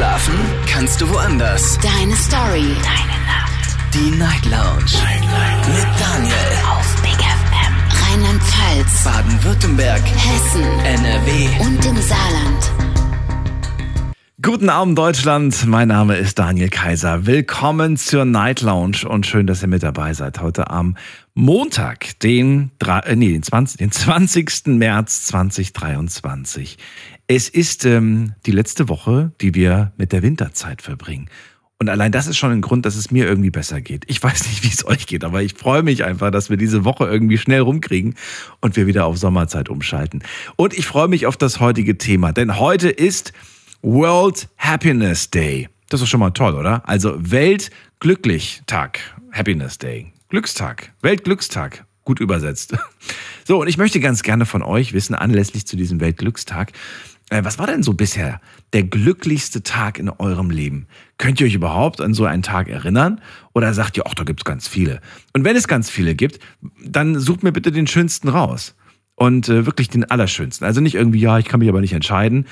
Schlafen kannst du woanders. Deine Story. Deine Nacht. Die Night Lounge. Night, Night. Mit Daniel. Auf Big FM. Rheinland-Pfalz. Baden-Württemberg. Hessen. NRW. Und im Saarland. Guten Abend Deutschland, mein Name ist Daniel Kaiser. Willkommen zur Night Lounge und schön, dass ihr mit dabei seid. Heute am Montag, den, äh, nee, den, 20, den 20. März 2023. Es ist ähm, die letzte Woche, die wir mit der Winterzeit verbringen. Und allein das ist schon ein Grund, dass es mir irgendwie besser geht. Ich weiß nicht, wie es euch geht, aber ich freue mich einfach, dass wir diese Woche irgendwie schnell rumkriegen und wir wieder auf Sommerzeit umschalten. Und ich freue mich auf das heutige Thema, denn heute ist World Happiness Day. Das ist schon mal toll, oder? Also Weltglücklich-Tag. Happiness Day. Glückstag. Weltglückstag. Gut übersetzt. So, und ich möchte ganz gerne von euch wissen, anlässlich zu diesem Weltglückstag, was war denn so bisher der glücklichste Tag in eurem Leben? Könnt ihr euch überhaupt an so einen Tag erinnern? Oder sagt ihr, ach, da gibt's ganz viele? Und wenn es ganz viele gibt, dann sucht mir bitte den schönsten raus. Und äh, wirklich den allerschönsten. Also nicht irgendwie, ja, ich kann mich aber nicht entscheiden,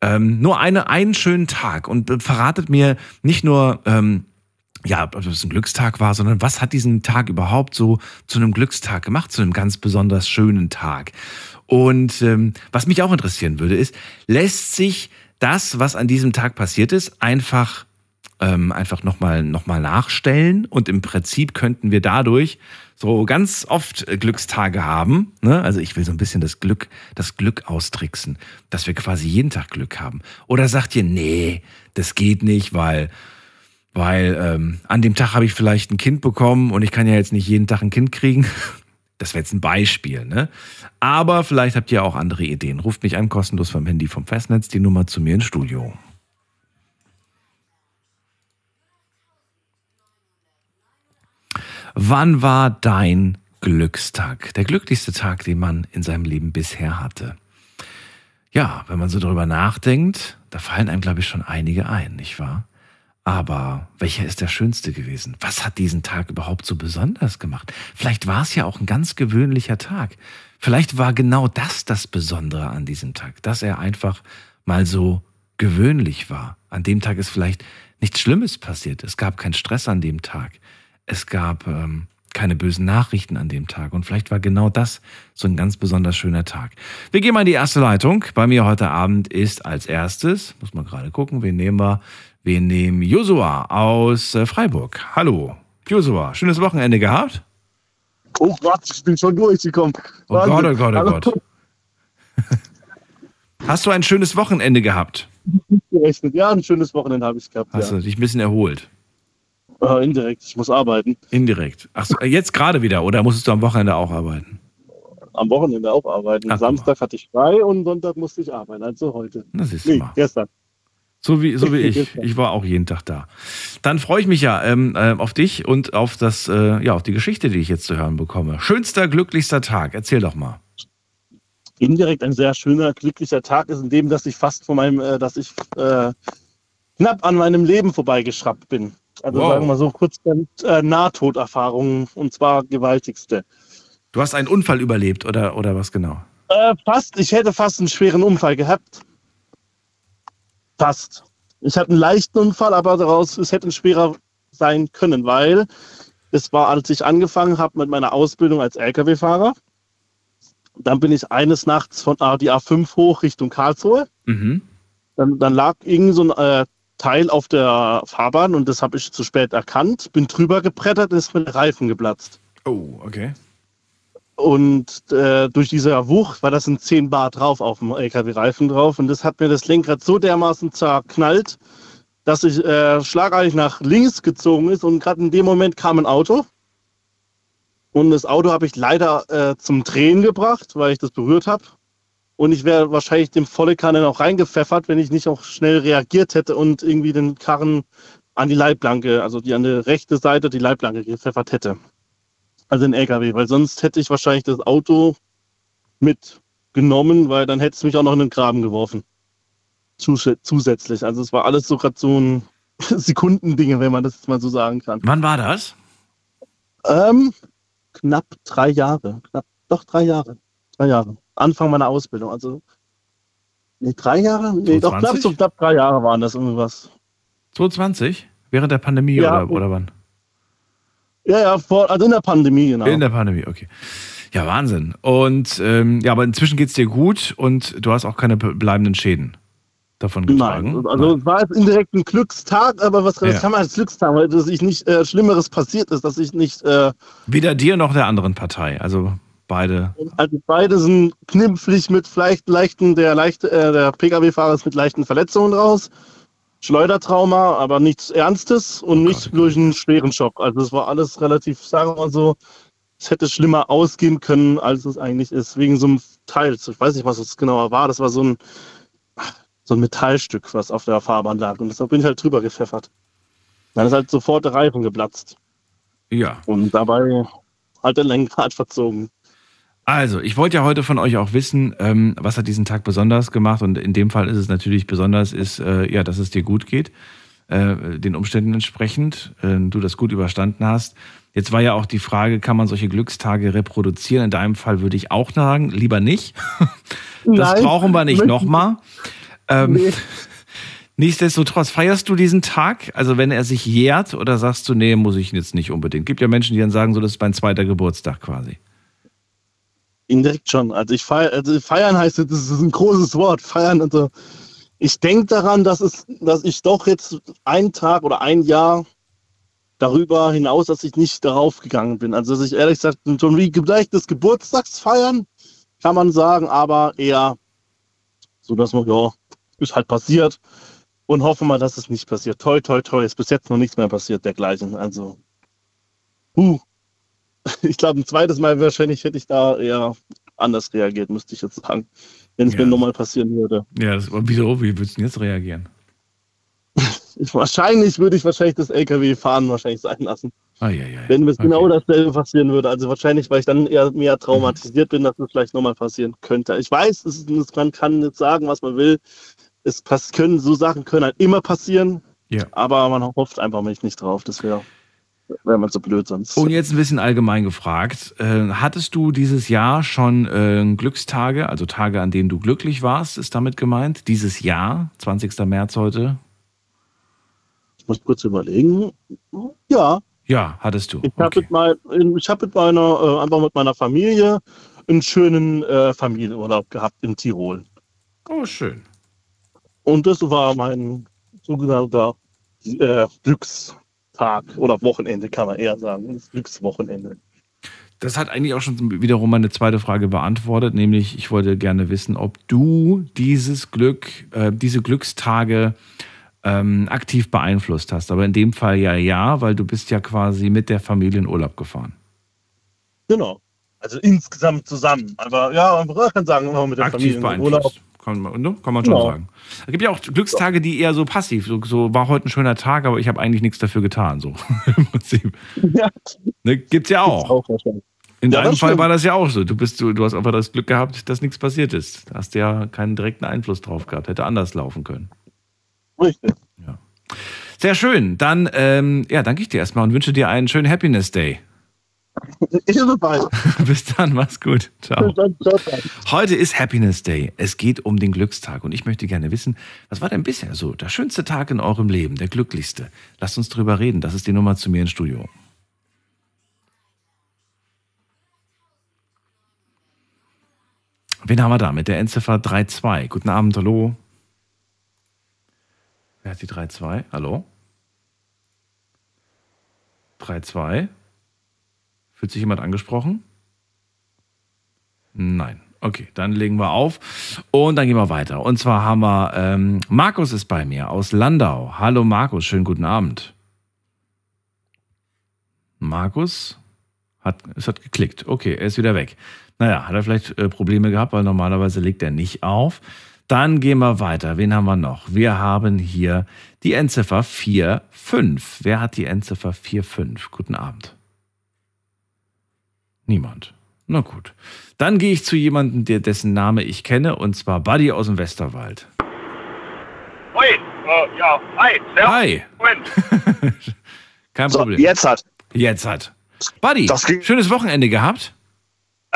ähm, nur eine, einen schönen Tag und verratet mir nicht nur, ähm, ja, ob es ein Glückstag war, sondern was hat diesen Tag überhaupt so zu einem Glückstag gemacht, zu einem ganz besonders schönen Tag. Und ähm, was mich auch interessieren würde, ist, lässt sich das, was an diesem Tag passiert ist, einfach ähm, einfach nochmal noch mal nachstellen und im Prinzip könnten wir dadurch so ganz oft Glückstage haben. Ne? Also ich will so ein bisschen das Glück, das Glück austricksen, dass wir quasi jeden Tag Glück haben. Oder sagt ihr, nee, das geht nicht, weil weil ähm, an dem Tag habe ich vielleicht ein Kind bekommen und ich kann ja jetzt nicht jeden Tag ein Kind kriegen. Das wäre jetzt ein Beispiel, ne? Aber vielleicht habt ihr auch andere Ideen. Ruft mich an, kostenlos vom Handy vom Festnetz, die Nummer zu mir ins Studio. Wann war dein Glückstag? Der glücklichste Tag, den man in seinem Leben bisher hatte. Ja, wenn man so darüber nachdenkt, da fallen einem, glaube ich, schon einige ein, nicht wahr? Aber welcher ist der schönste gewesen? Was hat diesen Tag überhaupt so besonders gemacht? Vielleicht war es ja auch ein ganz gewöhnlicher Tag. Vielleicht war genau das das Besondere an diesem Tag, dass er einfach mal so gewöhnlich war. An dem Tag ist vielleicht nichts Schlimmes passiert. Es gab keinen Stress an dem Tag es gab ähm, keine bösen Nachrichten an dem Tag. Und vielleicht war genau das so ein ganz besonders schöner Tag. Wir gehen mal in die erste Leitung. Bei mir heute Abend ist als erstes, muss man gerade gucken, wen nehmen wir? Wir nehmen Josua aus äh, Freiburg. Hallo, Josua, schönes Wochenende gehabt? Oh Gott, ich bin schon durchgekommen. Oh Gott, oh Gott, oh Gott. Hast du ein schönes Wochenende gehabt? Ja, ein schönes Wochenende habe ich gehabt. Hast ja. du dich ein bisschen erholt? Äh, indirekt, ich muss arbeiten. Indirekt. Ach so, jetzt gerade wieder oder musstest du am Wochenende auch arbeiten? Am Wochenende auch arbeiten. Ach, Samstag hatte ich frei und Sonntag musste ich arbeiten, also heute. Das ist nee, gestern. So wie, so wie ich. Ich war auch jeden Tag da. Dann freue ich mich ja ähm, äh, auf dich und auf das, äh, ja, auf die Geschichte, die ich jetzt zu hören bekomme. Schönster, glücklichster Tag. Erzähl doch mal. Indirekt ein sehr schöner, glücklicher Tag ist in dem, dass ich fast von meinem, äh, dass ich äh, knapp an meinem Leben vorbeigeschraubt bin. Also wow. sagen wir mal so kurz äh, Nahtoderfahrungen und zwar gewaltigste. Du hast einen Unfall überlebt oder, oder was genau? Äh, fast. Ich hätte fast einen schweren Unfall gehabt. Fast. Ich hatte einen leichten Unfall, aber daraus es hätte ein schwerer sein können, weil es war, als ich angefangen habe mit meiner Ausbildung als Lkw-Fahrer. Dann bin ich eines Nachts von die A5 hoch Richtung Karlsruhe. Mhm. Dann, dann, lag irgend so ein äh, Teil auf der Fahrbahn und das habe ich zu spät erkannt. Bin drüber gebrettert und ist mit der Reifen geplatzt. Oh, okay. Und äh, durch diese Wucht war das ein 10 Bar drauf auf dem LKW-Reifen drauf und das hat mir das Lenkrad so dermaßen zerknallt, dass ich äh, schlagartig nach links gezogen ist und gerade in dem Moment kam ein Auto. Und das Auto habe ich leider äh, zum Drehen gebracht, weil ich das berührt habe. Und ich wäre wahrscheinlich dem volle Kanne noch reingepfeffert, wenn ich nicht auch schnell reagiert hätte und irgendwie den Karren an die Leitplanke, also die an der rechte Seite die Leitplanke gepfeffert hätte. Also den LKW, weil sonst hätte ich wahrscheinlich das Auto mitgenommen, weil dann hätte es mich auch noch in den Graben geworfen. Zus zusätzlich. Also es war alles so gerade so ein Sekundendinge, wenn man das jetzt mal so sagen kann. Wann war das? Ähm, knapp drei Jahre. Knapp, doch drei Jahre. Drei Jahre. Anfang meiner Ausbildung. Also Nee, drei Jahre? Nee, doch knapp, 20? so knapp drei Jahre waren das irgendwas. 2020? Während der Pandemie Ja. oder, oder wann? Ja, ja, vor, also in der Pandemie, genau. In der Pandemie, okay. Ja, Wahnsinn. Und ähm, ja, aber inzwischen geht's dir gut und du hast auch keine be- bleibenden Schäden davon getragen. Nein, also es war jetzt indirekt ein Glückstag, aber was, was Ja. kann man als Glückstag, weil dass ich nicht äh, Schlimmeres passiert ist, dass ich nicht, äh, Weder dir noch der anderen Partei. Also beide. also beide sind knimpflich mit vielleicht leichten, der leichte, äh, der Pkw-Fahrer ist mit leichten Verletzungen raus, Schleudertrauma, aber nichts Ernstes und Oh nicht durch einen schweren Schock. Also es war alles relativ, sagen wir mal so, es hätte schlimmer ausgehen können, als es eigentlich ist, wegen so einem Teil. Ich weiß nicht, was es genauer war. Das war so ein, so ein Metallstück, was auf der Fahrbahn lag. Und deshalb bin ich halt drüber gepfeffert. Dann ist halt sofort der Reifen geplatzt. Ja. Und dabei halt der Lenkrad verzogen. Also, ich wollte ja heute von euch auch wissen, ähm, was hat diesen Tag besonders gemacht? Und in dem Fall ist es natürlich besonders, ist, äh, ja, dass es dir gut geht, äh, den Umständen entsprechend, äh, du das gut überstanden hast. Jetzt war ja auch die Frage, kann man solche Glückstage reproduzieren? In deinem Fall würde ich auch sagen, lieber nicht. Das Nein, brauchen wir nicht nochmal. Ähm, Nee. Nichtsdestotrotz, feierst du diesen Tag? Also wenn er sich jährt oder sagst du, nee, muss ich jetzt nicht unbedingt? Gibt ja Menschen, die dann sagen, so, das ist mein zweiter Geburtstag quasi. Indirekt schon. Also ich feier, also feiern heißt, das ist ein großes Wort. Feiern, also ich denke daran, dass es, dass ich doch jetzt einen Tag oder ein Jahr darüber hinaus, dass ich nicht darauf gegangen bin. Also dass ich ehrlich gesagt schon wie vielleicht des Geburtstags feiern, kann man sagen, aber eher so, dass man, ja, ist halt passiert und hoffen mal, dass es nicht passiert. Toi, toi, toi, ist bis jetzt noch nichts mehr passiert, dergleichen. Also, huh. Ich glaube, ein zweites Mal wahrscheinlich hätte ich da eher anders reagiert, müsste ich jetzt sagen, wenn es Ja. mir nochmal passieren würde. Ja, das, wieso? Wie würdest du denn jetzt reagieren? Ich, wahrscheinlich würde ich wahrscheinlich das LKW-Fahren wahrscheinlich sein lassen, Ah, ja, ja. wenn mir Okay. genau dasselbe passieren würde. Also wahrscheinlich, weil ich dann eher mehr traumatisiert bin, dass es vielleicht nochmal passieren könnte. Ich weiß, es man kann jetzt sagen, was man will. Es können, so Sachen können halt immer passieren, Ja. aber man hofft einfach nicht drauf. Das wäre wäre man so blöd sonst. Und jetzt ein bisschen allgemein gefragt. Äh, hattest du dieses Jahr schon äh, Glückstage, also Tage, an denen du glücklich warst, ist damit gemeint? Dieses Jahr, 20. März heute? Ich muss kurz überlegen. Ja, Ja, hattest du. ich habe Okay. ich hab mit meiner, äh, einfach mit meiner Familie einen schönen äh, Familienurlaub gehabt in Tirol. Oh, schön. Und das war mein sogenannter äh, Glückstag oder Wochenende, kann man eher sagen. Das Glückswochenende. Das hat eigentlich auch schon wiederum meine zweite Frage beantwortet, nämlich ich wollte gerne wissen, ob du dieses Glück, äh, diese Glückstage ähm, aktiv beeinflusst hast. Aber in dem Fall ja ja, weil du bist ja quasi mit der Familie in Urlaub gefahren. Genau. Also insgesamt zusammen. Aber ja, man kann sagen, immer mit der aktiv Familie in Urlaub. Kann man, ne? kann man schon Genau. sagen. Es gibt ja auch Glückstage, die eher so passiv, so, so war heute ein schöner Tag, aber ich habe eigentlich nichts dafür getan. So im Prinzip. Ja, Ne? Gibt's ja auch. auch wahrscheinlich. In Ja, deinem Fall stimmt. war das ja auch so. Du bist, du, du hast einfach das Glück gehabt, dass nichts passiert ist. Da hast du ja keinen direkten Einfluss drauf gehabt. Hätte anders laufen können. Richtig. Sehr schön. Dann ähm, ja, danke ich dir erstmal und wünsche dir einen schönen Happiness Day. Ich bin dabei. Bis dann, mach's gut. Ciao. Ciao, ciao, ciao. Heute ist Happiness Day. Es geht um den Glückstag. Und ich möchte gerne wissen, was war denn bisher so der schönste Tag in eurem Leben, der glücklichste? Lasst uns drüber reden. Das ist die Nummer zu mir ins Studio. Wen haben wir da mit der Endziffer 32? Guten Abend, hallo. Wer hat die 32? Hallo? 32? Fühlt sich jemand angesprochen? Nein. Okay, dann legen wir auf und dann gehen wir weiter. Und zwar haben wir, ähm, Markus ist bei mir aus Landau. Hallo Markus, schönen guten Abend. Markus hat, es hat geklickt. Okay, er ist wieder weg. Naja, hat er vielleicht äh, Probleme gehabt, weil normalerweise legt er nicht auf. Dann gehen wir weiter. Wen haben wir noch? Wir haben hier die Endziffer 45. Wer hat die Endziffer 45? Guten Abend. Niemand. Na gut. Dann gehe ich zu jemandem, der, dessen Name ich kenne, und zwar Buddy aus dem Westerwald. Hui, äh, ja, hi. Hi. Moment. Kein So, Problem. jetzt hat. Jetzt hat. Buddy, Das schönes Wochenende gehabt?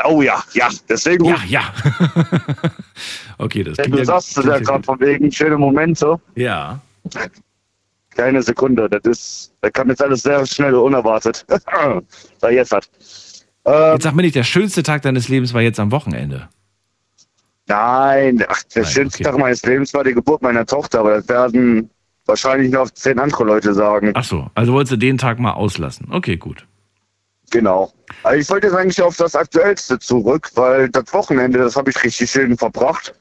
Oh ja, ja, deswegen. Ja, ja. Okay, das Ja, klingt du sagst ja klingt gerade gut. von wegen schöne Momente. Ja. Keine Sekunde. Das ist, da kam jetzt alles sehr schnell und unerwartet. da jetzt hat. Ähm, Jetzt sag mir nicht, der schönste Tag deines Lebens war jetzt am Wochenende. nein, ach, der Nein, schönste okay. Tag meines Lebens war die Geburt meiner Tochter, aber das werden wahrscheinlich noch zehn andere Leute sagen. Ach so, also wolltest du den Tag mal auslassen. Okay, gut. Genau. Aber ich wollte jetzt eigentlich auf das Aktuellste zurück, weil das Wochenende, das habe ich richtig schön verbracht.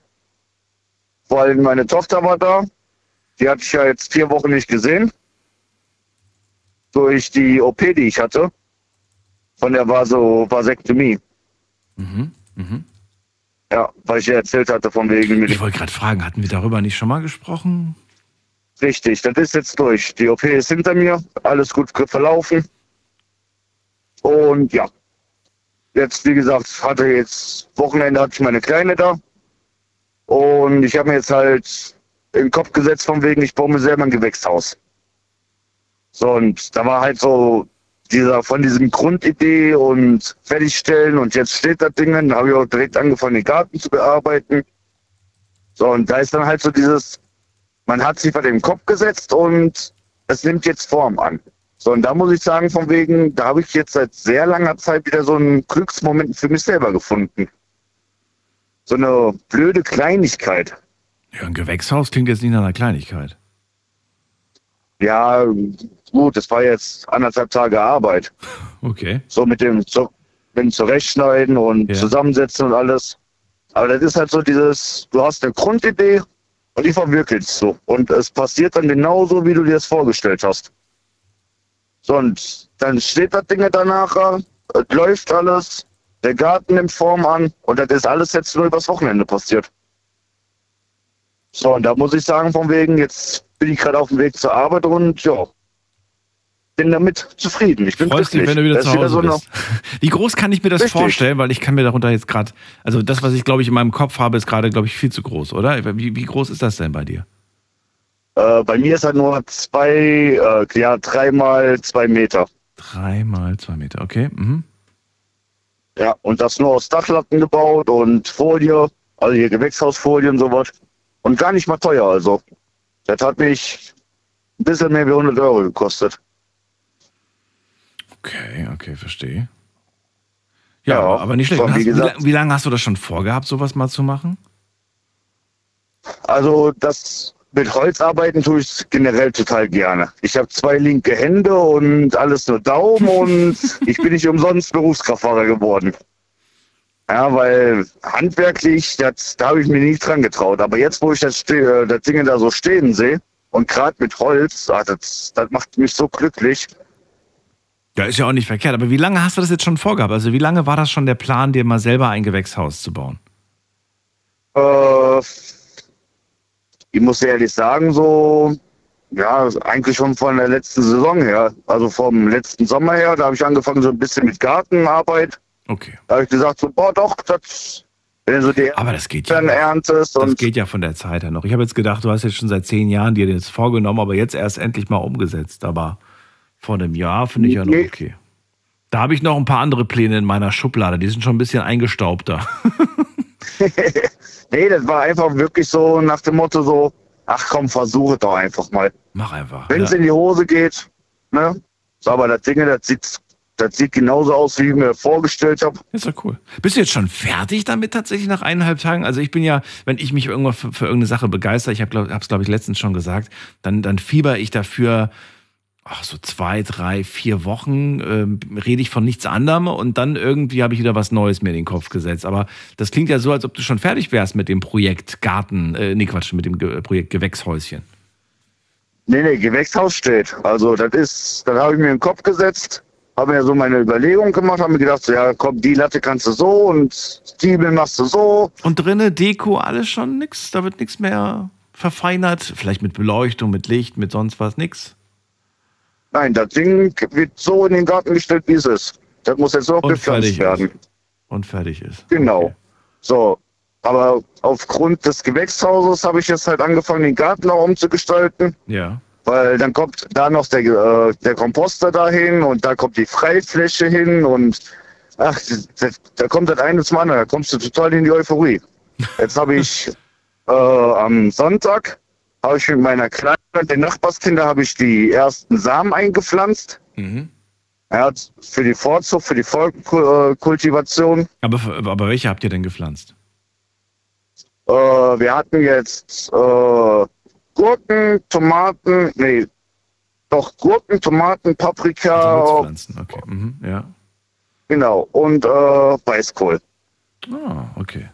Vor allem meine Tochter war da. Die hatte ich ja jetzt vier Wochen nicht gesehen. Durch die OP, die ich hatte. Von der war so Vasektomie. Mhm. Mhm. Ja, weil ich ja erzählt hatte von wegen Ich wollte gerade fragen, hatten wir darüber nicht schon mal gesprochen? Richtig, das ist jetzt durch. Die OP ist hinter mir, alles gut verlaufen. Und ja, jetzt wie gesagt, hatte jetzt Wochenende hatte ich meine Kleine da. Und ich habe mir jetzt halt in den Kopf gesetzt von wegen, ich baue mir selber ein Gewächshaus. So, und da war halt so dieser von diesem Grundidee und fertigstellen und jetzt steht das Ding, dann habe ich auch direkt angefangen, den Garten zu bearbeiten. So, und da ist dann halt so dieses, man hat sich bei dem Kopf gesetzt und es nimmt jetzt Form an. So, und da muss ich sagen, von wegen, da habe ich jetzt seit sehr langer Zeit wieder so einen Glücksmoment für mich selber gefunden. So eine blöde Kleinigkeit. Ja, ein Gewächshaus klingt jetzt nicht nach einer Kleinigkeit. Ja, gut, das war jetzt anderthalb Tage Arbeit. Okay. So mit dem, zu, mit dem Zurechtschneiden und Ja. Zusammensetzen und alles. Aber das ist halt so dieses, du hast eine Grundidee und die verwirkelst du. Und es passiert dann genauso, wie du dir das vorgestellt hast. So, und dann steht das Ding danach, es läuft alles, der Garten nimmt Form an und das ist alles jetzt nur übers Wochenende passiert. So, und da muss ich sagen, von wegen, jetzt bin ich gerade auf dem Weg zur Arbeit und ja, bin damit zufrieden. Ich bin Freust dich, glücklich. wenn du wieder zu Hause so eine- bist. Wie groß kann ich mir das Richtig. vorstellen? Weil ich kann mir darunter jetzt gerade, also das, was ich glaube ich in meinem Kopf habe, ist gerade, glaube ich, viel zu groß, oder? Wie, wie groß ist das denn bei dir? Äh, bei mir ist halt nur zwei, äh, ja, dreimal zwei Meter. Drei mal zwei Meter, okay. Mhm. Ja, und das nur aus Dachlatten gebaut und Folie, also hier Gewächshausfolie und sowas. Und gar nicht mal teuer, also. Das hat mich ein bisschen mehr wie 100 Euro gekostet. Okay, okay, verstehe. Ja, Ja, aber, aber nicht schlecht. Hast, wie wie, gesagt- lang- wie lange hast du das schon vorgehabt, sowas mal zu machen? Also das mit Holzarbeiten tue ich generell total gerne. Ich habe zwei linke Hände und alles nur Daumen und ich bin nicht umsonst Berufskraftfahrer geworden. Ja, weil handwerklich, das, da habe ich mir nicht dran getraut. Aber jetzt, wo ich das, äh, das Ding da so stehen sehe und gerade mit Holz, ah, das, das macht mich so glücklich. Ja, ist ja auch nicht verkehrt. Aber wie lange hast du das jetzt schon vorgehabt? Also wie lange war das schon der Plan, dir mal selber ein Gewächshaus zu bauen? Äh, ich muss ehrlich sagen, so, ja, eigentlich schon von der letzten Saison her. Also vom letzten Sommer her, da habe ich angefangen so ein bisschen mit Gartenarbeit. Okay. Da habe ich gesagt, so, boah, doch, das, wenn so die Aber das geht ja. erntest Das geht ja von der Zeit her noch. Ich habe jetzt gedacht, du hast jetzt schon seit zehn Jahren dir das vorgenommen, aber jetzt erst endlich mal umgesetzt. Aber vor einem Jahr finde ich ja noch okay. Da habe ich noch ein paar andere Pläne in meiner Schublade. Die sind schon ein bisschen eingestaubter. nee, das war einfach wirklich so nach dem Motto so, ach komm, versuche doch einfach mal. Mach einfach. Wenn es Ja. in die Hose geht, ne? So, aber das Ding, das sieht, das sieht genauso aus, wie ich mir vorgestellt habe. Ist doch cool. Bist du jetzt schon fertig damit tatsächlich nach eineinhalb Tagen? Also ich bin ja, wenn ich mich irgendwann für, für irgendeine Sache begeister, ich habe es glaube ich letztens schon gesagt, dann, dann fieber ich dafür ach, so zwei, drei, vier Wochen, ähm, rede ich von nichts anderem und dann irgendwie habe ich wieder was Neues mir in den Kopf gesetzt. Aber das klingt ja so, als ob du schon fertig wärst mit dem Projekt Garten, äh, nee Quatsch, mit dem Ge Projekt Gewächshäuschen. Nee, nee, Gewächshaus steht. Also das ist, dann habe ich mir in den Kopf gesetzt, habe mir so meine Überlegung gemacht, habe mir gedacht, so, ja komm, die Latte kannst du so und Zwiebeln machst du so. Und drinne Deko, alles schon nix, da wird nichts mehr verfeinert, vielleicht mit Beleuchtung, mit Licht, mit sonst was, nix. Nein, das Ding wird so in den Garten gestellt, wie es ist. Das muss jetzt noch Und bepflanzt fertig werden. ist. Und fertig ist. Genau. Okay. So. Aber aufgrund des Gewächshauses habe ich jetzt halt angefangen, den Garten auch umzugestalten. Ja. Weil dann kommt da noch der, äh, der Komposter dahin und da kommt die Freifläche hin und ach, da, da kommt das eine zum anderen, da kommst du total in die Euphorie. Jetzt habe ich äh, am Sonntag habe ich mit meiner Kleinen, den Nachbarskinder, habe ich die ersten Samen eingepflanzt. Mhm. Er hat für die Vorzucht, für die Vollkultivation. Aber, aber welche habt ihr denn gepflanzt? Äh, wir hatten jetzt äh, Gurken, Tomaten, nee, doch Gurken, Tomaten, Paprika, Gewürzpflanzen, okay. Mhm, ja. genau, und äh, Weißkohl. Ah, okay.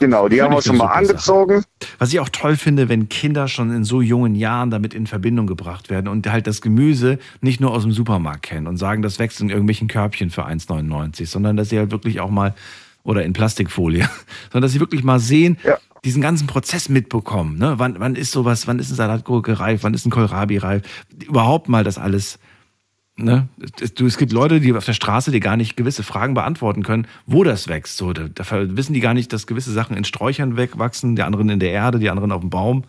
Genau, die haben wir schon mal super Sache. angezogen. Was ich auch toll finde, wenn Kinder schon in so jungen Jahren damit in Verbindung gebracht werden und halt das Gemüse nicht nur aus dem Supermarkt kennen und sagen, das wächst in irgendwelchen Körbchen für 1,99, sondern dass sie halt wirklich auch mal, oder in Plastikfolie, sondern dass sie wirklich mal sehen, Ja. diesen ganzen Prozess mitbekommen. Ne? Wann, wann ist sowas, wann ist eine Salatgurke reif, wann ist ein Kohlrabi reif? Überhaupt mal das alles Ne? Es, du, es gibt Leute, die auf der Straße dir gar nicht gewisse Fragen beantworten können, wo das wächst. So, da, da wissen die gar nicht, dass gewisse Sachen in Sträuchern wegwachsen, die anderen in der Erde, die anderen auf dem Baum.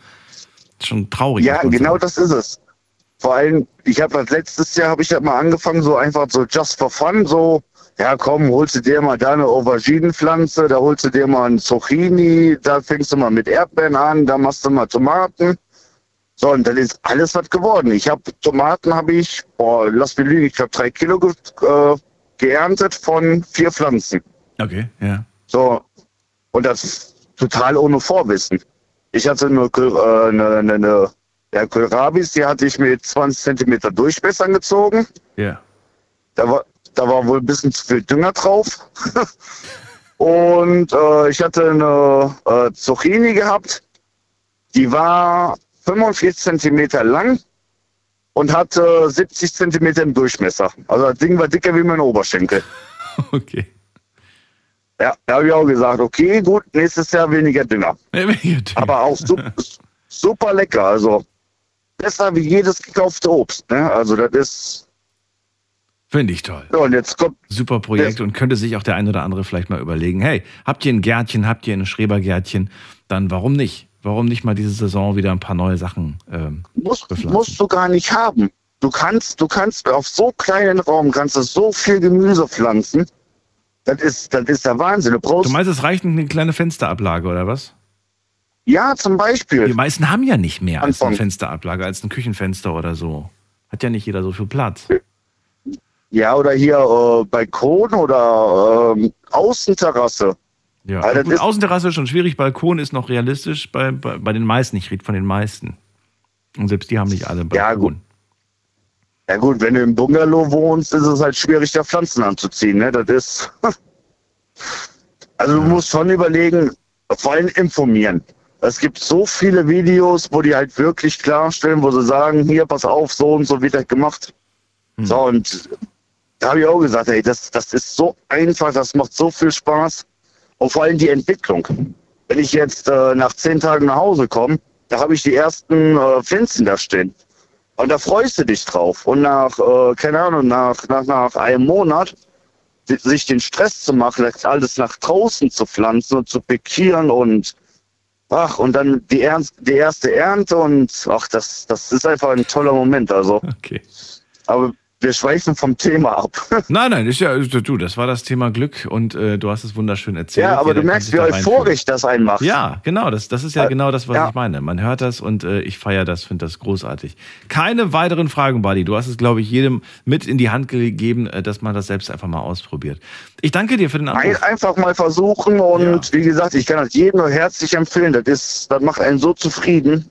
Schon traurig. Ja, genau sagen. das ist es. Vor allem, ich habe letztes Jahr habe ich das mal angefangen, so einfach so just for fun, so, ja komm, holst du dir mal da eine Auberginenpflanze, da holst du dir mal ein Zucchini, da fängst du mal mit Erdbeeren an, da machst du mal Tomaten. So, und dann ist alles was geworden. Ich habe Tomaten habe ich, boah, lass mich lügen, ich glaube drei Kilo ge äh, geerntet von vier Pflanzen. Okay, ja. So, und das total ohne Vorwissen. Ich hatte eine, äh, eine, eine, eine ja, Kohlrabis, die hatte ich mit 20 Zentimeter Durchmesser gezogen. Ja. Da war, da war wohl ein bisschen zu viel Dünger drauf. und äh, ich hatte eine äh, Zucchini gehabt, die war 45 Zentimeter lang und hatte 70 Zentimeter im Durchmesser. Also das Ding war dicker wie mein Oberschenkel. Okay. Ja, da habe ich auch gesagt, okay, gut, nächstes Jahr weniger Dünger. Aber auch super, super lecker. Also besser wie jedes gekaufte Obst. Ne? Also das ist. Finde ich toll. Ja, und jetzt kommt. Super Projekt und könnte sich auch der ein oder andere vielleicht mal überlegen, hey, habt ihr ein Gärtchen, habt ihr ein Schrebergärtchen, dann warum nicht? Warum nicht mal diese Saison wieder ein paar neue Sachen ähm, Musst, bepflanzen? musst du gar nicht haben. Du kannst, du kannst auf so kleinen Raum kannst du so viel Gemüse pflanzen. Das ist, das ist der Wahnsinn. Du brauchst, Du meinst, es reicht eine kleine Fensterablage oder was? ja, zum Die Beispiel. meisten haben ja nicht mehr als eine. Fensterablage, als ein Küchenfenster oder so. Hat ja nicht jeder so viel Platz. Ja, oder hier äh, Balkon oder ähm, Außenterrasse. Ja, Aber gut, ist- Außenterrasse ist schon schwierig, Balkon ist noch realistisch bei, bei, bei den meisten. Ich rede von den meisten. Und selbst die haben nicht alle Balkon. Ja, gut. Ja gut, wenn du im Bungalow wohnst, ist es halt schwierig, da Pflanzen anzuziehen. Ne? Das ist. Also du musst schon überlegen, vor allem informieren. Es gibt so viele Videos, wo die halt wirklich klarstellen, wo sie sagen, hier, pass auf, so und so wird das gemacht. So, und da habe ich auch gesagt, ey, das, das ist so einfach, das macht so viel Spaß. Und vor allem die Entwicklung. Wenn ich jetzt äh, nach zehn Tagen nach Hause komme, da habe ich die ersten äh, Pflanzen da stehen. Und da freust du dich drauf. Und nach, äh, keine Ahnung, nach, nach, nach einem Monat si- sich den Stress zu machen, das alles nach draußen zu pflanzen und zu pikieren und ach, und dann die, Ernst, die erste Ernte und ach, das, das ist einfach ein toller Moment. Also, Okay. aber wir schweifen vom Thema ab. Nein, nein, ist ja, du, das war das Thema Glück und äh, du hast es wunderschön erzählt. ja, aber Jeder du merkst, wie euphorisch das einen macht. Ja, genau, das, das ist ja Äh, genau das, was ja. ich meine. Man hört das und äh, ich feiere das, finde das großartig. Keine weiteren Fragen, Buddy. Du hast es, glaube ich, jedem mit in die Hand gegeben, äh, dass man das selbst einfach mal ausprobiert. Ich danke dir für den Anruf. einfach mal versuchen und wie gesagt, ich kann das jedem nur herzlich empfehlen. Das ist, das macht einen so zufrieden.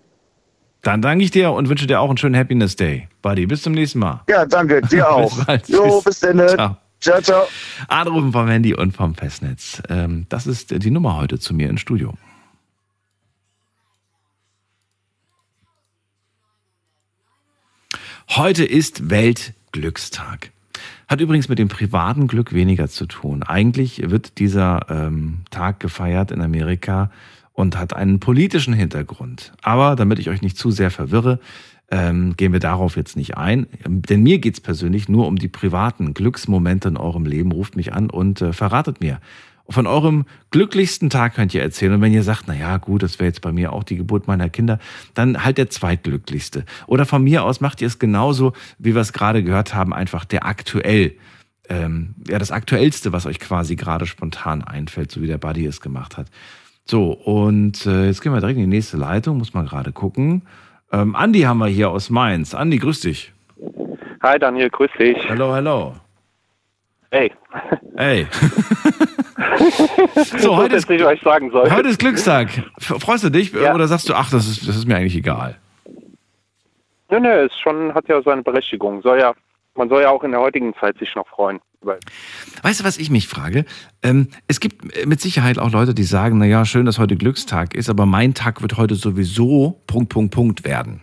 Dann danke ich dir und wünsche dir auch einen schönen Happiness Day. Buddy, bis zum nächsten Mal. Ja, danke, dir auch. Bis. Jo, bis dann. Ciao. Ciao, ciao. Anrufen vom Handy und vom Festnetz. Ähm, das ist die Nummer heute zu mir ins Studio. Heute ist Weltglückstag. Hat übrigens mit dem privaten Glück weniger zu tun. Eigentlich wird dieser ähm, Tag gefeiert in Amerika und hat einen politischen Hintergrund. Aber damit ich euch nicht zu sehr verwirre, ähm, gehen wir darauf jetzt nicht ein. Denn mir geht's persönlich nur um die privaten Glücksmomente in eurem Leben. Ruft mich an und äh, verratet mir. Von eurem glücklichsten Tag könnt ihr erzählen. Und wenn ihr sagt, na ja, gut, das wäre jetzt bei mir auch die Geburt meiner Kinder, dann halt der zweitglücklichste. Oder von mir aus macht ihr es genauso, wie wir es gerade gehört haben, einfach der aktuell ähm, ja, das Aktuellste, was euch quasi gerade spontan einfällt, so wie der Buddy es gemacht hat. So, und äh, jetzt gehen wir direkt in die nächste Leitung, muss man gerade gucken. Ähm, Andi haben wir hier aus Mainz. Andi, grüß dich. Hi Daniel, grüß dich. Hallo, hallo. Hey. Hey. so, heute ist, ich sagen soll. heute ist Glückstag. Freust du dich Ja. oder sagst du, ach, das ist, das ist mir eigentlich egal? Nö, nö, ist schon, hat ja seine Berechtigung. Soll ja, man soll ja auch in der heutigen Zeit sich noch freuen. Weißt du, was ich mich frage? Ähm, es gibt äh, mit Sicherheit auch Leute, die sagen, na ja, schön, dass heute Glückstag ist, aber mein Tag wird heute sowieso Punkt, Punkt, Punkt werden.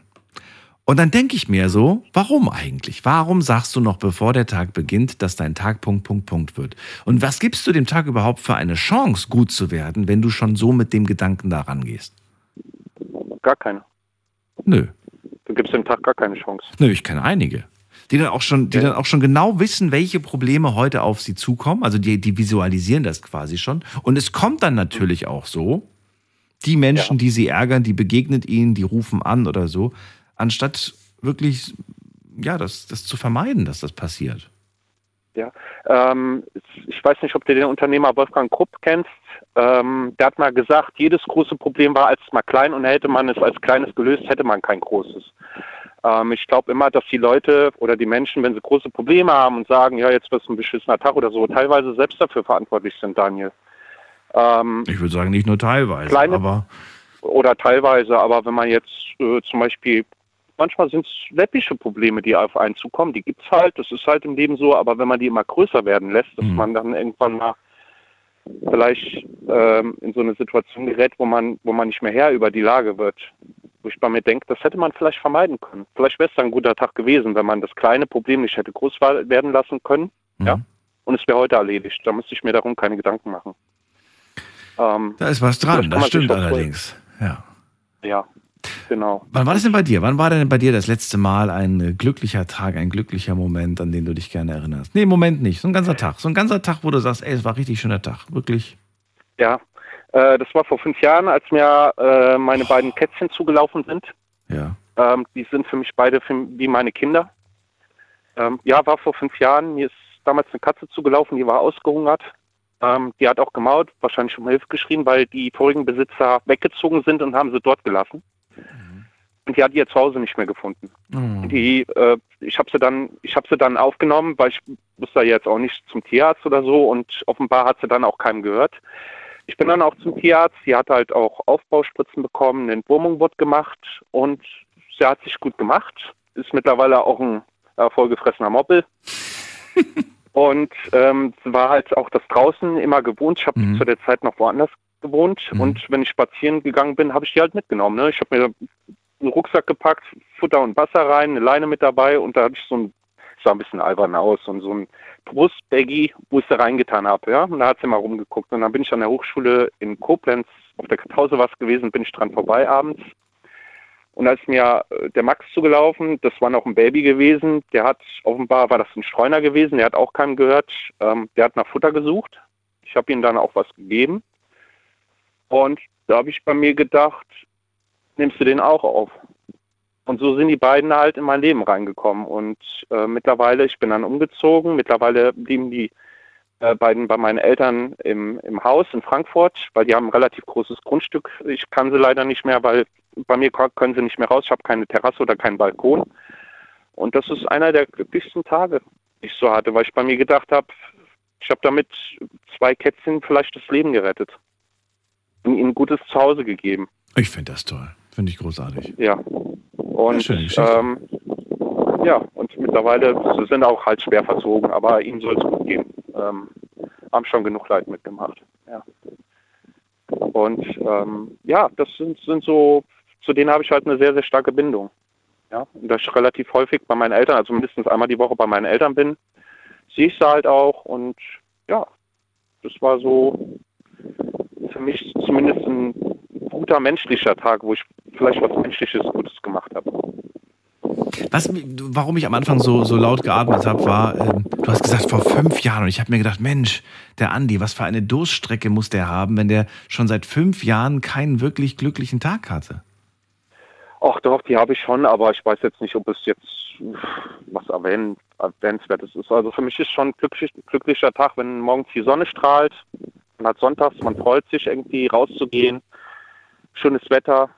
Und dann denke ich mir so, warum eigentlich? Warum sagst du noch, bevor der Tag beginnt, dass dein Tag Punkt, Punkt, Punkt wird? Und was gibst du dem Tag überhaupt für eine Chance, gut zu werden, wenn du schon so mit dem Gedanken da rangehst? Gar keine. Nö. Du gibst dem Tag gar keine Chance. Nö, ich kenne einige. Die dann auch schon, die Ja. dann auch schon genau wissen, welche Probleme heute auf sie zukommen. Also die, die visualisieren das quasi schon. Und es kommt dann natürlich auch so, die Menschen, Ja. die sie ärgern, die begegnet ihnen, die rufen an oder so, anstatt wirklich, ja, das, das zu vermeiden, dass das passiert. Ja. Ähm, ich weiß nicht, ob du den Unternehmer Wolfgang Krupp kennst. Ähm, der hat mal gesagt, jedes große Problem war als mal klein und hätte man es als kleines gelöst, hätte man kein großes. Ähm, ich glaube immer, dass die Leute oder die Menschen, wenn sie große Probleme haben und sagen, ja, jetzt wird es ein beschissener Tag oder so, teilweise selbst dafür verantwortlich sind, Daniel. Ähm, Ich würde sagen, nicht nur teilweise, Kleine- aber oder teilweise, aber wenn man jetzt äh, zum Beispiel, manchmal sind es läppische Probleme, die auf einen zukommen, die gibt's halt, das ist halt im Leben so, aber wenn man die immer größer werden lässt, dass Mhm. man dann irgendwann mal vielleicht ähm, in so eine Situation gerät, wo man, wo man nicht mehr Herr über die Lage wird. Wo ich bei mir denke, das hätte man vielleicht vermeiden können. Vielleicht wäre es dann ein guter Tag gewesen, wenn man das kleine Problem nicht hätte groß werden lassen können. Ja. mhm. Und es wäre heute erledigt. Da müsste ich mir darum keine Gedanken machen. Ähm, da ist was dran, das stimmt allerdings. Ja. ja, genau. Wann war das denn bei dir? Wann war denn bei dir das letzte Mal ein äh, glücklicher Tag, ein glücklicher Moment, an den du dich gerne erinnerst? Nee, im Moment nicht. So ein ganzer Tag. So ein ganzer Tag, wo du sagst, ey, es war ein richtig schöner Tag. Wirklich. Ja, äh, das war vor fünf Jahren, als mir äh, meine beiden Kätzchen zugelaufen sind. Ja. Ähm, die sind für mich beide für, wie meine Kinder. Ähm, ja, war vor fünf Jahren. Mir ist damals eine Katze zugelaufen, die war ausgehungert. Ähm, die hat auch gemaut, wahrscheinlich um Hilfe geschrien, weil die vorigen Besitzer weggezogen sind und haben sie dort gelassen. Und die hat ihr zu Hause nicht mehr gefunden. Oh. Die, äh, ich habe sie dann, ich habe sie dann aufgenommen, weil ich wusste ja jetzt auch nicht zum Tierarzt oder so und offenbar hat sie dann auch keinem gehört. Ich bin dann auch zum Tierarzt. Sie hat halt auch Aufbauspritzen bekommen, eine Entwurmung wurde gemacht und sie hat sich gut gemacht. Ist mittlerweile auch ein äh, vollgefressener Moppel. und ähm, war halt auch das draußen immer gewohnt. Ich habe Mhm. zu der Zeit noch woanders gewohnt Mhm. und wenn ich spazieren gegangen bin, habe ich die halt mitgenommen. Ne? Ich habe mir einen Rucksack gepackt, Futter und Wasser rein, eine Leine mit dabei und da hatte ich so ein, sah ein bisschen albern aus und so ein Brustbaggy, wo ich sie reingetan habe. Ja? Und da hat sie mal rumgeguckt. Und dann bin ich an der Hochschule in Koblenz, auf der Pause was gewesen, bin ich dran vorbei abends. Und als mir äh, der Max zugelaufen, das war noch ein Baby gewesen, der hat, offenbar war das ein Streuner gewesen, der hat auch keinem gehört, ähm, der hat nach Futter gesucht. Ich habe ihm dann auch was gegeben. Und da habe ich bei mir gedacht, nimmst du den auch auf? Und so sind die beiden halt in mein Leben reingekommen. Und äh, mittlerweile, ich bin dann umgezogen, mittlerweile blieben die äh, beiden bei meinen Eltern im, im Haus in Frankfurt, weil die haben ein relativ großes Grundstück. Ich kann sie leider nicht mehr, weil bei mir können sie nicht mehr raus. Ich habe keine Terrasse oder keinen Balkon. Und das ist einer der glücklichsten Tage, die ich so hatte, weil ich bei mir gedacht habe, ich habe damit zwei Kätzchen vielleicht das Leben gerettet und ihnen ein gutes Zuhause gegeben. Ich finde das toll. Finde ich großartig. Ja. Und ähm, ja, und mittlerweile sie sind auch halt schwer verzogen, aber ihnen soll es gut gehen. Ähm, haben schon genug Leid mitgemacht. Ja. Und ähm, ja, das sind, sind so, zu denen habe ich halt eine sehr, sehr starke Bindung. Ja, und da ich relativ häufig bei meinen Eltern, also mindestens einmal die Woche bei meinen Eltern bin, sehe ich sie halt auch und ja, das war so für mich zumindest ein guter menschlicher Tag, wo ich vielleicht was Menschliches Gutes gemacht habe. Was, warum ich am Anfang so, so laut geatmet habe, war, ähm, du hast gesagt, vor fünf Jahren. Und ich habe mir gedacht, Mensch, der Andi, was für eine Durststrecke muss der haben, wenn der schon seit fünf Jahren keinen wirklich glücklichen Tag hatte? Ach doch, die habe ich schon, aber ich weiß jetzt nicht, ob es jetzt was erwähnen, erwähnenswertes ist. Also für mich ist schon ein glücklich, glücklicher Tag, wenn morgens die Sonne strahlt. Man hat sonntags, man freut sich irgendwie rauszugehen. Schönes Wetter.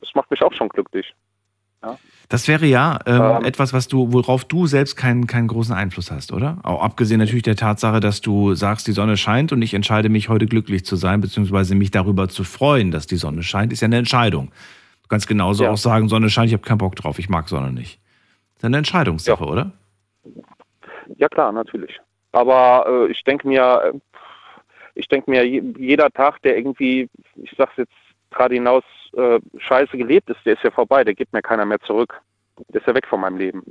Das macht mich auch schon glücklich. Das wäre ja ähm, Ähm. etwas, was du, worauf du selbst keinen, keinen großen Einfluss hast, oder? Auch abgesehen natürlich der Tatsache, dass du sagst, die Sonne scheint und ich entscheide mich heute glücklich zu sein, beziehungsweise mich darüber zu freuen, dass die Sonne scheint, ist ja eine Entscheidung. Du kannst genauso Ja. auch sagen, Sonne scheint, ich habe keinen Bock drauf, ich mag Sonne nicht. Das ist eine Entscheidungssache, oder? Ja klar, natürlich. Aber äh, ich denke mir, äh, ich denke mir, je- jeder Tag, der irgendwie, ich sag's jetzt gerade hinaus, äh, scheiße gelebt ist, der ist ja vorbei, der gibt mir keiner mehr zurück. Der ist ja weg von meinem Leben.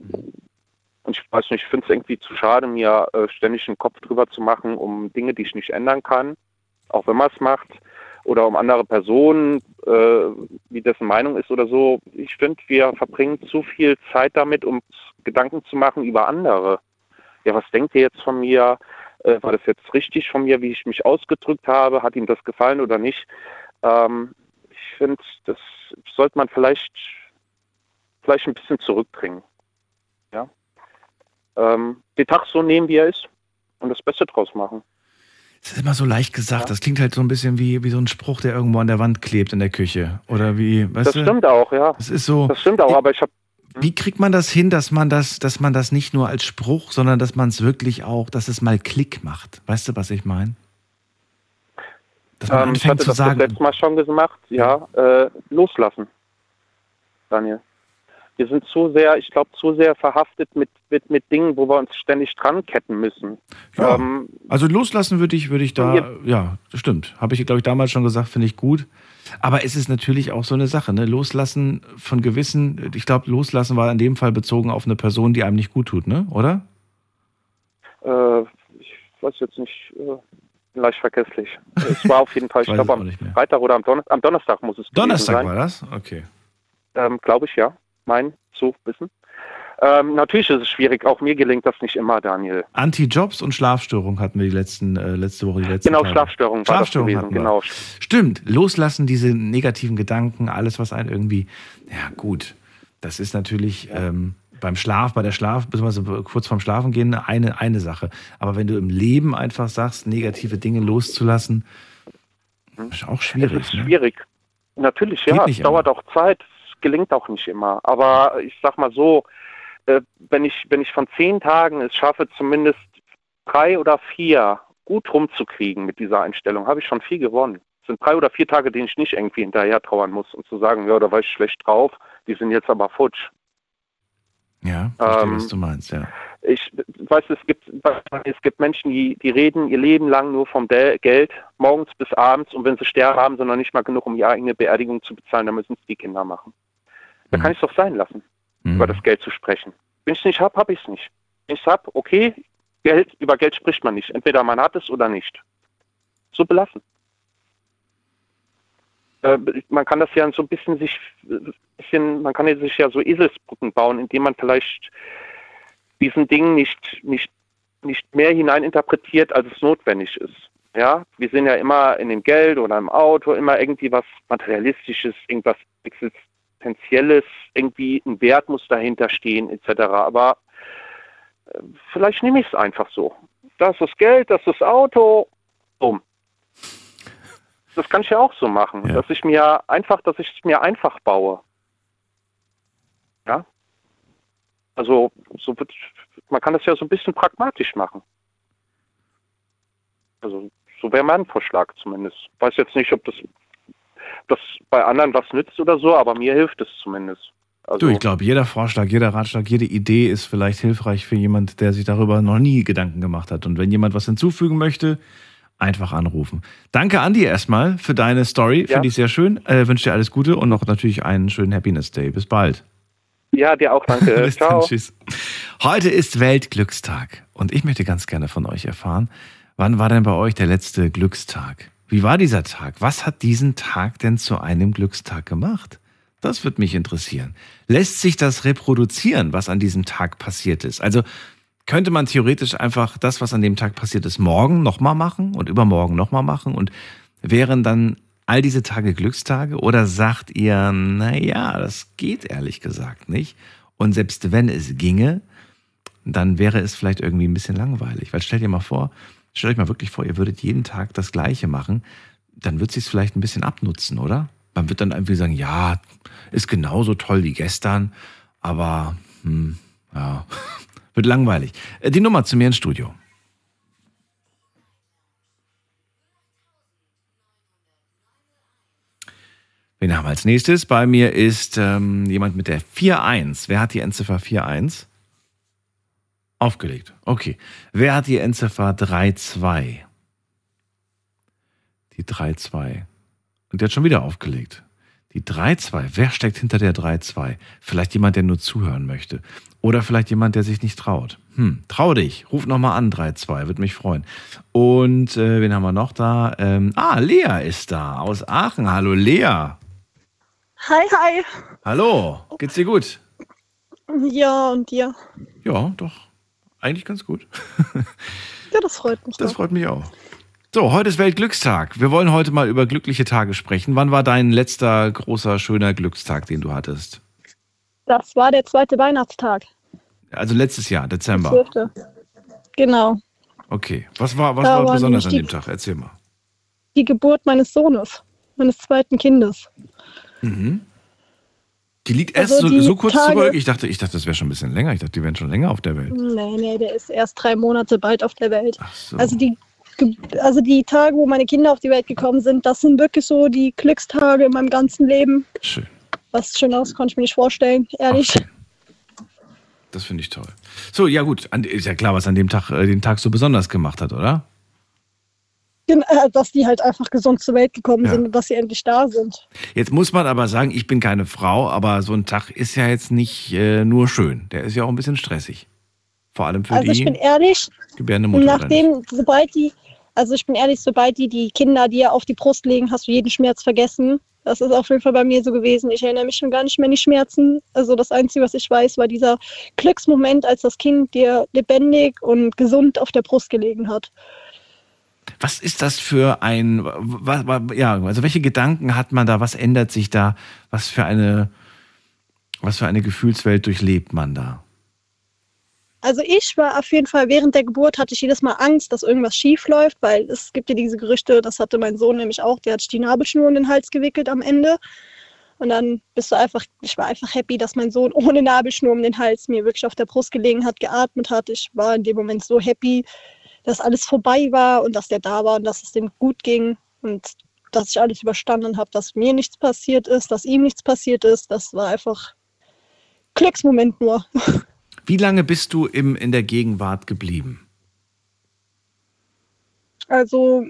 Und ich weiß nicht, ich finde es irgendwie zu schade, mir äh, ständig einen Kopf drüber zu machen, um Dinge, die ich nicht ändern kann, auch wenn man es macht, oder um andere Personen, äh, wie dessen Meinung ist oder so. Ich finde, wir verbringen zu viel Zeit damit, um Gedanken zu machen über andere ja, was denkt ihr jetzt von mir? Äh, war das jetzt richtig von mir, wie ich mich ausgedrückt habe? Hat ihm das gefallen oder nicht? Ähm, finde, das sollte man vielleicht, vielleicht ein bisschen zurückbringen. Ja? Ähm, den Tag so nehmen, wie er ist und das Beste draus machen. Das ist immer so leicht gesagt. Das klingt halt so ein bisschen wie, wie so ein Spruch, der irgendwo an der Wand klebt in der Küche. Oder wie, weißt das du? stimmt auch, ja. Das ist so. Das stimmt auch, aber ich habe Wie kriegt man das hin, dass man das, dass man das nicht nur als Spruch, sondern dass man es wirklich auch, dass es mal Klick macht? Weißt du, was ich meine? Dass man ähm, ich anfängt hatte zu das das sagen, letzte Mal schon gemacht, ja, äh, loslassen, Daniel. Wir sind zu sehr, ich glaube, zu sehr verhaftet mit, mit, mit Dingen, wo wir uns ständig dran ketten müssen. Ja. Ähm, also loslassen würde ich, würde ich da, Ja. ja, das stimmt. Habe ich, glaube ich, damals schon gesagt, finde ich gut. Aber es ist natürlich auch so eine Sache, ne? Loslassen von gewissen, ich glaube, loslassen war in dem Fall bezogen auf eine Person, die einem nicht gut tut, ne? Oder? äh, ich weiß jetzt nicht, äh, leicht vergesslich. Es war auf jeden Fall, ich Weiß glaube, am. Freitag oder am, Donner am Donnerstag muss es Donnerstag sein. war das? Okay. Ähm, glaube ich, ja. Mein zu wissen. Ähm, natürlich ist es schwierig. Auch mir gelingt das nicht immer, Daniel. Anti-Jobs und Schlafstörung hatten wir die letzten, äh, letzte Woche, die letzten Genau, Tage. Schlafstörung war das Schlafstörung gewesen. Genau. Stimmt, loslassen, diese negativen Gedanken, alles, was einen irgendwie, ja gut, das ist natürlich ähm, beim Schlaf, bei der Schlaf, beziehungsweise kurz vorm Schlafen gehen, eine, eine Sache. Aber wenn du im Leben einfach sagst, negative Dinge loszulassen, ist auch Es schwierig. ist Ne? schwierig. Natürlich, Geht ja. Es dauert auch Zeit. Es gelingt auch nicht immer. Aber ich sag mal so, äh, wenn ich, wenn ich von zehn Tagen es schaffe, zumindest drei oder vier gut rumzukriegen mit dieser Einstellung, habe ich schon viel gewonnen. Es sind drei oder vier Tage, denen ich nicht irgendwie hinterher trauern muss und zu sagen, ja, da war ich schlecht drauf, die sind jetzt aber futsch. Ja, verstehe, Ähm, was du meinst, ja. Ich weiß, es gibt, es gibt Menschen, die, die reden ihr Leben lang nur vom Del- Geld, morgens bis abends, und wenn sie sterben, haben sie noch nicht mal genug, um ihre eigene Beerdigung zu bezahlen, dann müssen es die Kinder machen. Da Mhm. kann ich es doch sein lassen, Mhm. über das Geld zu sprechen. Wenn ich es nicht habe, habe ich es nicht. Wenn ich es habe, okay, Geld, über Geld spricht man nicht. Entweder man hat es oder nicht. So belassen. Äh, man kann das ja so ein bisschen sich, bisschen, man kann ja sich ja so Eselsbrücken bauen, indem man vielleicht diesen Dingen nicht, nicht, nicht mehr hineininterpretiert, als es notwendig ist. Ja, wir sehen ja immer in dem Geld oder im Auto immer irgendwie was Materialistisches, irgendwas Existenzielles, irgendwie ein Wert muss dahinter stehen, etc. Aber äh, vielleicht nehme ich es einfach so. Das ist Geld, das ist Auto, bumm. Das kann ich ja auch so machen, Ja. dass ich mir einfach, dass ich es mir einfach baue. Ja. Also so wird, man kann das ja so ein bisschen pragmatisch machen. Also so wäre mein Vorschlag zumindest. Weiß jetzt nicht, ob das, das bei anderen was nützt oder so, aber mir hilft es zumindest. Also, Du, ich glaube, jeder Vorschlag, jeder Ratschlag, jede Idee ist vielleicht hilfreich für jemand, der sich darüber noch nie Gedanken gemacht hat. Und wenn jemand was hinzufügen möchte, einfach anrufen. Danke, Andi, erstmal für deine Story. Ja. Finde ich sehr schön. Äh, wünsche dir alles Gute und noch natürlich einen schönen Happiness Day. Bis bald. ja, dir auch danke. Bis dann, Ciao. tschüss. Heute ist Weltglückstag und ich möchte ganz gerne von euch erfahren, wann war denn bei euch der letzte Glückstag? Wie war dieser Tag? Was hat diesen Tag denn zu einem Glückstag gemacht? Das wird mich interessieren. Lässt sich das reproduzieren, was an diesem Tag passiert ist? Also könnte man theoretisch einfach das, was an dem Tag passiert ist, morgen nochmal machen und übermorgen nochmal machen und wären dann all diese Tage Glückstage oder sagt ihr, naja, das geht ehrlich gesagt nicht? Und selbst wenn es ginge, dann wäre es vielleicht irgendwie ein bisschen langweilig. Weil stell dir mal vor, stellt euch mal wirklich vor, ihr würdet jeden Tag das Gleiche machen, dann wird sich vielleicht ein bisschen abnutzen, oder? Man wird dann irgendwie sagen, ja, ist genauso toll wie gestern, aber hm, ja, wird langweilig. Äh, Die Nummer zu mir ins Studio. Wen haben wir als nächstes? Bei mir ist ähm, jemand mit der 4-1. Wer hat die Endziffer 4-1? Aufgelegt. Okay. Wer hat die Endziffer 3-2? Die 3-2. Und der hat schon wieder aufgelegt. Die 3-2. Wer steckt hinter der 3-2? Vielleicht jemand, der nur zuhören möchte. Oder vielleicht jemand, der sich nicht traut. Hm, trau dich. Ruf nochmal an, 3-2. Würde mich freuen. Und äh, wen haben wir noch da? Ähm, ah, Lea ist da aus Aachen. Hallo, Lea. Hi, hi. Hallo. Geht's dir gut? Ja, und dir? Ja, doch. Eigentlich ganz gut. Ja, das freut mich. Das doch. freut mich auch. So, heute ist Weltglückstag. Wir wollen heute mal über glückliche Tage sprechen. Wann war dein letzter großer, schöner Glückstag, den du hattest? Das war der zweite Weihnachtstag. Also letztes Jahr, der Dezember. 12.. Genau. Okay. Was war, was Da war besonders an dem Tag? Erzähl mal. Die Geburt meines Sohnes, meines zweiten Kindes. Mhm. Die liegt erst Also so, die so kurz Tage- zurück. Ich dachte, ich dachte, das wäre schon ein bisschen länger. Ich dachte, die wären schon länger auf der Welt. Nee, nee, der ist erst drei Monate bald auf der Welt. So. Also die, also die Tage, wo meine Kinder auf die Welt gekommen sind, das sind wirklich so die Glückstage in meinem ganzen Leben. Schön. Was schön aus, konnte ich mir nicht vorstellen, ehrlich. Ach. Das finde ich toll. So, ja gut. Ist ja klar, was an dem Tag, äh, den Tag so besonders gemacht hat, oder? Äh, Dass die halt einfach gesund zur Welt gekommen Ja. sind und dass sie endlich da sind. Jetzt muss man aber sagen, ich bin keine Frau, aber so ein Tag ist ja jetzt nicht äh, nur schön. Der ist ja auch ein bisschen stressig. Vor allem für Also die ich bin ehrlich, gebärende Mutter. Nachdem, sobald die, also ich bin ehrlich, sobald die die Kinder dir auf die Brust legen, hast du jeden Schmerz vergessen. Das ist auf jeden Fall bei mir so gewesen. Ich erinnere mich schon gar nicht mehr an die Schmerzen. Also das Einzige, was ich weiß, war dieser Glücksmoment, als das Kind dir lebendig und gesund auf der Brust gelegen hat. Was ist das für ein, wa- wa- ja, also welche Gedanken hat man da? Was ändert sich da? Was für eine, was für eine Gefühlswelt durchlebt man da? Also ich war auf jeden Fall während der Geburt hatte ich jedes Mal Angst, dass irgendwas schief läuft, weil es gibt ja diese Gerüchte, das hatte mein Sohn nämlich auch, der hat sich die Nabelschnur um den Hals gewickelt am Ende. Und dann bist du einfach, ich war einfach happy, dass mein Sohn ohne Nabelschnur um den Hals mir wirklich auf der Brust gelegen hat, geatmet hat. Ich war in dem Moment so happy, dass alles vorbei war und dass der da war und dass es dem gut ging und dass ich alles überstanden habe, dass mir nichts passiert ist, dass ihm nichts passiert ist. Das war einfach Glücksmoment nur. Wie lange bist du im, in der Gegenwart geblieben? Also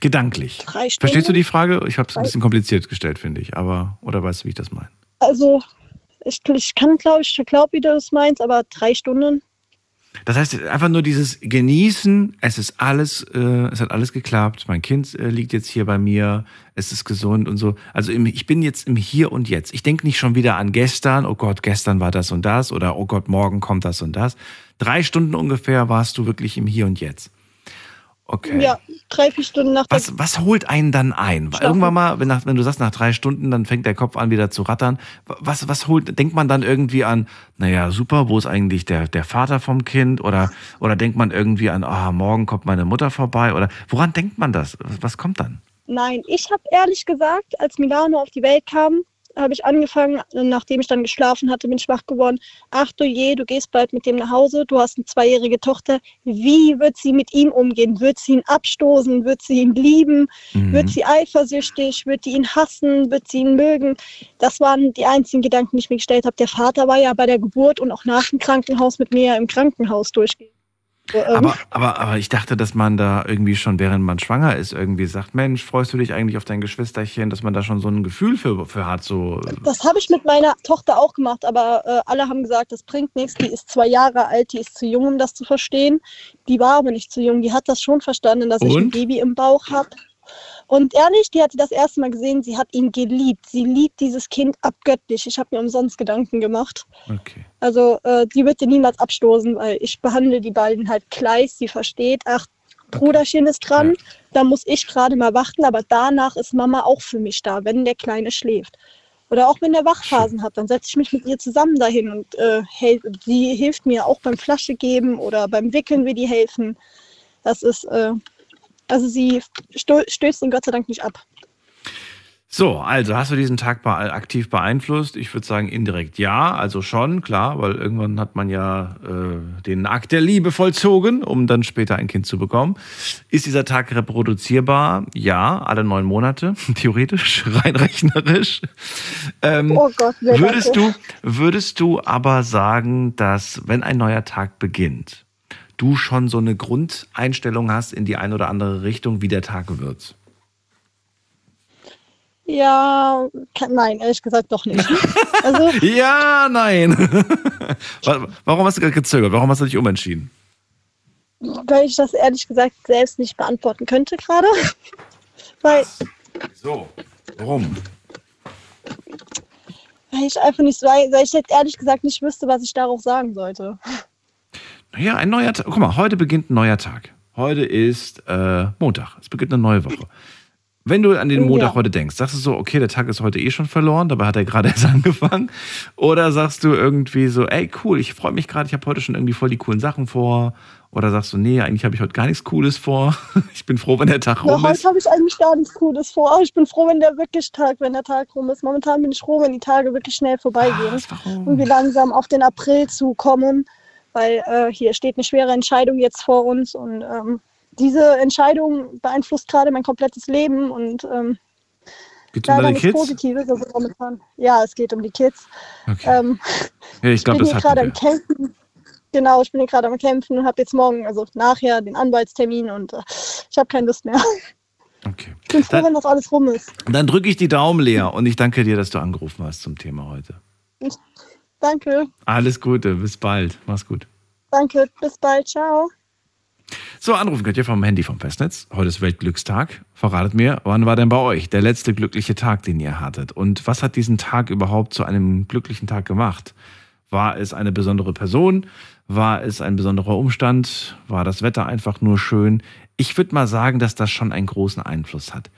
Gedanklich. drei Stunden. Verstehst du die Frage? Ich habe es ein bisschen kompliziert gestellt, finde ich. Aber, oder weißt du, wie ich das meine? Also, ich, ich kann, glaube ich, glaube, wie du das meinst, aber drei Stunden. Das heißt, einfach nur dieses Genießen, es ist alles, äh, es hat alles geklappt, mein Kind äh, liegt jetzt hier bei mir, es ist gesund und so. Also im, ich bin jetzt im Hier und Jetzt. Ich denke nicht schon wieder an gestern, oh Gott, gestern war das und das oder oh Gott, morgen kommt das und das. Drei Stunden ungefähr warst du wirklich im Hier und Jetzt. Okay. Ja, drei, vier Stunden nach der Was, was holt einen dann ein? Weil Schlafen. Irgendwann mal, wenn, nach, wenn du sagst, nach drei Stunden, dann fängt der Kopf an, wieder zu rattern. Was, was holt, denkt man dann irgendwie an, naja, super, wo ist eigentlich der, der Vater vom Kind? Oder, oder denkt man irgendwie an, ah, morgen kommt meine Mutter vorbei? Oder woran denkt man das? Was, was kommt dann? Nein, ich habe ehrlich gesagt, als Milano auf die Welt kam, habe ich angefangen, nachdem ich dann geschlafen hatte, bin ich wach geworden. Ach du je, du gehst bald mit dem nach Hause, du hast eine zweijährige Tochter. Wie wird sie mit ihm umgehen? Wird sie ihn abstoßen? Wird sie ihn lieben? Mhm. Wird sie eifersüchtig? Wird sie ihn hassen? Wird sie ihn mögen? Das waren die einzigen Gedanken, die ich mir gestellt habe. Der Vater war ja bei der Geburt und auch nach dem Krankenhaus mit mir im Krankenhaus durchgegangen. Ähm, Aber, aber, aber ich dachte, dass man da irgendwie schon, während man schwanger ist, irgendwie sagt, Mensch, freust du dich eigentlich auf dein Geschwisterchen, dass man da schon so ein Gefühl für, für hat, so. Das habe ich mit meiner Tochter auch gemacht, aber äh, alle haben gesagt, das bringt nichts. Die ist zwei Jahre alt, die ist zu jung, um das zu verstehen. Die war aber nicht zu jung. Die hat das schon verstanden, dass ich ein Und? Baby im Bauch habe. Und ehrlich, die hatte das erste Mal gesehen, sie hat ihn geliebt. Sie liebt dieses Kind abgöttlich. Ich habe mir umsonst Gedanken gemacht. Okay. Also äh, die wird dir niemals abstoßen, weil ich behandle die beiden halt gleich. Sie versteht, ach, Bruderchen ist dran, da muss ich gerade mal warten, aber danach ist Mama auch für mich da, wenn der Kleine schläft. Oder auch wenn der Wachphasen hat, dann setze ich mich mit ihr zusammen dahin und äh, hel sie hilft mir auch beim Flasche geben oder beim Wickeln will die helfen. Das ist, äh, also sie stößt ihn Gott sei Dank nicht ab. So, also hast du diesen Tag aktiv beeinflusst? Ich würde sagen indirekt ja, also schon, klar, weil irgendwann hat man ja äh, den Akt der Liebe vollzogen, um dann später ein Kind zu bekommen. Ist dieser Tag reproduzierbar? Ja, alle neun Monate, theoretisch, rein rechnerisch. Ähm, Oh Gott, würdest du, würdest du aber sagen, dass wenn ein neuer Tag beginnt, du schon so eine Grundeinstellung hast in die eine oder andere Richtung, wie der Tag wird? Ja, nein, ehrlich gesagt doch nicht. also, Ja, nein. Wa- Warum hast du gerade gezögert? Warum hast du dich umentschieden? weil ich das ehrlich gesagt selbst nicht beantworten könnte gerade. weil, So, warum? weil ich einfach nicht, weil ich jetzt ehrlich gesagt nicht wüsste, was ich darauf sagen sollte. Ja, ein neuer Tag. Guck mal, heute beginnt ein neuer Tag. Heute ist äh, Montag. Es beginnt eine neue Woche. Wenn du an den Montag Ja. heute denkst, sagst du so, okay, der Tag ist heute eh schon verloren, dabei hat er gerade erst angefangen. Oder sagst du irgendwie so, ey, cool, ich freue mich gerade, ich habe heute schon irgendwie voll die coolen Sachen vor. Oder sagst du, nee, eigentlich habe ich heute gar nichts Cooles vor. Ich bin froh, wenn der Tag Ja, rum heute ist. habe ich eigentlich gar nichts Cooles vor. Ich bin froh, wenn der wirklich Tag, wenn der Tag rum ist. Momentan bin ich froh, wenn die Tage wirklich schnell vorbeigehen warum? und wir langsam auf den April zukommen, weil äh, hier steht eine schwere Entscheidung jetzt vor uns und ähm, diese Entscheidung beeinflusst gerade mein komplettes Leben und ähm, Geht's um deine Kids? Positives. Also momentan, ja, es geht um die Kids. Okay. Ähm, Ja, ich glaube, bin das hier gerade am. Kämpfen. Genau, ich bin hier gerade am Kämpfen und habe jetzt morgen, also nachher, den Anwaltstermin und äh, ich habe keine Lust mehr. Okay. Ich bin froh, Dann- wenn das alles rum ist. Dann drücke ich die Daumen leer und ich danke dir, dass du angerufen hast zum Thema heute. Danke, Alles Gute, bis bald. Mach's gut. danke, bis bald, ciao. So, anrufen könnt ihr vom Handy vom Festnetz. Heute ist Weltglückstag. Verratet mir, wann war denn bei euch der letzte glückliche Tag, den ihr hattet? Und was hat diesen Tag überhaupt zu einem glücklichen Tag gemacht? War es eine besondere Person? War es ein besonderer Umstand? War das Wetter einfach nur schön? Ich würde mal sagen, dass das schon einen großen Einfluss hat.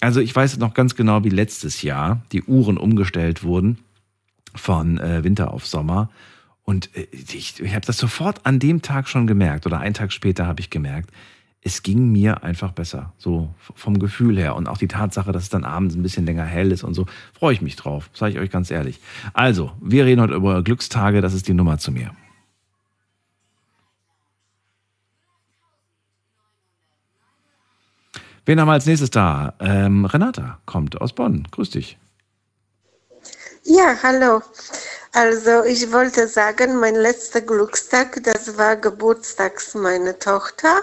Also ich weiß noch ganz genau, wie letztes Jahr die Uhren umgestellt wurden von äh, Winter auf Sommer. Und äh, ich, ich habe das sofort an dem Tag schon gemerkt oder einen Tag später habe ich gemerkt, es ging mir einfach besser, so vom Gefühl her. Und auch die Tatsache, dass es dann abends ein bisschen länger hell ist und so, freue ich mich drauf, sage ich euch ganz ehrlich. Also, wir reden heute über Glückstage, das ist die Nummer zu mir. Wen haben wir als nächstes da? Ähm, Renata kommt aus Bonn. Grüß dich. Ja, hallo. Also ich wollte sagen, mein letzter Glückstag, das war Geburtstags meiner Tochter.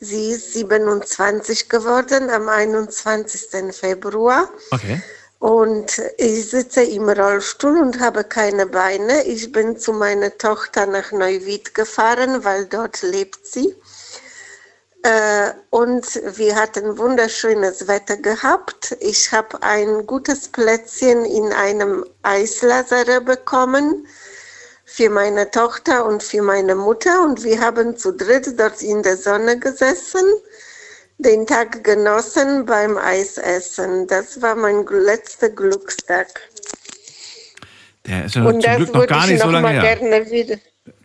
Sie ist 27 geworden am 21. Februar. Okay. Und ich sitze im Rollstuhl und habe keine Beine. Ich bin zu meiner Tochter nach Neuwied gefahren, weil dort lebt sie. Äh, und wir hatten wunderschönes Wetter gehabt. Ich habe ein gutes Plätzchen in einem Eislazarett bekommen für meine Tochter und für meine Mutter. Und wir haben zu dritt dort in der Sonne gesessen, den Tag genossen beim Eisessen. Das war mein letzter Glückstag. Der ist ja und zum das Glück noch gar ich nicht so lange her.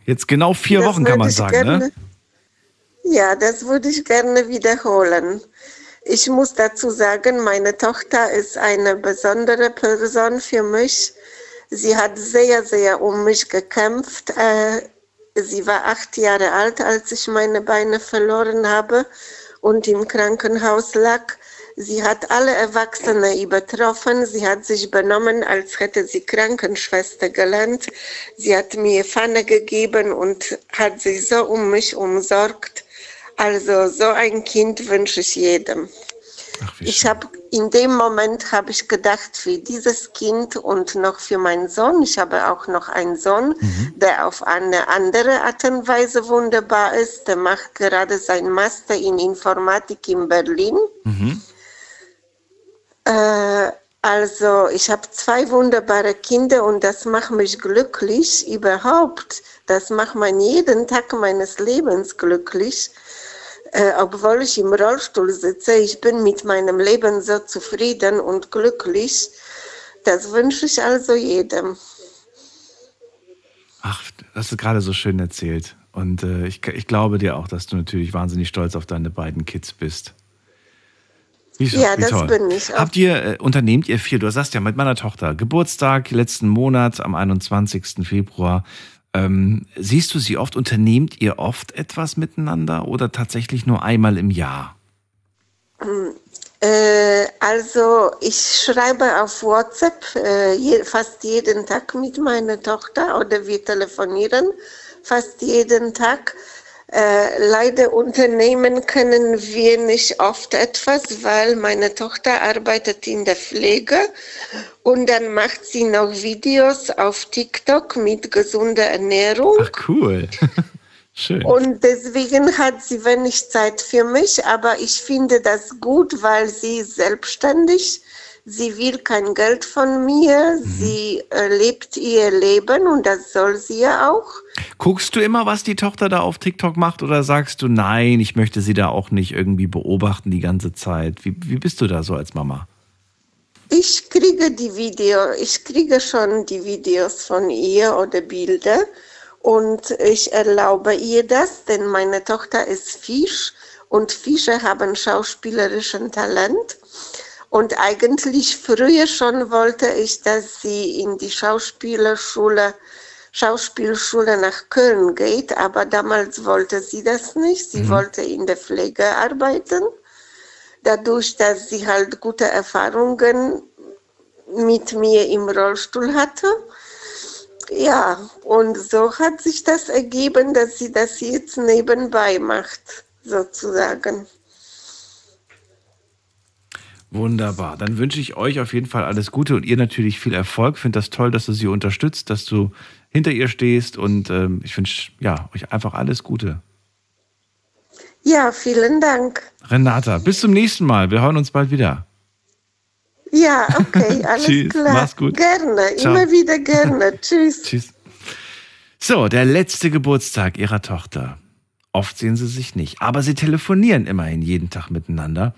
Jetzt genau vier Das Wochen kann man sagen, gerne, ne? Ja, das würde ich gerne wiederholen. Ich muss dazu sagen, meine Tochter ist eine besondere Person für mich. Sie hat sehr, sehr um mich gekämpft. Äh, sie war acht Jahre alt, als ich meine Beine verloren habe und im Krankenhaus lag. Sie hat alle Erwachsene übertroffen. Sie hat sich benommen, als hätte sie Krankenschwester gelernt. Sie hat mir Pfanne gegeben und hat sich so um mich umsorgt. Also so ein Kind wünsche ich jedem. Ach, Ich habe in dem Moment habe ich gedacht für dieses Kind und noch für meinen Sohn. Ich habe auch noch einen Sohn, der auf eine andere Art und Weise wunderbar ist. Der macht gerade sein Master in Informatik in Berlin. Mhm. Äh, also ich habe zwei wunderbare Kinder und das macht mich glücklich überhaupt. Das macht man jeden Tag meines Lebens glücklich. Äh, obwohl ich im Rollstuhl sitze, ich bin mit meinem Leben so zufrieden und glücklich. Das wünsche ich also jedem. Ach, das hast du gerade so schön erzählt. Und äh, ich, ich glaube dir auch, dass du natürlich wahnsinnig stolz auf deine beiden Kids bist. Wie, Ja, das toll. bin ich auch. Habt ihr, äh, unternehmt ihr viel? Du sagst ja mit meiner Tochter, Geburtstag letzten Monat am 21. Februar. Ähm, siehst du sie oft? Unternehmt ihr oft etwas miteinander oder tatsächlich nur einmal im Jahr? Äh, also ich schreibe auf WhatsApp äh, fast jeden Tag mit meiner Tochter oder wir telefonieren fast jeden Tag. Äh, leider unternehmen können wir nicht oft etwas, weil meine Tochter arbeitet in der Pflege und dann macht sie noch Videos auf TikTok mit gesunder Ernährung. Ach, cool. Schön. Und deswegen hat sie wenig Zeit für mich, aber ich finde das gut, weil sie ist selbstständig. Sie will kein Geld von mir. Sie äh, lebt ihr Leben und das soll sie ja auch. Guckst du immer, was die Tochter da auf TikTok macht oder sagst du, nein, ich möchte sie da auch nicht irgendwie beobachten die ganze Zeit? Wie, wie bist du da so als Mama? Ich kriege die Video, ich kriege schon die Videos von ihr oder Bilder und ich erlaube ihr das, denn meine Tochter ist Fisch und Fische haben schauspielerischen Talent. Und eigentlich früher schon wollte ich, dass sie in die Schauspielerschule, Schauspielschule nach Köln geht, aber damals wollte sie das nicht. Sie wollte in der Pflege arbeiten. Dadurch, dass sie halt gute Erfahrungen mit mir im Rollstuhl hatte. Ja, und so hat sich das ergeben, dass sie das jetzt nebenbei macht, sozusagen. Wunderbar. Dann wünsche ich euch auf jeden Fall alles Gute und ihr natürlich viel Erfolg. Finde das toll, dass du sie unterstützt, dass du hinter ihr stehst und ähm, ich wünsche ja, euch einfach alles Gute. Ja, vielen Dank. Renata, bis zum nächsten Mal. Wir hören uns bald wieder. Ja, okay, alles Tschüss, klar. mach's gut. Gerne, Ciao. immer wieder gerne. Tschüss. Tschüss. So, der letzte Geburtstag ihrer Tochter. Oft sehen sie sich nicht, aber sie telefonieren immerhin jeden Tag miteinander.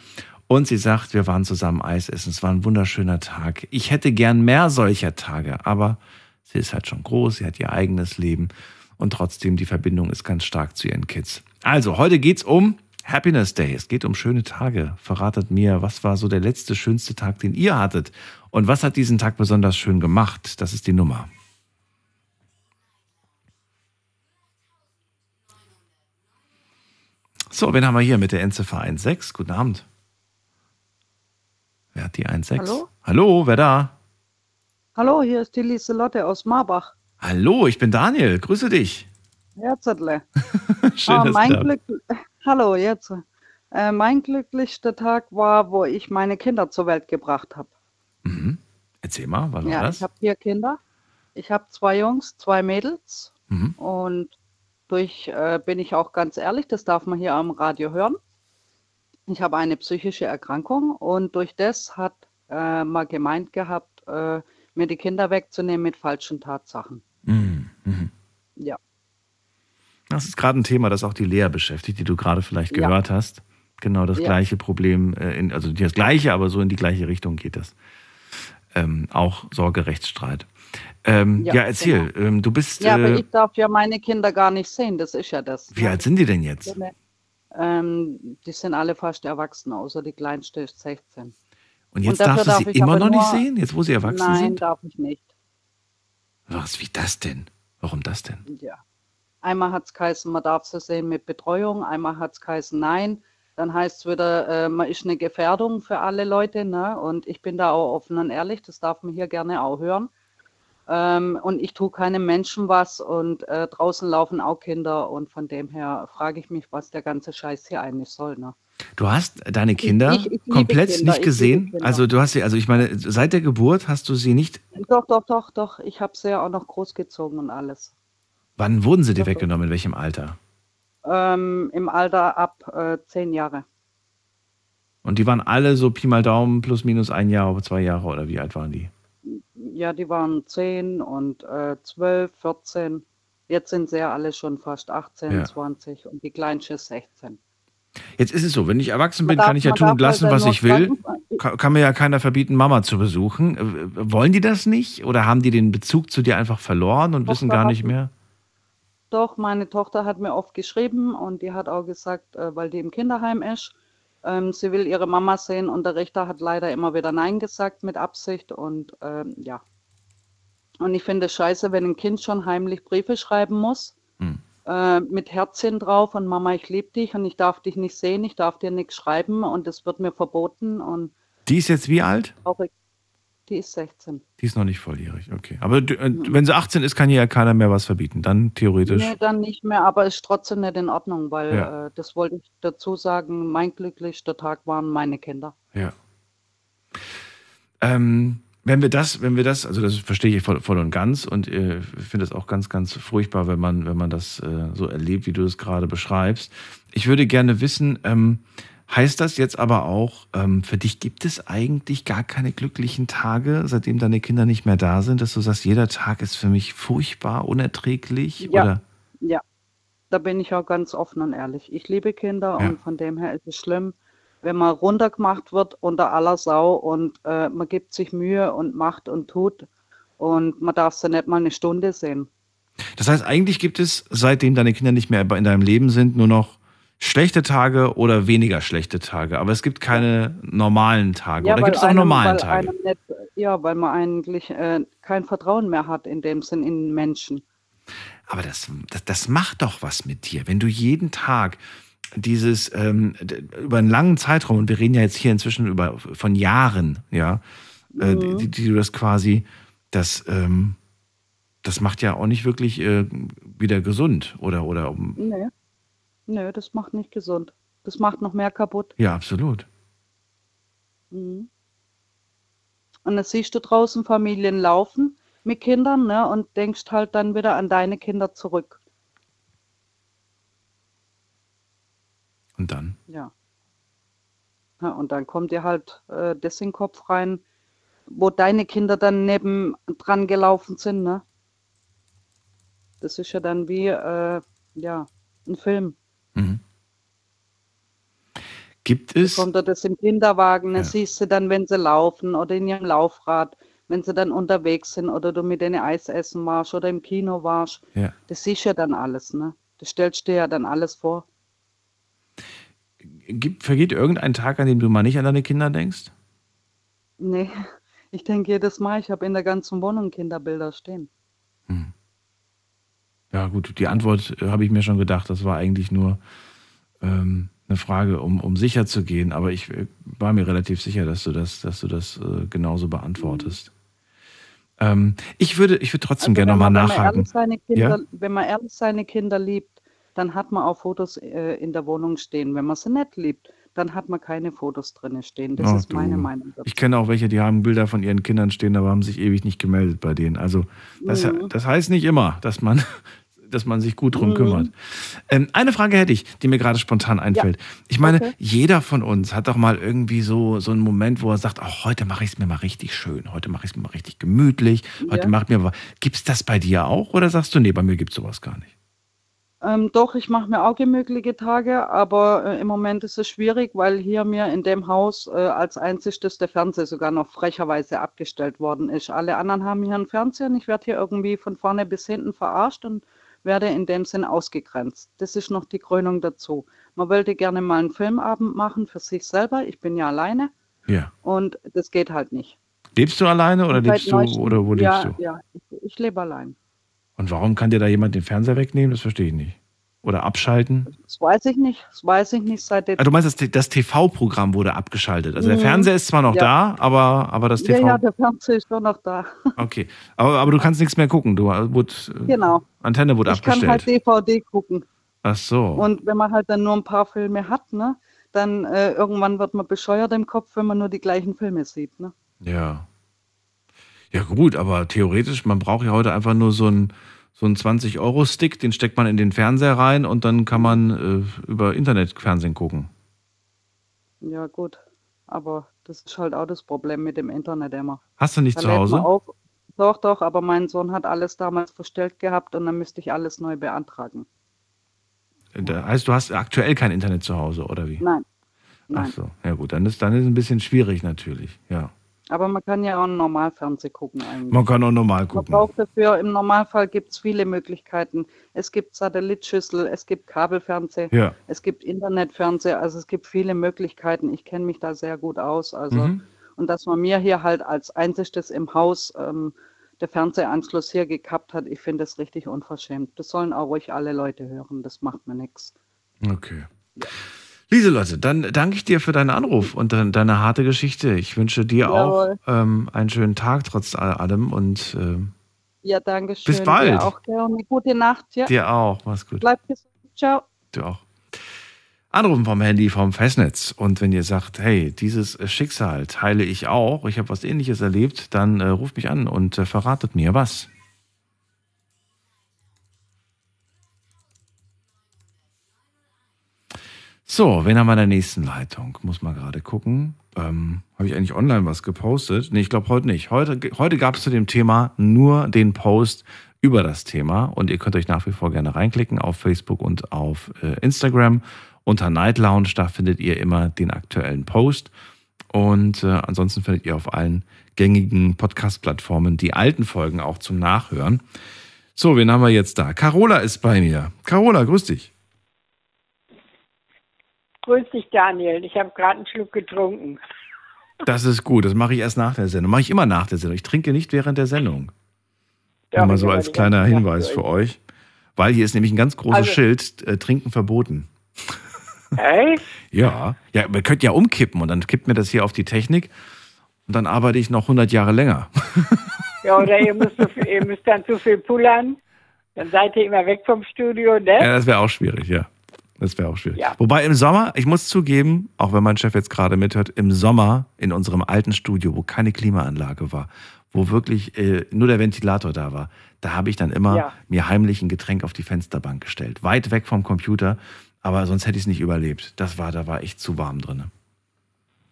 Und sie sagt, wir waren zusammen Eis essen. Es war ein wunderschöner Tag. Ich hätte gern mehr solcher Tage, aber sie ist halt schon groß, sie hat ihr eigenes Leben und trotzdem die Verbindung ist ganz stark zu ihren Kids. Also, heute geht's um Happiness Day. Es geht um schöne Tage. Verratet mir, was war so der letzte schönste Tag, den ihr hattet? Und was hat diesen Tag besonders schön gemacht? Das ist die Nummer. So, wen haben wir hier mit der Endziffer 16? Guten Abend. Wer hat die 16? Hallo? Hallo, wer da? Hallo, hier ist die Lieselotte aus Marbach. Hallo, ich bin Daniel. Grüße dich. Herzertle. Schön, Ah, mein Glück, Hallo, jetzt. Äh, mein glücklichster Tag war, wo ich meine Kinder zur Welt gebracht habe. Mhm. Erzähl mal, war Ja, das? ich habe vier Kinder. Ich habe zwei Jungs, zwei Mädels. Mhm. Und durch, äh, bin ich auch ganz ehrlich, das darf man hier am Radio hören. Ich habe eine psychische Erkrankung und durch das hat äh, man gemeint gehabt, äh, mir die Kinder wegzunehmen mit falschen Tatsachen. Mhm. Mhm. Ja. Das ist gerade ein Thema, das auch die Lea beschäftigt, die du gerade vielleicht Ja. gehört hast. Genau das Ja. gleiche Problem, äh, in, also das gleiche, aber so in die gleiche Richtung geht das. Ähm, auch Sorgerechtsstreit. Ähm, ja, Ja, erzähl, ähm, du bist, Ja, aber äh, ich darf ja meine Kinder gar nicht sehen, das ist ja das. wie alt sind die denn jetzt? Ähm, die sind alle fast erwachsen, außer die kleinste ist 16. Und jetzt dafür darfst du darf sie immer noch nicht sehen, jetzt wo sie erwachsen Nein, sind? darf ich nicht. Was, wie das denn? Warum das denn? Ja. Einmal hat es geheißen, man darf sie sehen mit Betreuung, einmal hat es geheißen, nein. Dann heißt es wieder, äh, man ist eine Gefährdung für alle Leute. Ne? Und ich bin da auch offen und ehrlich, das darf man hier gerne auch hören. Ähm, und ich tue keinem Menschen was und äh, draußen laufen auch Kinder und von dem her frage ich mich, was der ganze Scheiß hier eigentlich soll. Ne? Du hast deine Kinder ich liebe komplett Kinder, nicht ich gesehen? Also du hast sie, also ich meine, seit der Geburt hast du sie nicht, Doch, doch, doch, doch. Ich habe sie ja auch noch großgezogen und alles. wann wurden sie dir doch. weggenommen, in welchem Alter? Ähm, Im Alter ab äh, zehn Jahre. Und die waren alle so Pi mal Daumen, plus minus ein Jahr oder zwei Jahre oder wie alt waren die? Ja, die waren 10 und äh, 12, 14. Jetzt sind sie ja alle schon fast 18, Ja. 20 und die kleinste ist 16. Jetzt ist es so, wenn ich erwachsen bin, darf- kann ich ja tun und lassen, halt was ich will. Kann, kann mir ja keiner verbieten, Mama zu besuchen. Wollen die das nicht? Oder haben die den Bezug zu dir einfach verloren und Doch, wissen gar nicht mehr? Doch, meine Tochter hat mir oft geschrieben und die hat auch gesagt, äh, weil die im Kinderheim ist, ähm, sie will ihre Mama sehen und der Richter hat leider immer wieder Nein gesagt mit Absicht und ähm, ja. Und ich finde es scheiße, wenn ein Kind schon heimlich Briefe schreiben muss, Hm. äh, mit Herzchen drauf und Mama, ich liebe dich und ich darf dich nicht sehen, ich darf dir nichts schreiben und es wird mir verboten und Die ist jetzt wie alt? traurig. Die ist 16. Die ist noch nicht volljährig, okay. Aber äh, wenn sie 18 ist, kann ja keiner mehr was verbieten. Dann theoretisch. Nee, dann nicht mehr, aber ist trotzdem nicht in Ordnung, weil Ja. äh, das wollte ich dazu sagen, mein glücklichster Tag waren meine Kinder. Ja. Ähm, wenn wir das, wenn wir das, also das verstehe ich voll, voll und ganz und äh, finde es auch ganz, ganz furchtbar, wenn man, wenn man das äh, so erlebt, wie du es gerade beschreibst. Ich würde gerne wissen, ähm, heißt das jetzt aber auch, ähm, für dich gibt es eigentlich gar keine glücklichen Tage, seitdem deine Kinder nicht mehr da sind, dass du sagst, jeder Tag ist für mich furchtbar, unerträglich? Ja. Oder? Ja, da bin ich auch ganz offen und ehrlich. Ich liebe Kinder Ja. und von dem her ist es schlimm, wenn man runtergemacht wird unter aller Sau und äh, man gibt sich Mühe und macht und tut und man darf sie nicht mal eine Stunde sehen. Das heißt, eigentlich gibt es, seitdem deine Kinder nicht mehr in deinem Leben sind, nur noch schlechte Tage oder weniger schlechte Tage. Aber es gibt keine normalen Tage. oder weil gibt es auch einem- normalen Tage? nicht, ja, weil man eigentlich äh, kein Vertrauen mehr hat in dem Sinn in Menschen. Aber das, das, das macht doch was mit dir, wenn du jeden Tag dieses ähm, über einen langen Zeitraum und wir reden ja jetzt hier inzwischen über von Jahren, ja, äh, Mhm. die, die du das quasi, das, ähm, das macht ja auch nicht wirklich äh, wieder gesund oder oder um, Nee. Nö, das macht nicht gesund. Das macht noch mehr kaputt. ja absolut. Mhm. Und dann siehst du draußen Familien laufen mit Kindern, ne, und denkst halt dann wieder an deine Kinder zurück. Und dann Ja. Ja, und dann kommt dir halt äh, das in den Kopf rein, wo deine Kinder dann neben dran gelaufen sind, ne? Das ist ja dann wie, äh, ja, ein Film. Mhm. gibt es Kommt dir das im Kinderwagen, dann Ja. siehst du dann, wenn sie laufen oder in ihrem Laufrad, wenn sie dann unterwegs sind oder du mit denen Eis essen warst oder im Kino warst. ja. Das siehst du ja dann alles, ne? Das stellst dir ja dann alles vor. Gibt, vergeht irgendein Tag, an dem du mal nicht an deine Kinder denkst? Nee, ich denke jedes Mal, ich habe in der ganzen Wohnung Kinderbilder stehen. Ja, gut, die Antwort äh, habe ich mir schon gedacht. Das war eigentlich nur ähm, eine Frage, um, um sicher zu gehen. Aber ich äh, war mir relativ sicher, dass du das, dass du das äh, genauso beantwortest. Ähm, ich würde, ich würde trotzdem gerne wenn nochmal man, wenn man nachhaken. Kinder, Ja? wenn man ehrlich seine Kinder liebt, dann hat man auch Fotos äh, in der Wohnung stehen. Wenn man sie nicht liebt, dann hat man keine Fotos drin stehen. Das Oh, ist meine du. Meinung dazu. Ich kenne auch welche, die haben Bilder von ihren Kindern stehen, aber haben sich ewig nicht gemeldet bei denen. Also das, Mhm. das heißt nicht immer, dass man, dass man sich gut drum Mhm. kümmert. Ähm, eine Frage hätte ich, die mir gerade spontan einfällt. Ich meine, Okay. jeder von uns hat doch mal irgendwie so, so einen Moment, wo er sagt, oh, heute mache ich es mir mal richtig schön, heute mache ich es mir mal richtig gemütlich, heute Ja. macht mir was. Gibt es das bei dir auch oder sagst du, nee, bei mir gibt es sowas gar nicht? Ähm, doch, ich mache mir auch gemütliche Tage, aber äh, im Moment ist es schwierig, weil hier mir in dem Haus äh, als einziges der Fernseher sogar noch frecherweise abgestellt worden ist. Alle anderen haben hier einen Fernseher und ich werde hier irgendwie von vorne bis hinten verarscht und werde in dem Sinn ausgegrenzt. Das ist noch die Krönung dazu. Man wollte gerne mal einen Filmabend machen für sich selber. Ich bin ja alleine Ja. und das geht halt nicht. Lebst du alleine oder lebst du oder wo lebst ja, du? Ja, ich, ich lebe allein. Und warum kann dir da jemand den Fernseher wegnehmen? Das verstehe ich nicht. Oder abschalten? Das weiß ich nicht. Das weiß ich nicht seit Ah, du meinst, das, das TV-Programm wurde abgeschaltet. Also der Mhm. Fernseher ist zwar noch Ja. da, aber, aber das Ja, TV. ja, der Fernseher ist schon noch da. Okay. Aber, aber du kannst nichts mehr gucken. Du äh, wurde, äh, Genau. Antenne wurde Ich kann abgestellt. halt DVD gucken. Ach so. Und wenn man halt dann nur ein paar Filme hat, ne, dann äh, irgendwann wird man bescheuert im Kopf, wenn man nur die gleichen Filme sieht. Ne? ja. Ja, gut, aber theoretisch, man braucht ja heute einfach nur so einen so einen 20-Euro-Stick, den steckt man in den Fernseher rein und dann kann man äh, über Internet Fernsehen gucken. Ja, gut. Aber das ist halt auch das Problem mit dem Internet immer. Hast du nicht Da zu Hause? Auf. Doch, doch, aber mein Sohn hat alles damals verstellt gehabt und dann müsste ich alles neu beantragen. Da heißt, du hast aktuell kein Internet zu Hause, oder wie? Nein. Ach Nein. so, ja gut, dann ist dann ist es ein bisschen schwierig natürlich, ja. Aber man kann ja auch einen Normalfernseh gucken eigentlich. Man kann auch normal Man gucken. braucht dafür, im Normalfall gibt es viele Möglichkeiten. Es gibt Satellitschüssel, es gibt Kabelfernseh, Ja. es gibt Internetfernseh, also es gibt viele Möglichkeiten. Ich kenne mich da sehr gut aus. Also Mhm. und dass man mir hier halt als einziges im Haus ähm, der Fernsehanschluss hier gekappt hat, ich finde das richtig unverschämt. Das sollen auch ruhig alle Leute hören, das macht mir nichts. Okay. Lieselotte, dann danke ich dir für deinen Anruf und deine, deine harte Geschichte. Ich wünsche dir Jawohl. auch ähm, einen schönen Tag trotz all- allem und ähm, Ja, danke schön. Bis bald. Dir auch, eine gute Nacht. Ja. dir auch. Mach's gut. Bleib gesund. Ciao. Du auch. Anrufen vom Handy vom Festnetz. Und wenn ihr sagt, hey, dieses äh, Schicksal teile ich auch, ich habe was ähnliches erlebt, dann äh, ruft mich an und äh, verratet mir was. So, wen haben wir in der nächsten Leitung? Muss mal gerade gucken. Ähm, habe ich eigentlich online was gepostet? Nee, ich glaube heute nicht. Heute, heute gab es zu dem Thema nur den Post über das Thema und ihr könnt euch nach wie vor gerne reinklicken auf Facebook und auf äh, Instagram. Unter Night Lounge, da findet ihr immer den aktuellen Post. Und äh, ansonsten findet ihr auf allen gängigen Podcast-Plattformen die alten Folgen auch zum Nachhören. So, wen haben wir jetzt da? Carola ist bei mir. Carola, grüß dich. Grüß dich, Daniel. Ich habe gerade einen Schluck getrunken. Das ist gut, das mache ich erst nach der Sendung. Mache ich immer nach der Sendung. Ich trinke nicht während der Sendung. Ja, Nur mal ich so als kleiner Hinweis für euch. Weil hier ist nämlich ein ganz großes Also- Schild, äh, Trinken verboten. Hey? Ja, ja, wir könnt ja umkippen und dann kippt mir das hier auf die Technik und dann arbeite ich noch 100 Jahre länger. Ja, oder ihr müsst, so viel, ihr müsst dann zu viel pullern. Dann seid ihr immer weg vom Studio, ne? Ja, das wäre auch schwierig, ja. Das wäre auch schwierig. Ja. Wobei im Sommer, ich muss zugeben, auch wenn mein Chef jetzt gerade mithört, im Sommer in unserem alten Studio, wo keine Klimaanlage war, wo wirklich äh, nur der Ventilator da war, da habe ich dann immer Ja. mir heimlich ein Getränk auf die Fensterbank gestellt. Weit weg vom Computer, aber sonst hätte ich es nicht überlebt. Das war, da war echt zu warm drin.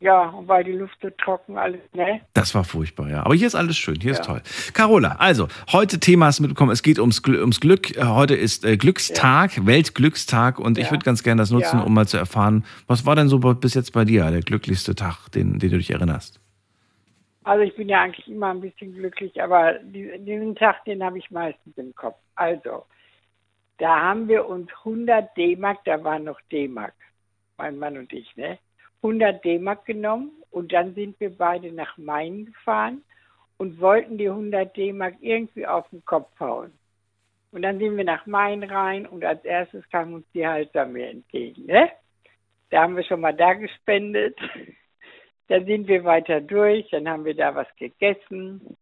Ja, und weil die Luft so trocken alles, ne? Das war furchtbar, ja. Aber hier ist alles schön, hier ist Ja. toll. Carola, also, heute Thema ist mitbekommen, es geht ums, ums Glück. Äh, Heute ist äh, Glückstag, Weltglückstag und ich Ja. würde ganz gerne das nutzen, Ja. um mal zu erfahren, was war denn so bis jetzt bei dir der glücklichste Tag, den, den du dich erinnerst? Also ich bin ja eigentlich immer ein bisschen glücklich, aber die- diesen Tag, den habe ich meistens im Kopf. Also, da haben wir uns 100 D-Mark, da waren noch D-Mark, mein Mann und ich, ne? 100 D-Mark genommen und dann sind wir beide nach Main gefahren und wollten die 100 D-Mark irgendwie auf den Kopf hauen. Und dann sind wir nach Main rein und als erstes kam uns die Halsarmee entgegen, ne? Da haben wir schon mal da gespendet. Dann sind wir weiter durch, dann haben wir da was gegessen,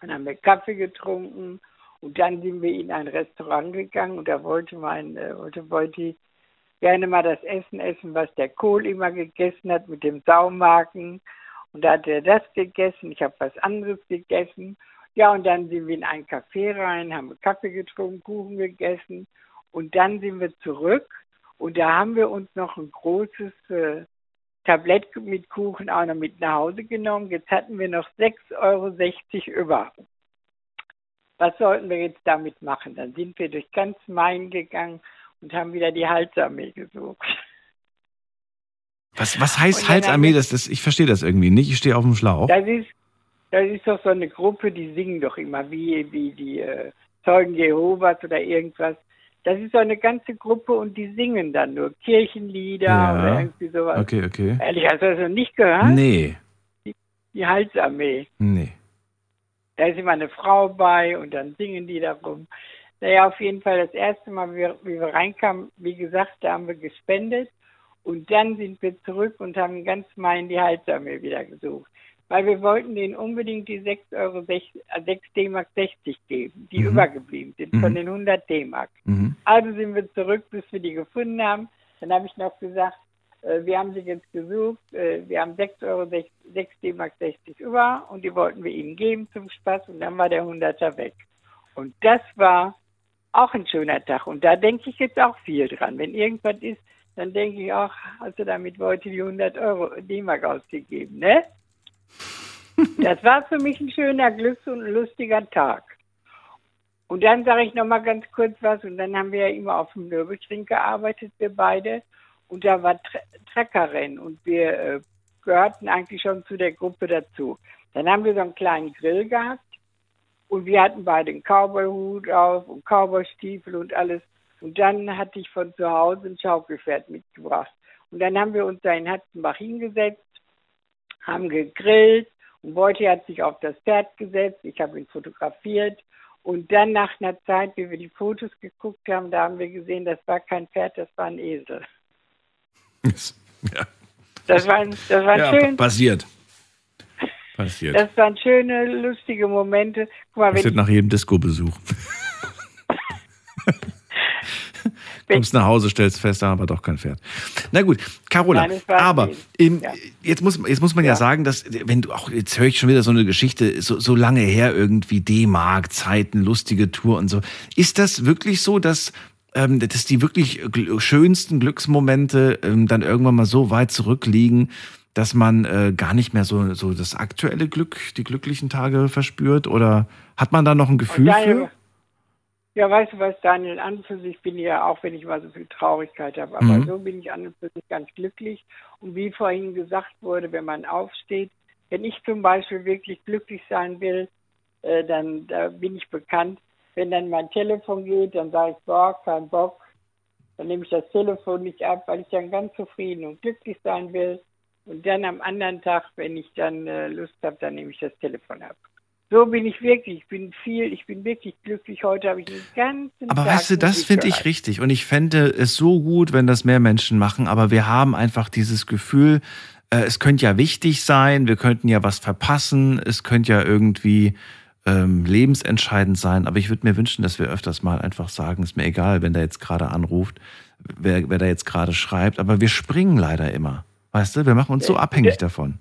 dann haben wir Kaffee getrunken und dann sind wir in ein Restaurant gegangen und da wollte mein, äh, wollte Beuti gerne mal das Essen essen, was der Kohl immer gegessen hat mit dem Saumagen. Und da hat er das gegessen, ich habe was anderes gegessen. Ja, und dann sind wir in ein Café rein, haben Kaffee getrunken, Kuchen gegessen und dann sind wir zurück und da haben wir uns noch ein großes äh, Tablett mit Kuchen auch noch mit nach Hause genommen. Jetzt hatten wir noch 6,60 Euro über. Was sollten wir jetzt damit machen? Dann sind wir durch ganz Main gegangen und haben wieder die Halsarmee gesucht. Was, was heißt Halsarmee? Das, das, ich verstehe das irgendwie nicht. Ich stehe auf dem Schlauch. Das ist, das ist doch so eine Gruppe, die singen doch immer, wie, wie die äh, Zeugen Jehovas oder irgendwas. Das ist so eine ganze Gruppe und die singen dann nur Kirchenlieder Ja. oder irgendwie sowas. Okay, okay. Ehrlich, hast du das noch nicht gehört? Nee, Die Halsarmee. nee. Da ist immer eine Frau bei und dann singen die darum. Naja, auf jeden Fall das erste Mal, wie, wie wir reinkamen, wie gesagt, da haben wir gespendet und dann sind wir zurück und haben ganz Main die Halsarmee wieder gesucht. Weil wir wollten denen unbedingt die 6 Euro, 6, äh, 6 D-Mark 60 geben, die Mhm. übergeblieben sind Mhm. von den 100 D-Mark. Mhm. Also sind wir zurück, bis wir die gefunden haben. Dann habe ich noch gesagt, äh, wir haben sie jetzt gesucht, äh, wir haben 6 Euro, 6, 6 D-Mark 60 über und die wollten wir ihnen geben zum Spaß und dann war der 100er weg. Und das war auch ein schöner Tag und da denke ich jetzt auch viel dran. Wenn irgendwas ist, dann denke ich auch, hast du damit heute die 100 Euro D-Mark ausgegeben, ne? Das war für mich ein schöner, glücks- und lustiger Tag. Und dann sage ich noch mal ganz kurz was. Und dann haben wir ja immer auf dem Nürburgring gearbeitet, wir beide. Und da war Tre Treckerrennen. Und wir äh, gehörten eigentlich schon zu der Gruppe dazu. Dann haben wir so einen kleinen Grill gehabt. Und wir hatten beide einen Cowboy-Hut auf und Cowboy-Stiefel und alles. Und dann hatte ich von zu Hause ein Schaukelpferd mitgebracht. Und dann haben wir uns da in Hatzenbach hingesetzt, haben gegrillt und Beute hat sich auf das Pferd gesetzt. Ich habe ihn fotografiert. Und dann nach einer Zeit, wie wir die Fotos geguckt haben, da haben wir gesehen, das war kein Pferd, das war ein Esel. Ja. Das war, das war Ja, schön. passiert. Passiert. Das waren schöne, lustige Momente. Guck mal, Passiert nach jedem Disco-Besuch. Kommst nach Hause, stellst fest, da war doch kein Pferd. Na gut, Carola, Nein, aber ähm, jetzt, muss, jetzt muss man ja. sagen, dass, wenn du auch, jetzt höre ich schon wieder so eine Geschichte, so, so lange her irgendwie D-Mark, Zeiten, lustige Tour und so. Ist das wirklich so, dass, ähm, dass die wirklich schönsten Glücksmomente ähm, dann irgendwann mal so weit zurückliegen, dass man äh, gar nicht mehr so, so das aktuelle Glück, die glücklichen Tage verspürt? Oder hat man da noch ein Gefühl Daniel, für? Ja, weißt du was, Daniel, an und für sich bin ich ja auch, wenn ich mal so viel Traurigkeit habe, aber Mhm. so bin ich an und für sich ganz glücklich. Und wie vorhin gesagt wurde, wenn man aufsteht, wenn ich zum Beispiel wirklich glücklich sein will, äh, dann da bin ich bekannt. Wenn dann mein Telefon geht, dann sage ich, boah, kein Bock. Dann nehme ich das Telefon nicht ab, weil ich dann ganz zufrieden und glücklich sein will. Und dann am anderen Tag, wenn ich dann äh, Lust habe, dann nehme ich das Telefon ab. So bin ich wirklich. Ich bin viel, ich bin wirklich glücklich. Heute habe ich den ganzen Aber Tag weißt du, das finde ich richtig. Und ich fände es so gut, wenn das mehr Menschen machen. Aber wir haben einfach dieses Gefühl, äh, es könnte ja wichtig sein, wir könnten ja was verpassen, es könnte ja irgendwie ähm, lebensentscheidend sein. Aber ich würde mir wünschen, dass wir öfters mal einfach sagen, ist mir egal, wenn der jetzt gerade anruft, wer, wer da jetzt gerade schreibt. Aber wir springen leider immer. Weißt du, wir machen uns so abhängig ja. davon.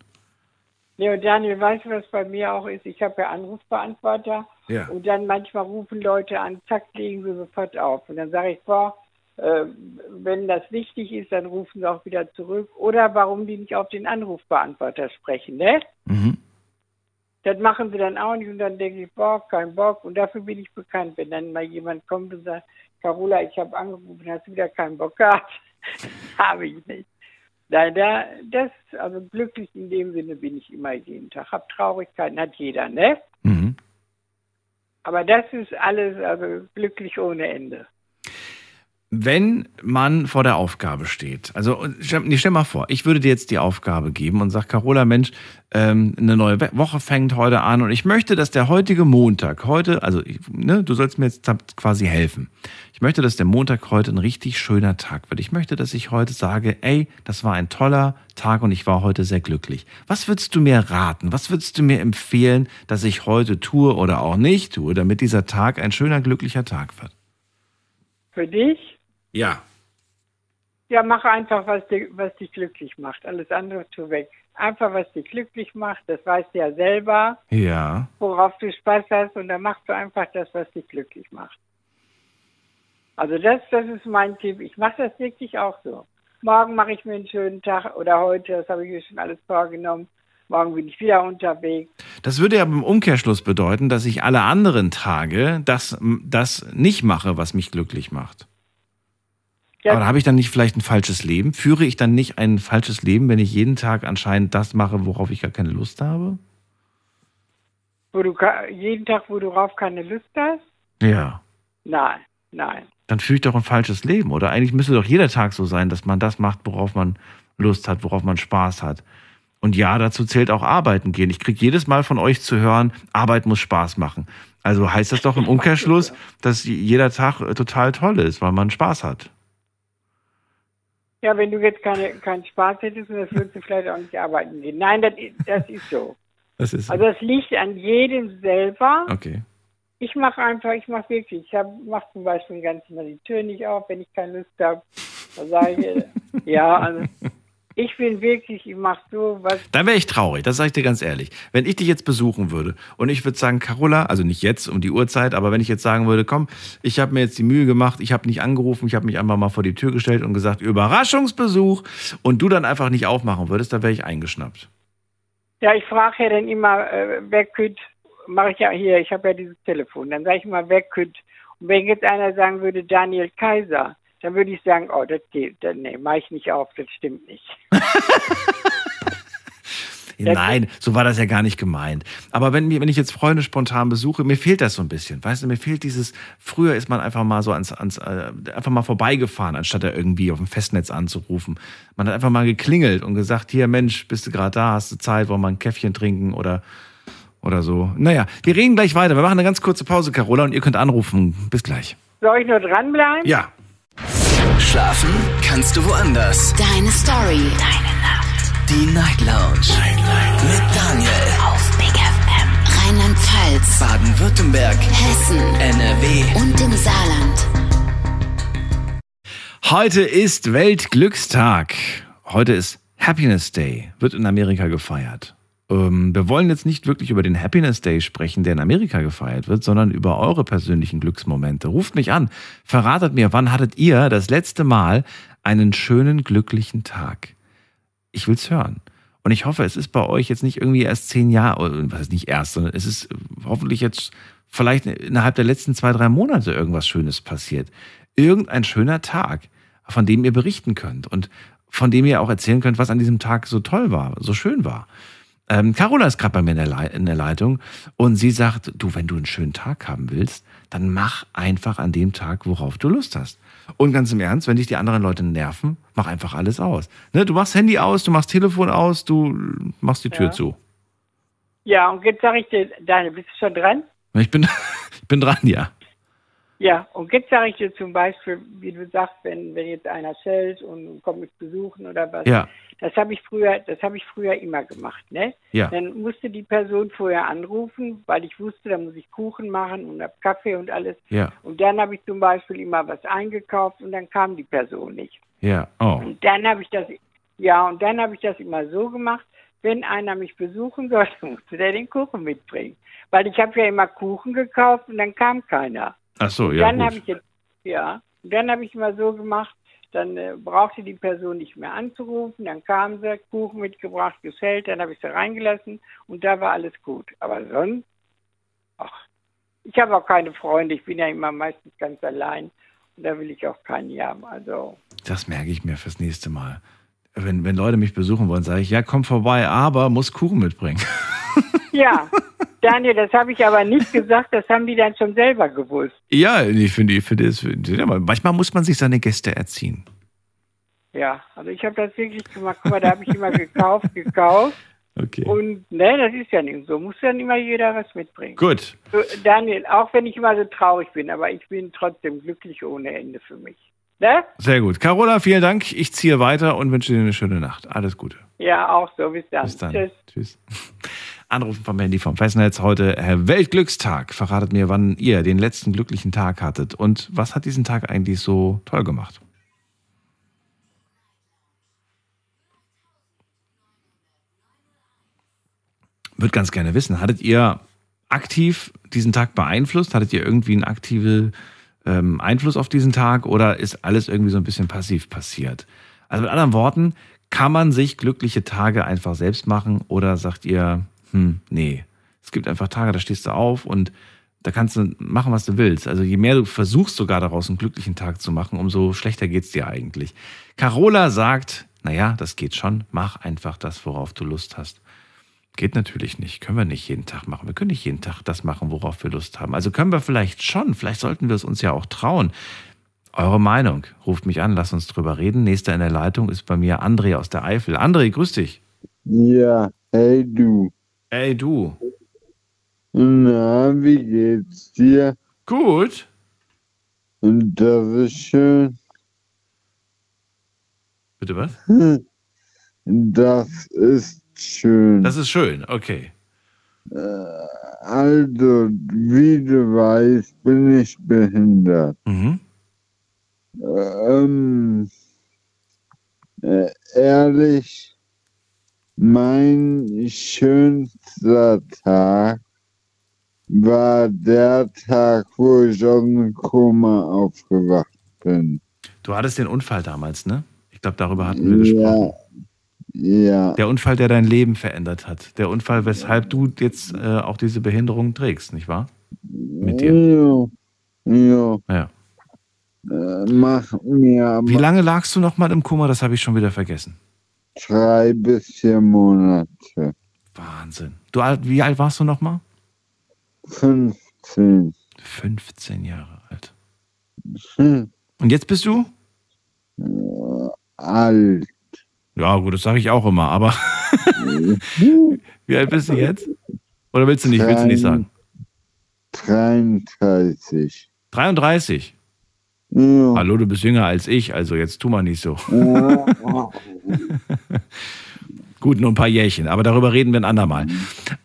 Ja, und Daniel, weißt du, was bei mir auch ist? Ich habe ja Anrufbeantworter Ja. und dann manchmal rufen Leute an, zack, legen sie sofort auf. Und dann sage ich, boah, äh, wenn das wichtig ist, dann rufen sie auch wieder zurück. Oder warum die nicht auf den Anrufbeantworter sprechen, ne? Mhm. Das machen sie dann auch nicht und dann denke ich, boah, kein Bock. Und dafür bin ich bekannt. Wenn dann mal jemand kommt und sagt, Carola, ich habe angerufen, hast du wieder keinen Bock gehabt? habe ich nicht. Nein, da, das, also glücklich in dem Sinne bin ich immer jeden Tag. Hab Traurigkeiten, hat jeder, ne? Mhm. Aber das ist alles, also glücklich ohne Ende. Wenn man vor der Aufgabe steht, also stell, nee, stell mal vor, ich würde dir jetzt die Aufgabe geben und sag, Carola, Mensch, ähm, eine neue Woche fängt heute an und ich möchte, dass der heutige Montag, heute, also ne, du sollst mir jetzt quasi helfen. Ich möchte, dass der Montag heute ein richtig schöner Tag wird. Ich möchte, dass ich heute sage, ey, das war ein toller Tag und ich war heute sehr glücklich. Was würdest du mir raten? Was würdest du mir empfehlen, dass ich heute tue oder auch nicht tue, damit dieser Tag ein schöner, glücklicher Tag wird? Für dich? Ja. Ja, mach einfach, was, dich- was dich glücklich macht. Alles andere tu weg. Einfach, was dich glücklich macht, das weißt du ja selber, Ja. worauf du Spaß hast und dann machst du einfach das, was dich glücklich macht. Also das, das ist mein Tipp. Ich mache das wirklich auch so. Morgen mache ich mir einen schönen Tag oder heute, das habe ich mir schon alles vorgenommen. Morgen bin ich wieder unterwegs. Das würde ja im Umkehrschluss bedeuten, dass ich alle anderen Tage das, das nicht mache, was mich glücklich macht. Ja. Aber habe ich dann nicht vielleicht ein falsches Leben? Führe ich dann nicht ein falsches Leben, wenn ich jeden Tag anscheinend das mache, worauf ich gar keine Lust habe? Wo du jeden Tag, wo du drauf keine Lust hast? Ja. Nein, nein. Dann führe ich doch ein falsches Leben. Oder eigentlich müsste doch jeder Tag so sein, dass man das macht, worauf man Lust hat, worauf man Spaß hat. Und ja, dazu zählt auch Arbeiten gehen. Ich kriege jedes Mal von euch zu hören, Arbeit muss Spaß machen. Also heißt das doch im Umkehrschluss, dass jeder Tag äh, total toll ist, weil man Spaß hat. Ja, wenn du jetzt keine, keinen Spaß hättest, dann würdest du vielleicht auch nicht arbeiten gehen. Nein, das, das ist so. Das ist so. Also das liegt an jedem selber. Okay. Ich mache einfach, ich mache wirklich. Ich mache zum Beispiel ganz mal die Tür nicht auf, wenn ich keine Lust habe. Da sage ich, äh, ja, also ich bin wirklich, ich mache so, was Dann wäre ich traurig, das sage ich dir ganz ehrlich. Wenn ich dich jetzt besuchen würde und ich würde sagen, Carola, also nicht jetzt um die Uhrzeit, aber wenn ich jetzt sagen würde, komm, ich habe mir jetzt die Mühe gemacht, ich habe nicht angerufen, ich habe mich einfach mal vor die Tür gestellt und gesagt, Überraschungsbesuch und du dann einfach nicht aufmachen würdest, dann wäre ich eingeschnappt. Ja, ich frage ja dann immer, äh, wer könnte mache ich ja hier, ich habe ja dieses Telefon. Dann sage ich mal, wer könnte. Und wenn jetzt einer sagen würde, Daniel Kaiser, dann würde ich sagen, oh, das geht, dann nee, mache ich nicht auf, das stimmt nicht. Nein, so war das ja gar nicht gemeint. Aber wenn, mir- wenn ich jetzt Freunde spontan besuche, mir fehlt das so ein bisschen. Weißt du, mir fehlt dieses, früher ist man einfach mal so ans, ans äh, einfach mal vorbeigefahren, anstatt da irgendwie auf dem Festnetz anzurufen. Man hat einfach mal geklingelt und gesagt, hier Mensch, bist du gerade da, hast du Zeit, wollen wir ein Käffchen trinken oder, oder so. Naja, wir reden gleich weiter. Wir machen eine ganz kurze Pause, Carola, und ihr könnt anrufen. Bis gleich. Soll ich nur dranbleiben? Ja. Schlafen kannst du woanders. Deine Story. Deine Nacht. Die Night Lounge. Mit Daniel. Auf Big FM. Rheinland-Pfalz. Baden-Württemberg. Hessen. NRW. Und im Saarland. Heute ist Weltglückstag. Heute ist Happiness Day. Wird in Amerika gefeiert. Ähm, wir wollen jetzt nicht wirklich über den Happiness Day sprechen, der in Amerika gefeiert wird, sondern über eure persönlichen Glücksmomente. Ruft mich an. Verratet mir, wann hattet ihr das letzte Mal einen schönen, glücklichen Tag? Ich will's hören. Und ich hoffe, es ist bei euch jetzt nicht irgendwie erst zehn Jahre, was ist nicht erst, sondern es ist hoffentlich jetzt vielleicht innerhalb der letzten zwei, drei Monate irgendwas Schönes passiert. Irgendein schöner Tag, von dem ihr berichten könnt und von dem ihr auch erzählen könnt, was an diesem Tag so toll war, so schön war. Ähm, Carola ist gerade bei mir in der, in der Leitung und sie sagt, du, wenn du einen schönen Tag haben willst, dann mach einfach an dem Tag, worauf du Lust hast. Und ganz im Ernst, wenn dich die anderen Leute nerven, mach einfach alles aus. Ne? Du machst Handy aus, du machst Telefon aus, du machst die Tür Ja. zu. Ja, und jetzt sage ich dir, Daniel, bist du schon dran? Ich bin, ich bin dran, ja. Ja, und jetzt sage ich dir zum Beispiel, wie du sagst, wenn, wenn jetzt einer schellt und kommt mich besuchen oder was. Ja. Das habe ich früher, das habe ich früher immer gemacht, ne? Ja. Dann musste die Person vorher anrufen, weil ich wusste, da muss ich Kuchen machen und hab Kaffee und alles. Ja. Und dann habe ich zum Beispiel immer was eingekauft und dann kam die Person nicht. Ja, oh. Und dann habe ich das, ja, und dann habe ich das immer so gemacht, wenn einer mich besuchen sollte, musste der den Kuchen mitbringen. Weil ich habe ja immer Kuchen gekauft und dann kam keiner. Ach so, Und ja. dann habe ich jetzt, ja, und dann habe ich immer so gemacht, dann äh, brauchte die Person nicht mehr anzurufen, dann kam sie, Kuchen mitgebracht, gefällt, dann habe ich sie reingelassen und da war alles gut. Aber sonst, ach, ich habe auch keine Freunde, ich bin ja immer meistens ganz allein und da will ich auch keinen haben. Also, Das merke ich mir fürs nächste Mal. Wenn, wenn Leute mich besuchen wollen, sage ich, ja, komm vorbei, aber muss Kuchen mitbringen. ja, Daniel, das habe ich aber nicht gesagt, das haben die dann schon selber gewusst. Ja, ich finde, ich finde es, manchmal muss man sich seine Gäste erziehen. Ja, also ich habe das wirklich gemacht. Guck mal, da habe ich immer gekauft, gekauft. Okay. Und ne, das ist ja nicht so. Muss dann immer jeder was mitbringen. Gut. So, Daniel, auch wenn ich immer so traurig bin, aber ich bin trotzdem glücklich ohne Ende für mich. Ne? Sehr gut. Carola, vielen Dank. Ich ziehe weiter und wünsche dir eine schöne Nacht. Alles Gute. Ja, auch so. Bis dann. Bis dann. Tschüss. Tschüss. Anrufen vom Handy vom Festnetz heute. Weltglückstag. Verratet mir, wann ihr den letzten glücklichen Tag hattet und was hat diesen Tag eigentlich so toll gemacht? Würde ganz gerne wissen, hattet ihr aktiv diesen Tag beeinflusst? Hattet ihr irgendwie einen aktiven ähm, Einfluss auf diesen Tag oder ist alles irgendwie so ein bisschen passiv passiert? Also mit anderen Worten, kann man sich glückliche Tage einfach selbst machen oder sagt ihr, hm, nee, es gibt einfach Tage, da stehst du auf und da kannst du machen, was du willst. Also je mehr du versuchst sogar daraus einen glücklichen Tag zu machen, umso schlechter geht's dir eigentlich. Carola sagt, naja, das geht schon, mach einfach das, worauf du Lust hast. Geht natürlich nicht. Können wir nicht jeden Tag machen. Wir können nicht jeden Tag das machen, worauf wir Lust haben. Also können wir vielleicht schon. Vielleicht sollten wir es uns ja auch trauen. Eure Meinung. Ruft mich an, lasst uns drüber reden. Nächster in der Leitung ist bei mir André aus der Eifel. André, grüß dich. Ja, hey du. Ey, du. Na, wie geht's dir? Gut. Und das ist schön. Bitte was? Das ist schön. Das ist schön, okay. Äh, Also, wie du weißt, bin ich behindert. Mhm. Ähm, äh, ehrlich, mein schönster Tag war der Tag, wo ich aus dem Koma aufgewacht bin. Du hattest den Unfall damals, ne? Ich glaube, darüber hatten wir gesprochen. Ja. Der Unfall, der dein Leben verändert hat. Der Unfall, weshalb du jetzt äh, auch diese Behinderung trägst, nicht wahr? Mit dir. Ja. Ja. Ja. Äh, mach mir Wie lange lagst du noch mal im Koma? Das habe ich schon wieder vergessen. Drei bis vier Monate. Wahnsinn. Du, wie alt warst du noch mal? 15. 15 Jahre alt. Hm. Und jetzt bist du? Alt. Ja, gut, das sage ich auch immer, aber wie alt bist du jetzt? Oder willst du nicht, willst du nicht sagen? 33. 33. Ja. Hallo, du bist jünger als ich, also jetzt tu mal nicht so. Gut, nur ein paar Jährchen, aber darüber reden wir ein andermal.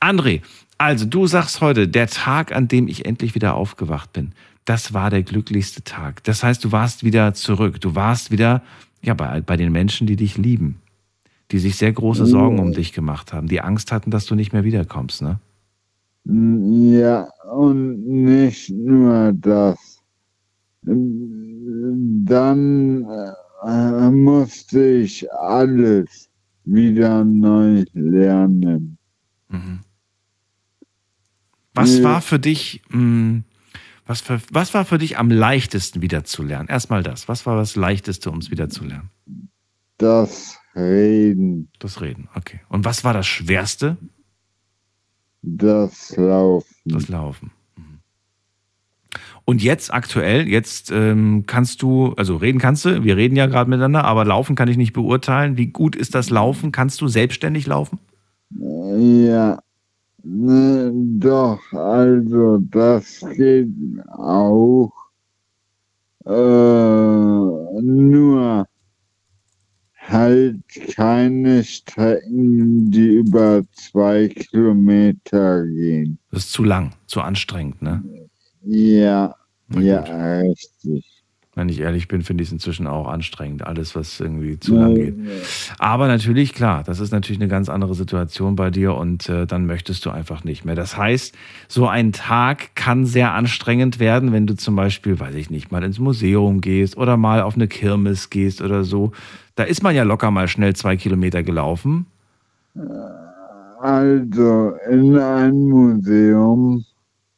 André, also du sagst heute, der Tag, an dem ich endlich wieder aufgewacht bin, das war der glücklichste Tag. Das heißt, du warst wieder zurück. Du warst wieder ja, bei, bei den Menschen, die dich lieben, die sich sehr große Sorgen um dich gemacht haben, die Angst hatten, dass du nicht mehr wiederkommst, ne? Ja, und nicht nur das. Dann äh, musste ich alles wieder neu lernen. Was Nee. war für dich, mh, was, für, was war für dich am leichtesten wieder zu lernen? Erstmal das. Was war das Leichteste, um es wieder zu lernen? Das Reden, Das Reden, okay. Und was war das Schwerste? das Laufen. Das Laufen. Und jetzt aktuell, jetzt ähm, kannst du, also reden kannst du, wir reden ja gerade miteinander, aber laufen kann ich nicht beurteilen. Wie gut ist das Laufen? Kannst du selbstständig laufen? Ja, ne, doch, also das geht auch. Äh, nur halt keine Strecken, die über zwei Kilometer gehen. Das ist zu lang, zu anstrengend, ne? Ja, ja, richtig. Wenn ich ehrlich bin, finde ich es inzwischen auch anstrengend, alles, was irgendwie zu lang geht. Aber natürlich, klar, das ist natürlich eine ganz andere Situation bei dir und äh, dann möchtest du einfach nicht mehr. Das heißt, so ein Tag kann sehr anstrengend werden, wenn du zum Beispiel, weiß ich nicht, mal ins Museum gehst oder mal auf eine Kirmes gehst oder so. Da ist man ja locker mal schnell zwei Kilometer gelaufen. Also in ein Museum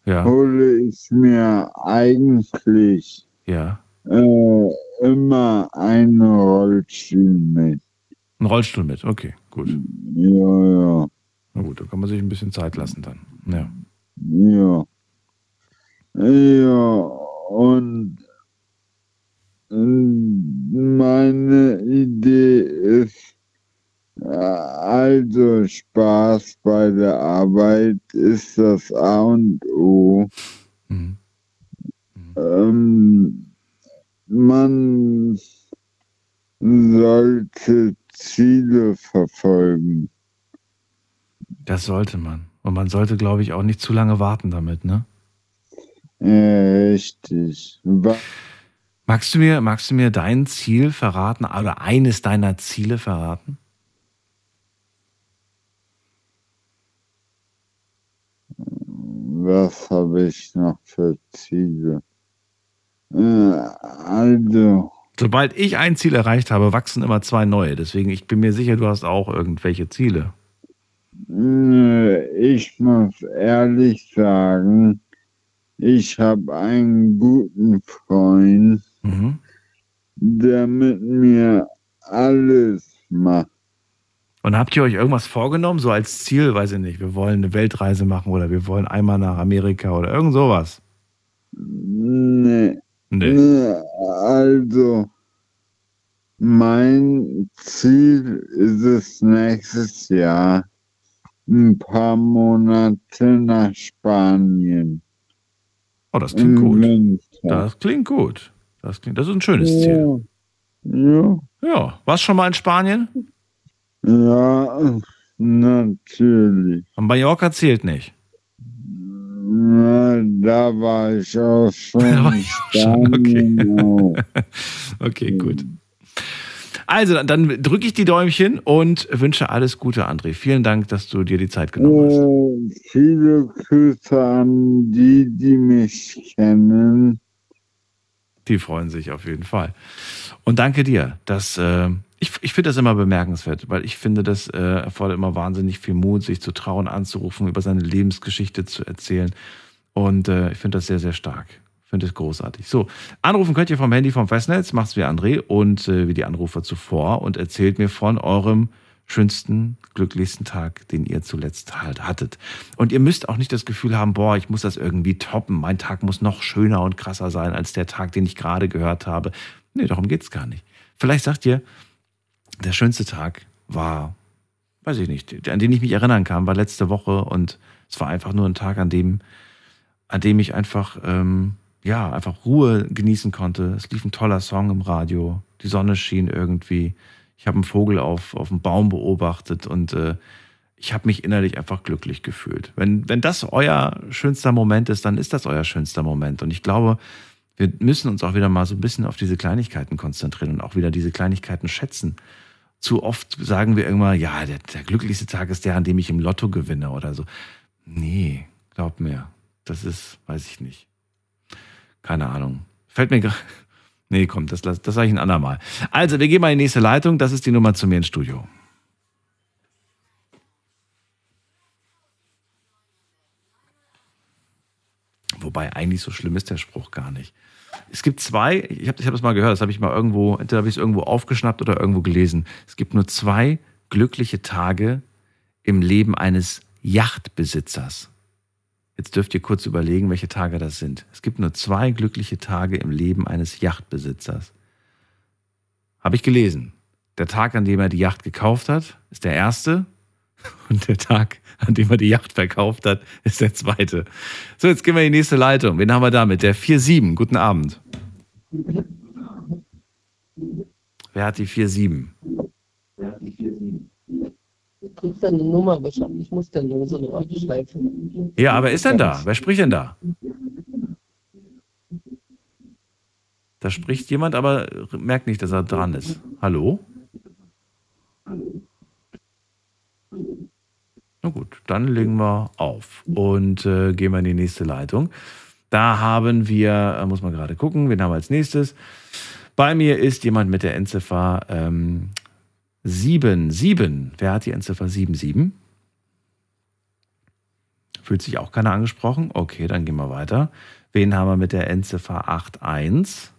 Ja. hole ich mir eigentlich Ja. äh, immer einen Rollstuhl mit. Ein Rollstuhl mit, okay, gut. Ja, ja, Na gut, da kann man sich ein bisschen Zeit lassen dann. Ja. ja. Ja, und meine Idee ist, also Spaß bei der Arbeit ist das A und O. Ähm, man sollte Ziele verfolgen. Das sollte man. Und man sollte, glaube ich, auch nicht zu lange warten damit, ne? Äh, richtig. Wa- Magst du mir, magst du mir dein Ziel verraten oder eines deiner Ziele verraten? Was habe ich noch für Ziele? Äh, also, Sobald ich ein Ziel erreicht habe, wachsen immer zwei neue. Deswegen, ich bin mir sicher, du hast auch irgendwelche Ziele. äh, ich muss ehrlich sagen, ich habe einen guten Freund, Mhm. der mit mir alles macht. Und habt ihr euch irgendwas vorgenommen, so als Ziel, weiß ich nicht, wir wollen eine Weltreise machen oder wir wollen einmal nach Amerika oder irgend sowas? Nee. Nee. Nee, Also, mein Ziel ist es nächstes Jahr ein paar Monate nach Spanien. Oh, das klingt Im gut. Winter. Das klingt gut. Das, klingt, das ist ein schönes Ziel. Ja. Ja. Warst schon mal in Spanien? Ja, natürlich. Und Mallorca zählt nicht. Na, da war ich auch schon. Da war ich auch schon, okay. Auch. Okay, gut. Also, dann, dann drücke ich die Däumchen und wünsche alles Gute, André. Vielen Dank, dass du dir die Zeit genommen hast. Äh, viele Grüße an die, die mich kennen. Die freuen sich auf jeden Fall. Und danke dir, dass äh, Ich, ich finde das immer bemerkenswert, weil ich finde, das äh, erfordert immer wahnsinnig viel Mut, sich zu trauen, anzurufen, über seine Lebensgeschichte zu erzählen. Und äh, ich finde das sehr, sehr stark. Finde es großartig. So, anrufen könnt ihr vom Handy vom Festnetz, macht's wie André und äh, wie die Anrufer zuvor und erzählt mir von eurem schönsten, glücklichsten Tag, den ihr zuletzt halt hattet. Und ihr müsst auch nicht das Gefühl haben, boah, ich muss das irgendwie toppen. Mein Tag muss noch schöner und krasser sein als der Tag, den ich gerade gehört habe. Nee, darum geht's gar nicht. Vielleicht sagt ihr, der schönste Tag war, weiß ich nicht, an den ich mich erinnern kann, war letzte Woche und es war einfach nur ein Tag, an dem, an dem ich einfach, ähm, ja, einfach Ruhe genießen konnte. Es lief ein toller Song im Radio, die Sonne schien irgendwie. Ich habe einen Vogel auf, auf dem Baum beobachtet und äh, ich habe mich innerlich einfach glücklich gefühlt. Wenn, wenn das euer schönster Moment ist, dann ist das euer schönster Moment. Und ich glaube, wir müssen uns auch wieder mal so ein bisschen auf diese Kleinigkeiten konzentrieren und auch wieder diese Kleinigkeiten schätzen zu oft sagen wir irgendwann, ja, der, der glücklichste Tag ist der, an dem ich im Lotto gewinne oder so. Nee, glaub mir, das ist, weiß ich nicht. Keine Ahnung. Fällt mir gerade. Nee, komm, das, das sage ich ein andermal. Also, wir gehen mal in die nächste Leitung. Das ist die Nummer zu mir ins Studio. Wobei eigentlich so schlimm ist der Spruch gar nicht. Es gibt zwei, ich habe ich hab das mal gehört, das habe ich mal irgendwo, entweder habe ich es irgendwo aufgeschnappt oder irgendwo gelesen. Es gibt nur zwei glückliche Tage im Leben eines Yachtbesitzers. Jetzt dürft ihr kurz überlegen, welche Tage das sind. Es gibt nur zwei glückliche Tage im Leben eines Yachtbesitzers. Habe ich gelesen. Der Tag, an dem er die Yacht gekauft hat, ist der erste. Und der Tag, an dem er die Yacht verkauft hat, ist der zweite. So, jetzt gehen wir in die nächste Leitung. Wen haben wir da mit? Der 4-7. Guten Abend. Wer hat die 4-7? Du kriegst eine Nummer wahrscheinlich. Ich muss der Lose eine aufschreiben. Ja, aber ist denn da? Wer spricht denn da? Da spricht jemand, aber merkt nicht, dass er dran ist. Hallo? Na gut, dann legen wir auf und äh, gehen wir in die nächste Leitung. Da haben wir, äh, muss man gerade gucken, wen haben wir als nächstes? Bei mir ist jemand mit der Endziffer ähm, 7. 7. Wer hat die Endziffer 77? Fühlt sich auch keiner angesprochen? Okay, dann gehen wir weiter. Wen haben wir mit der Endziffer 81?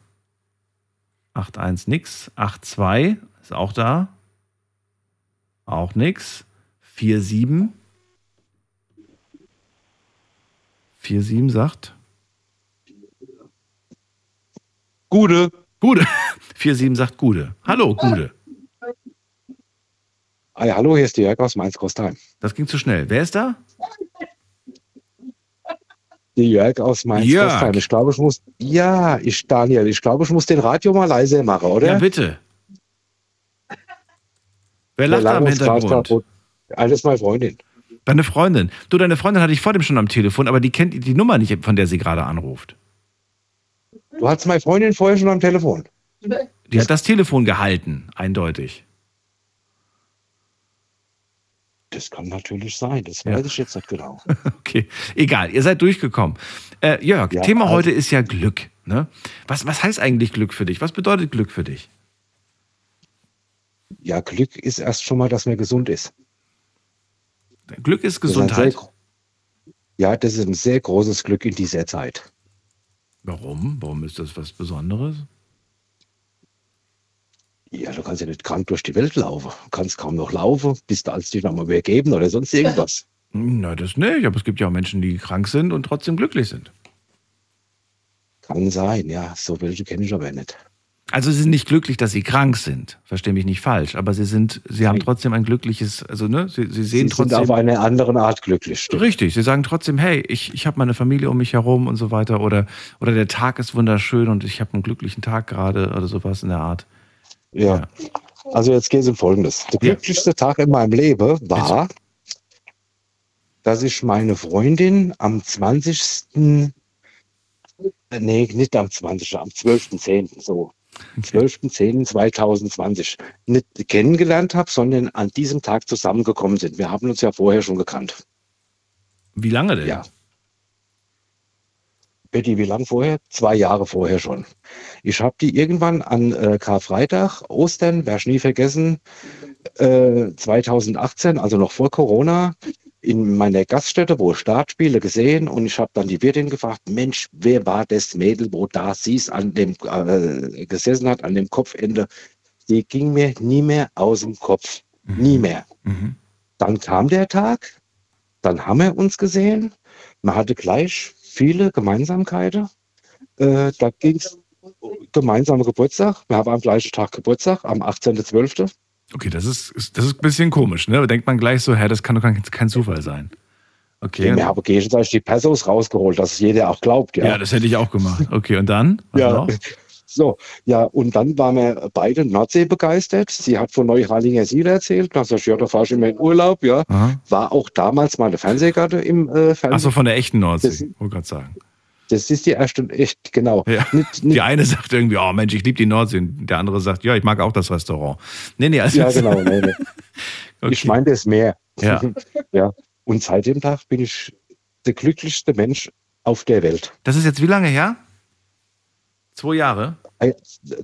81 nix. 82 ist auch da. Auch nix. 4-7. 4-7 sagt. Gude. Gude. 4-7 sagt Gude. Hallo, Gude. Ah ja, hallo, hier ist Jörg aus Mainz-Kostheim. Das ging zu schnell. Wer ist da? Die Jörg aus Mainz-Kostheim. Ich glaube, ich muss. Ja, ich, Daniel, ich glaube, ich muss den Radio mal leise machen, oder? Ja, bitte. Wer lacht da am Hintergrund? Alles meine Freundin. Deine Freundin. Du, deine Freundin hatte ich vor dem schon am Telefon, aber die kennt die Nummer nicht, von der sie gerade anruft. Du hattest meine Freundin vorher schon am Telefon. Die hat das Telefon gehalten, eindeutig. Das kann natürlich sein, das weiß ich jetzt nicht genau. Okay, egal, ihr seid durchgekommen. Äh, Jörg, Ja, Thema also- heute ist ja Glück. Ne? Was, was heißt eigentlich Glück für dich? Was bedeutet Glück für dich? Ja, Glück ist erst schon mal, dass man gesund ist. Glück ist Das ist Gesundheit. sehr ja, das ist ein sehr großes Glück in dieser Zeit. Warum? Warum ist das was Besonderes? Ja, du kannst ja nicht krank durch die Welt laufen. Du kannst kaum noch laufen, bist du als dich nochmal übergeben oder sonst irgendwas. Na, das nicht. Aber es gibt ja auch Menschen, die krank sind und trotzdem glücklich sind. Kann sein, ja. So welche kenne ich aber nicht. Also sie sind nicht glücklich, dass sie krank sind. Verstehe mich nicht falsch. Aber sie sind, sie haben trotzdem ein glückliches, also ne, sie, sie Sie sehen sind trotzdem. auf eine andere Art glücklich. stimmt. Richtig, sie sagen trotzdem, hey, ich, ich habe meine Familie um mich herum und so weiter. Oder, oder der Tag ist wunderschön und ich habe einen glücklichen Tag gerade oder sowas in derArt. Ja. Also jetzt geht es um Folgendes. Der glücklichste Tag in meinem Leben war, dass ich meine Freundin am 20. Nee, nicht am 20. am 12.10. so. 12.10.2020 nicht kennengelernt habe, sondern an diesem Tag zusammengekommen sind. Wir haben uns ja vorher schon gekannt. Wie lange denn? Ja. Betty, wie lang vorher? Zwei Jahre vorher schon. Ich habe die irgendwann an äh, Karfreitag, Ostern, wer nie vergessen, äh, 2018, also noch vor Corona, in meiner Gaststätte, wo ich Start spiele, gesehen und ich habe dann die Wirtin gefragt, Mensch, wer war das Mädel, wo da siehst an dem äh, gesessen hat, an dem Kopfende? Die ging mir nie mehr aus dem Kopf. Nie mehr. Dann kam der Tag, dann haben wir uns gesehen. Man hatte gleich viele Gemeinsamkeiten. Äh, da ging es gemeinsamer Geburtstag. Wir haben am gleichen Tag Geburtstag, am 18.12. Okay, das ist, ist- das ist ein bisschen komisch, ne? Da denkt man gleich so, hä, das kann doch kein, kein Zufall sein. Okay. Wir haben gegenseitig die Persos rausgeholt, dass es jeder auch glaubt. Ja, Ja, das hätte ich auch gemacht. Okay, und dann? Was Ja. noch? So, ja, und dann waren wir beide Nordsee begeistert. Sie hat von Neuharlinger Siel erzählt. Da sag ich, ja, da fahr ich immer in Urlaub, ja. Aha. War auch damals meine Fernsehgatte im äh, Fernsehen. Ach so, von der echten Nordsee, wollte gerade sagen. Das ist die erste, echt, genau. Ja. Die eine sagt irgendwie, oh Mensch, ich liebe die Nordsee. Und der andere sagt, ja, ich mag auch das Restaurant. Nee, nee, also Ja, genau. Nee, nee. Ich meine das mehr. Ja. ja. Und seit dem Tag bin ich der glücklichste Mensch auf der Welt. Das ist jetzt wie lange her? Zwei Jahre? Äh,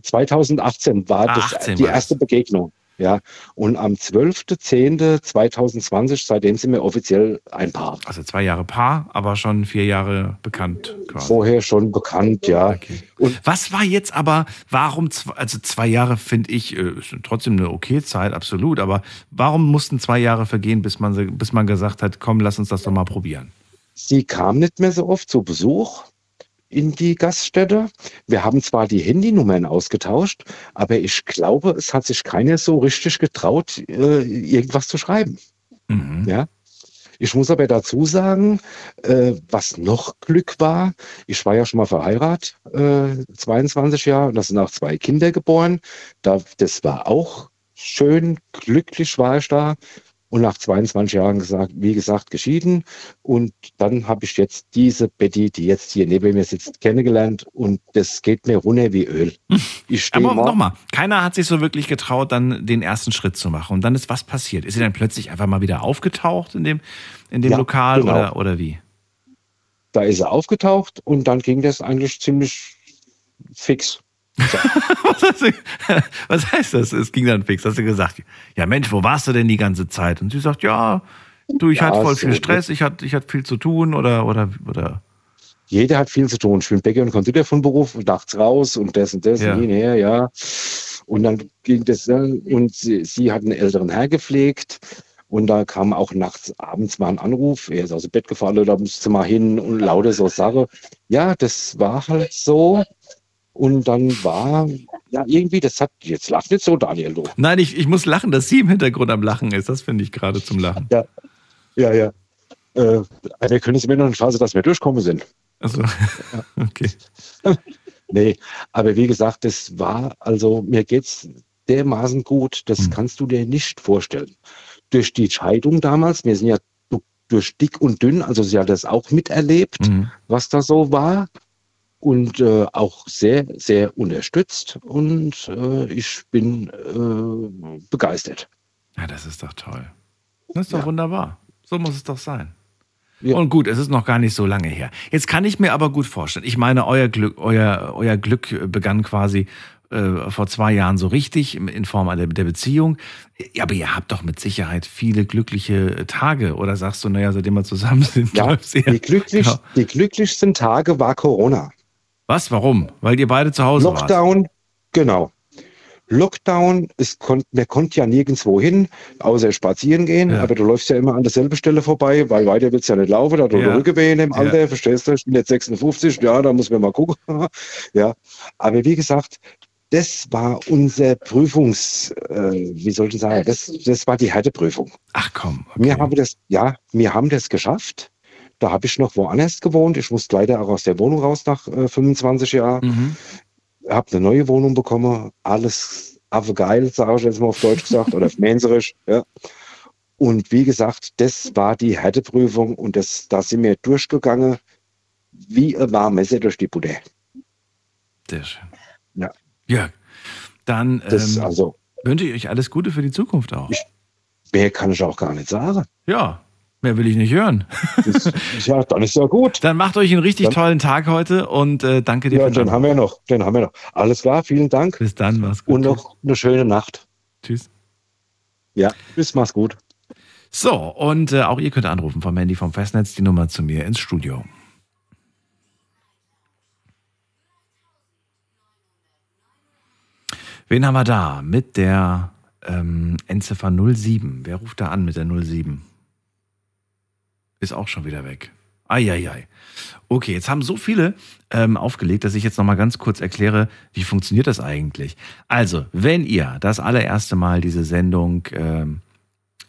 2018 war Ah, das 18 die war erste Begegnung. Ja. Und am 12.10.2020, seitdem sind wir offiziell ein Paar. Also zwei Jahre Paar, aber schon vier Jahre bekannt quasi. Vorher schon bekannt, ja. Und Was war jetzt aber, warum, also zwei Jahre finde ich, äh, ist trotzdem eine okay Zeit, absolut, aber warum mussten zwei Jahre vergehen, bis man, bis man gesagt hat, komm, lass uns das doch mal probieren? sie kam nicht mehr so oft zu Besuch in die Gaststätte. Wir haben zwar die Handynummern ausgetauscht, aber ich glaube, es hat sich keiner so richtig getraut, äh, irgendwas zu schreiben. Ja. Ich muss aber dazu sagen, äh, was noch Glück war, ich war ja schon mal verheiratet, äh, 22 Jahre, und da sind auch zwei Kinder geboren. Da, das war auch schön, glücklich war ich da. Und nach 22 Jahren gesagt, wie gesagt, geschieden. Und dann habe ich jetzt diese Betty, die jetzt hier neben mir sitzt, kennengelernt. Und das geht mir runter wie Öl. Aber nochmal, keiner hat sich so wirklich getraut, dann den ersten Schritt zu machen. Und dann ist was passiert? Ist sie dann plötzlich einfach mal wieder aufgetaucht in dem, in dem Ja, Lokal genau. oder, oder wie? Da ist er aufgetaucht und dann ging das eigentlich ziemlich fix. was, hast du, was heißt das? Es ging dann fix. Hast du gesagt, ja Mensch, wo warst du denn die ganze Zeit? Und sie sagt, ja, du, ich Ja, hatte voll so, viel Stress, ich hatte, ich hatte viel zu tun oder, oder, oder. Jeder hat viel zu tun. Ich bin Bäcker und Konditor von Beruf, nachts raus und das und das Ja. und hinher, ja. Und dann ging das, äh, und sie, sie hat einen älteren Herr gepflegt. Und da kam auch nachts, abends mal ein Anruf, er ist aus dem Bett gefallen, da musst du mal hin und lauter so Sache. Ja, das war halt so. Und dann war, ja, irgendwie, das hat, jetzt lacht nicht so, Daniel, du. Nein, ich, ich muss lachen, dass sie im Hintergrund am Lachen ist. Das finde ich gerade zum Lachen. Ja, ja, ja. Äh, wir können es mir noch nicht fassen, dass wir durchkommen sind. Also, okay. Nee, aber wie gesagt, das war, also mir geht's dermaßen gut, das Hm. kannst du dir nicht vorstellen. Durch die Scheidung damals, wir sind ja du- durch dick und dünn, also sie hat das auch miterlebt, Mhm. was da so war und äh, auch sehr, sehr unterstützt und äh, ich bin äh, begeistert. Ja, das ist doch toll. Das ist doch wunderbar. So muss es doch sein. Ja. Und gut, es ist noch gar nicht so lange her. Jetzt kann ich mir aber gut vorstellen. Ich meine, euer Glück, euer, euer Glück begann quasi äh, vor zwei Jahren so richtig in- Form der, der Beziehung. Ja, aber ihr habt doch mit Sicherheit viele glückliche Tage. Oder sagst du, naja, seitdem wir zusammen sind, Ja, läuft's eher- die, glücklich, Ja. die glücklichsten Tage war Corona. Was? Warum? Weil ihr beide zu Hause wart. Lockdown, genau. Lockdown, es konnt, man konnte ja nirgendwo hin, außer spazieren gehen, aber du läufst ja immer an derselben Stelle vorbei, weil weiter willst du ja nicht laufen, da du Ja. Rückenwehen im Ja. Alter, verstehst du, ich bin jetzt 56, ja, da muss man mal gucken. ja, aber wie gesagt, das war unser Prüfungs, äh, wie soll ich sagen, das, das war die Härteprüfung. Ach komm. Wir haben das, ja, wir haben das geschafft. Da habe ich noch woanders gewohnt. Ich musste leider auch aus der Wohnung raus nach äh, 25 Jahren Mhm. habe eine neue Wohnung bekommen, alles affe geil, sage ich jetzt mal auf Deutsch gesagt, oder auf Mänserisch, ja. Und wie gesagt, das war die Härteprüfung und das, da sind wir durchgegangen wie ein warmes Messer durch die Butter. Sehr schön. Ja. Jörg, dann Das, ähm, also, wünsche ich euch alles Gute für die Zukunft auch. mehr kann ich auch gar nicht sagen. Ja, Mehr will ich nicht hören. Das, ja, dann ist ja gut. Dann macht euch einen richtig Dann- tollen Tag heute und äh, danke dir Ja, für den den haben wir noch. Den haben wir noch. Alles klar, vielen Dank. Bis dann, mach's gut. Und noch eine schöne Nacht. Tschüss. Ja, bis mach's gut. So, und äh, auch ihr könnt anrufen vom Handy vom Festnetz die Nummer zu mir ins Studio. Wen haben wir da? Mit der ähm, Endziffer 07. Wer ruft da an mit der 07? Ist auch schon wieder weg. Eieiei. Okay, jetzt haben so viele ähm, aufgelegt, dass ich jetzt nochmal ganz kurz erkläre, wie funktioniert das eigentlich. Also, wenn ihr das allererste Mal diese Sendung ähm,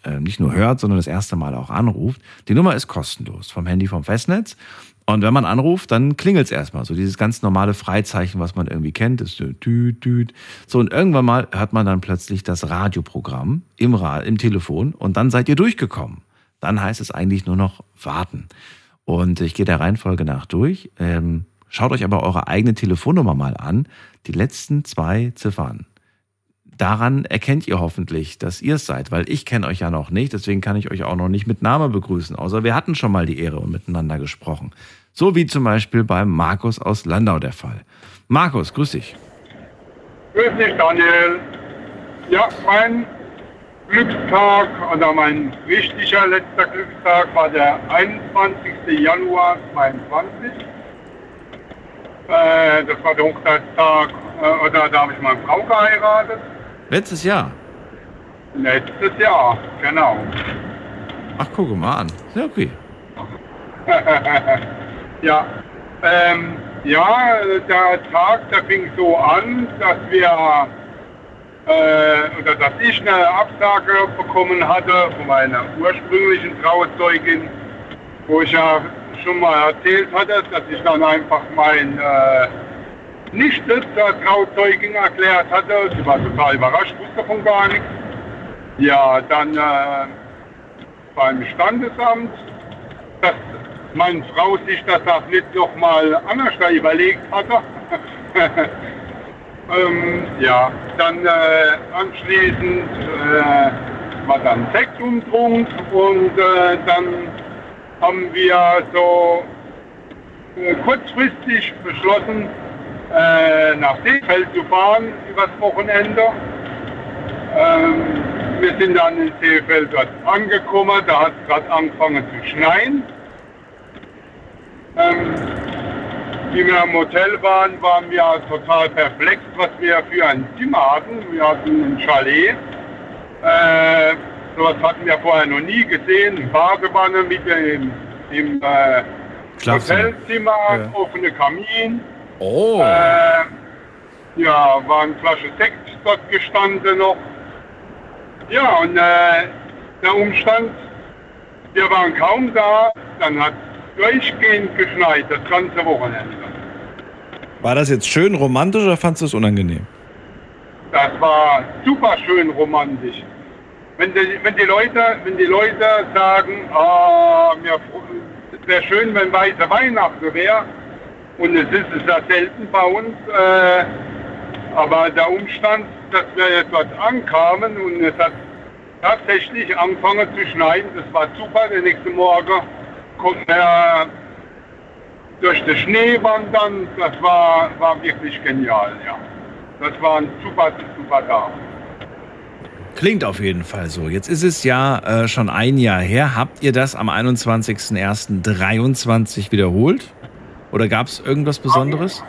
äh, nicht nur hört, sondern das erste Mal auch anruft, die Nummer ist kostenlos vom Handy vom Festnetz. Und wenn man anruft, dann klingelt es erstmal. So dieses ganz normale Freizeichen, was man irgendwie kennt, ist so tüt, tüt. So, und irgendwann mal hört man dann plötzlich das Radioprogramm im, Ra im Telefon und dann seid ihr durchgekommen. Dann heißt es eigentlich nur noch warten. Und ich gehe der Reihenfolge nach durch. Ähm, schaut euch aber eure eigene Telefonnummer mal an. Die letzten zwei Ziffern. Daran erkennt ihr hoffentlich, dass ihr es seid, weil ich kenne euch ja noch nicht. Deswegen kann ich euch auch noch nicht mit Name begrüßen. Außer wir hatten schon mal die Ehre und miteinander gesprochen. So wie zum Beispiel beim Markus aus Landau der Fall. Markus, grüß dich. Grüß dich, Daniel. Ja, mein Glückstag oder mein richtiger letzter Glückstag war der 21. Januar 22. Äh, das war der Hochzeitstag, äh, oder da habe ich meine Frau geheiratet. Letztes Jahr. Letztes Jahr, genau. Ach, guck mal an. Ja, okay. ja, ähm, ja, der Tag, der fing so an, dass wir, äh, oder dass ich eine Absage bekommen hatte von meiner ursprünglichen Trauzeugin, wo ich ja schon mal erzählt hatte, dass ich dann einfach mein äh, Nichte zur Trauzeugin erklärt hatte. Sie war total überrascht, wusste von gar nichts. Ja, dann äh, beim Standesamt, dass meine Frau sich das auch nicht nochmal anders überlegt hatte. ähm, ja, dann äh, anschließend äh, war dann Sektumtrunk und äh, dann haben wir so äh, kurzfristig beschlossen, äh, nach Seefeld zu fahren übers Wochenende. Ähm, wir sind dann in Seefeld dort angekommen, da hat es gerade angefangen zu schneien. Ähm, wie wir im Hotel waren, waren wir total perplex, was wir für ein Zimmer hatten. Wir hatten ein Chalet. Äh, sowas hatten wir vorher noch nie gesehen. Eine Badewanne mit dem im äh. Hotelzimmer, Ja. offene Kamin. Oh. Äh, ja, war eine Flasche Sekt dort gestanden noch. Ja, und äh, der Umstand, wir waren kaum da, dann hat durchgehend geschneit, das ganze Wochenende. War das jetzt schön romantisch oder fandest du es unangenehm? Das war super schön romantisch. Wenn die, wenn die, Leute, wenn die Leute sagen, ah, es wäre schön, wenn weiße Weihnachten wäre, und es ist es ja selten bei uns, äh, aber der Umstand, dass wir jetzt dort ankamen und es hat tatsächlich angefangen zu schneien, das war super. Der nächste Morgen konnten wir durch den Schnee wandern, das war, war wirklich genial, ja. Das war ein super, super Tag. Klingt auf jeden Fall so. Jetzt ist es ja äh, schon ein Jahr her. Habt ihr das am 21.01.23 wiederholt? Oder gab es irgendwas Besonderes?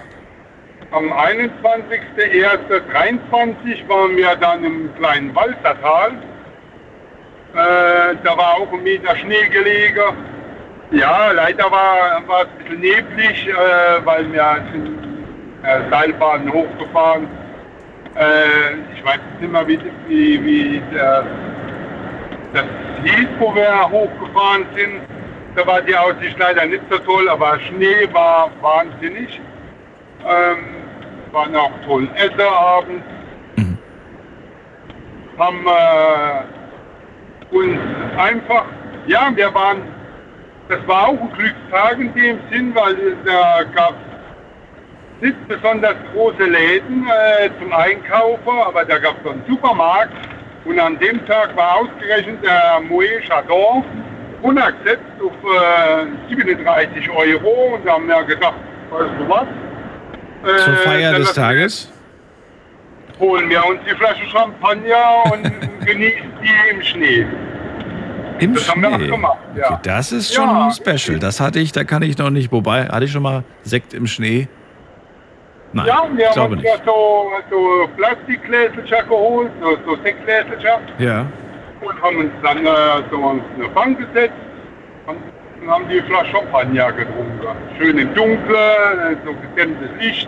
Am 21.01.23 waren wir dann im kleinen Walzertal. Äh, da war auch ein Meter Schnee gelegen. Ja, leider war, war es ein bisschen neblig, äh, weil wir sind äh, Seilbahn hochgefahren. Äh, ich weiß nicht mehr, wie, wie, wie der, das hieß, wo wir hochgefahren sind. Da war die Aussicht leider nicht so toll, aber Schnee war wahnsinnig. Ähm, waren auch toll Essen abends. Haben äh, uns einfach, ja, wir waren, das war auch ein Glückstag in dem Sinn, weil da gab es nicht besonders große Läden äh, zum Einkaufen, aber da gab es einen Supermarkt und an dem Tag war ausgerechnet der Moët Chardon runtergesetzt auf äh, 37 Euro und da haben wir gedacht, weißt du was? Äh, Zur Feier des Tages? Holen wir uns die Flasche Champagner und genießen die im Schnee. Im Das haben wir auch Schnee. gemacht, ja. Okay, das ist schon Ja. special. Das hatte ich, da kann ich noch nicht. Wobei, hatte ich schon mal Sekt im Schnee? Nein, ja, wir haben glaube uns nicht. ja so, so Plastikgläser geholt, so, so Sektgläser Ja. und haben uns dann äh, so auf eine Bank gesetzt und haben die Flasche Champagner getrunken. Schön im Dunkeln, äh, so gedämmtes Licht.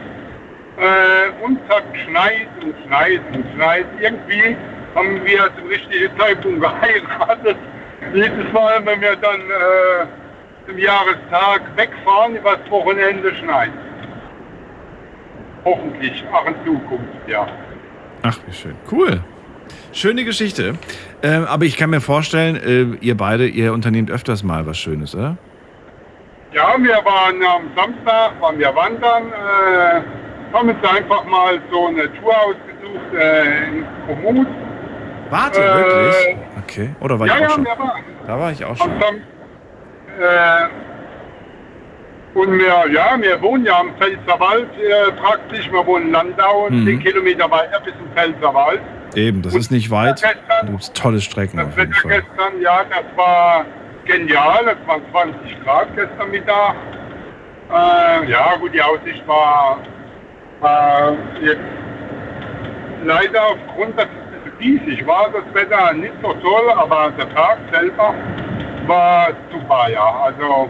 Äh, uns hat geschneit und schneit und schneit. Irgendwie haben wir zum richtigen Zeitpunkt geheiratet. Jedes Mal, wenn wir dann äh, zum Jahrestag wegfahren, übers Wochenende schneit. Hoffentlich, auch in Zukunft, ja. Ach, wie schön. Cool. Schöne Geschichte. Ähm, aber ich kann mir vorstellen, äh, ihr beide, ihr unternehmt öfters mal was Schönes, oder? Ja, wir waren am Samstag, waren wir wandern, äh, haben uns einfach mal so eine Tour ausgesucht äh, in Komoot. Warte, Äh, wirklich? Okay. Oder war ja, ich ja, auch schon? wir waren. Da war ich auch schon. Sam äh, und wir, ja, wir wohnen ja am Pfälzerwald äh, praktisch. Wir wohnen in Landau, Mhm. 10 Kilometer weiter bis zum Pfälzerwald. Eben, das ist nicht weit. Da gibt es tolle Strecken Das auf jeden Wetter Fall. gestern, ja, das war genial. Es waren 20 Grad gestern Mittag. Äh, ja, gut, die Aussicht war, war jetzt leider aufgrund, dass diesig war, das Wetter nicht so toll, aber der Tag selber war super, ja. Also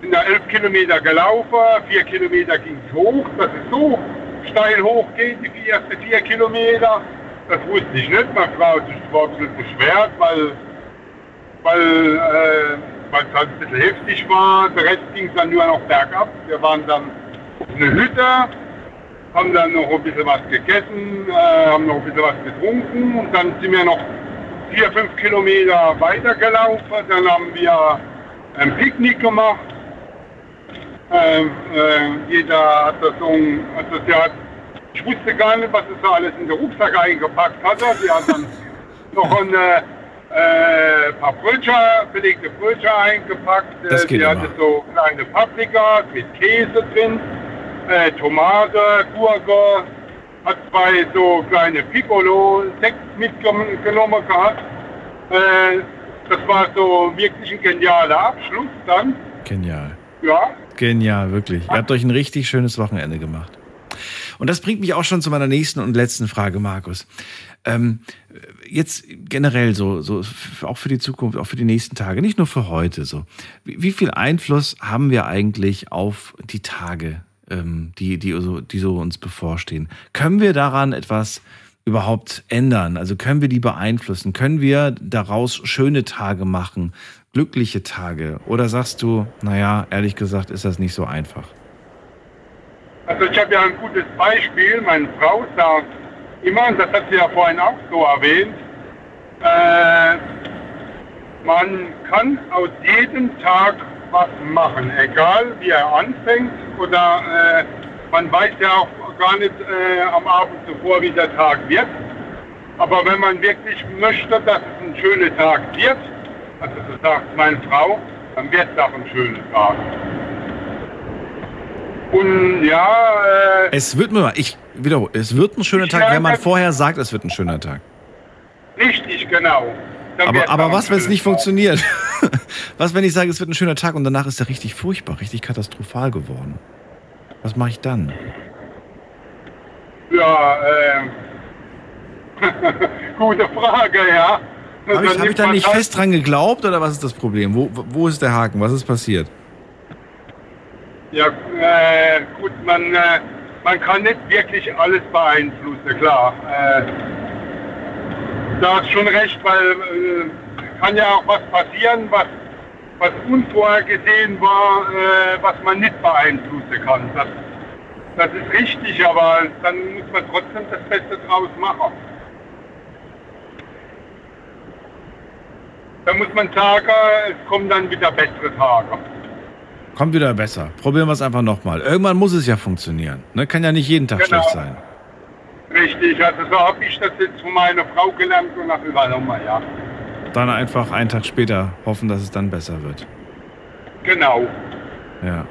sind da 11 Kilometer gelaufen, 4 Kilometer ging es hoch, dass es so steil hochgeht, die ersten 4 Kilometer. Das wusste ich nicht. Meine Frau hat sich zwar ein bisschen beschwert, weil, weil, äh, es halt ein bisschen heftig war. Der Rest ging dann nur noch bergab. Wir waren dann auf eine Hütte, haben dann noch ein bisschen was gegessen, äh, haben noch ein bisschen was getrunken und dann sind wir noch vier, fünf Kilometer weitergelaufen. Dann haben wir ein Picknick gemacht. Ähm, äh, jeder hat das so ein, also der hat, ich wusste gar nicht, was er so alles in den Rucksack eingepackt hatte. Die hat dann noch ein äh, paar Brötchen, belegte Brötchen eingepackt. Das Äh, geht die hatte so kleine Paprika mit Käse drin, äh, Tomate, Gurke, hat zwei so kleine Piccolo Sekt mitgenommen gehabt. Äh, das war so wirklich ein genialer Abschluss dann. Genial. Ja, Genial, wirklich. Ihr habt euch ein richtig schönes Wochenende gemacht. Und das bringt mich auch schon zu meiner nächsten und letzten Frage, Markus. Ähm, jetzt generell so, so auch für die Zukunft, auch für die nächsten Tage, nicht nur für heute so. Wie, wie viel Einfluss haben wir eigentlich auf die Tage, ähm, die, die, so, die so uns bevorstehen? Können wir daran etwas überhaupt ändern? Also können wir die beeinflussen? Können wir daraus schöne Tage machen, glückliche Tage? Oder sagst du, naja, ehrlich gesagt, ist das nicht so einfach? Also ich habe ja ein gutes Beispiel. Meine Frau sagt immer, das hat sie ja vorhin auch so erwähnt, äh, man kann aus jedem Tag was machen, egal wie er anfängt oder äh, man weiß ja auch gar nicht äh, am Abend zuvor, wie der Tag wird. Aber wenn man wirklich möchte, dass es ein schöner Tag wird, also so sagt meine Frau, dann wird es auch ein schöner Tag. Und ja, äh, Es wird mir, ich wiederhole, es wird ein schöner Tag, wenn man vorher sagt, es wird ein schöner Tag. richtig, genau. Aber, aber was, wenn es nicht Tag. funktioniert? was, wenn ich sage, es wird ein schöner Tag und danach ist er richtig furchtbar, richtig katastrophal geworden? Was mache ich dann? Ja, äh, gute Frage, ja. Habe ich, hab ich da nicht fest dran geglaubt oder was ist das Problem? Wo, wo ist der Haken? Was ist passiert? Ja, äh, gut, man, äh, man kann nicht wirklich alles beeinflussen, klar. Äh, da hast schon recht, weil äh, kann ja auch was passieren, was, was unvorhergesehen war, äh, was man nicht beeinflussen kann. Das, das ist richtig, aber dann muss man trotzdem das Beste draus machen. Da muss man sagen, es kommen dann wieder bessere Tage. Kommt wieder besser. Probieren wir es einfach nochmal. Irgendwann muss es ja funktionieren. Ne? Kann ja nicht jeden Tag Genau. schlecht sein. Richtig, also so habe ich das jetzt von meiner Frau gelernt und auch übernommen, ja. dann einfach einen Tag später hoffen, dass es dann besser wird. Genau. Ja.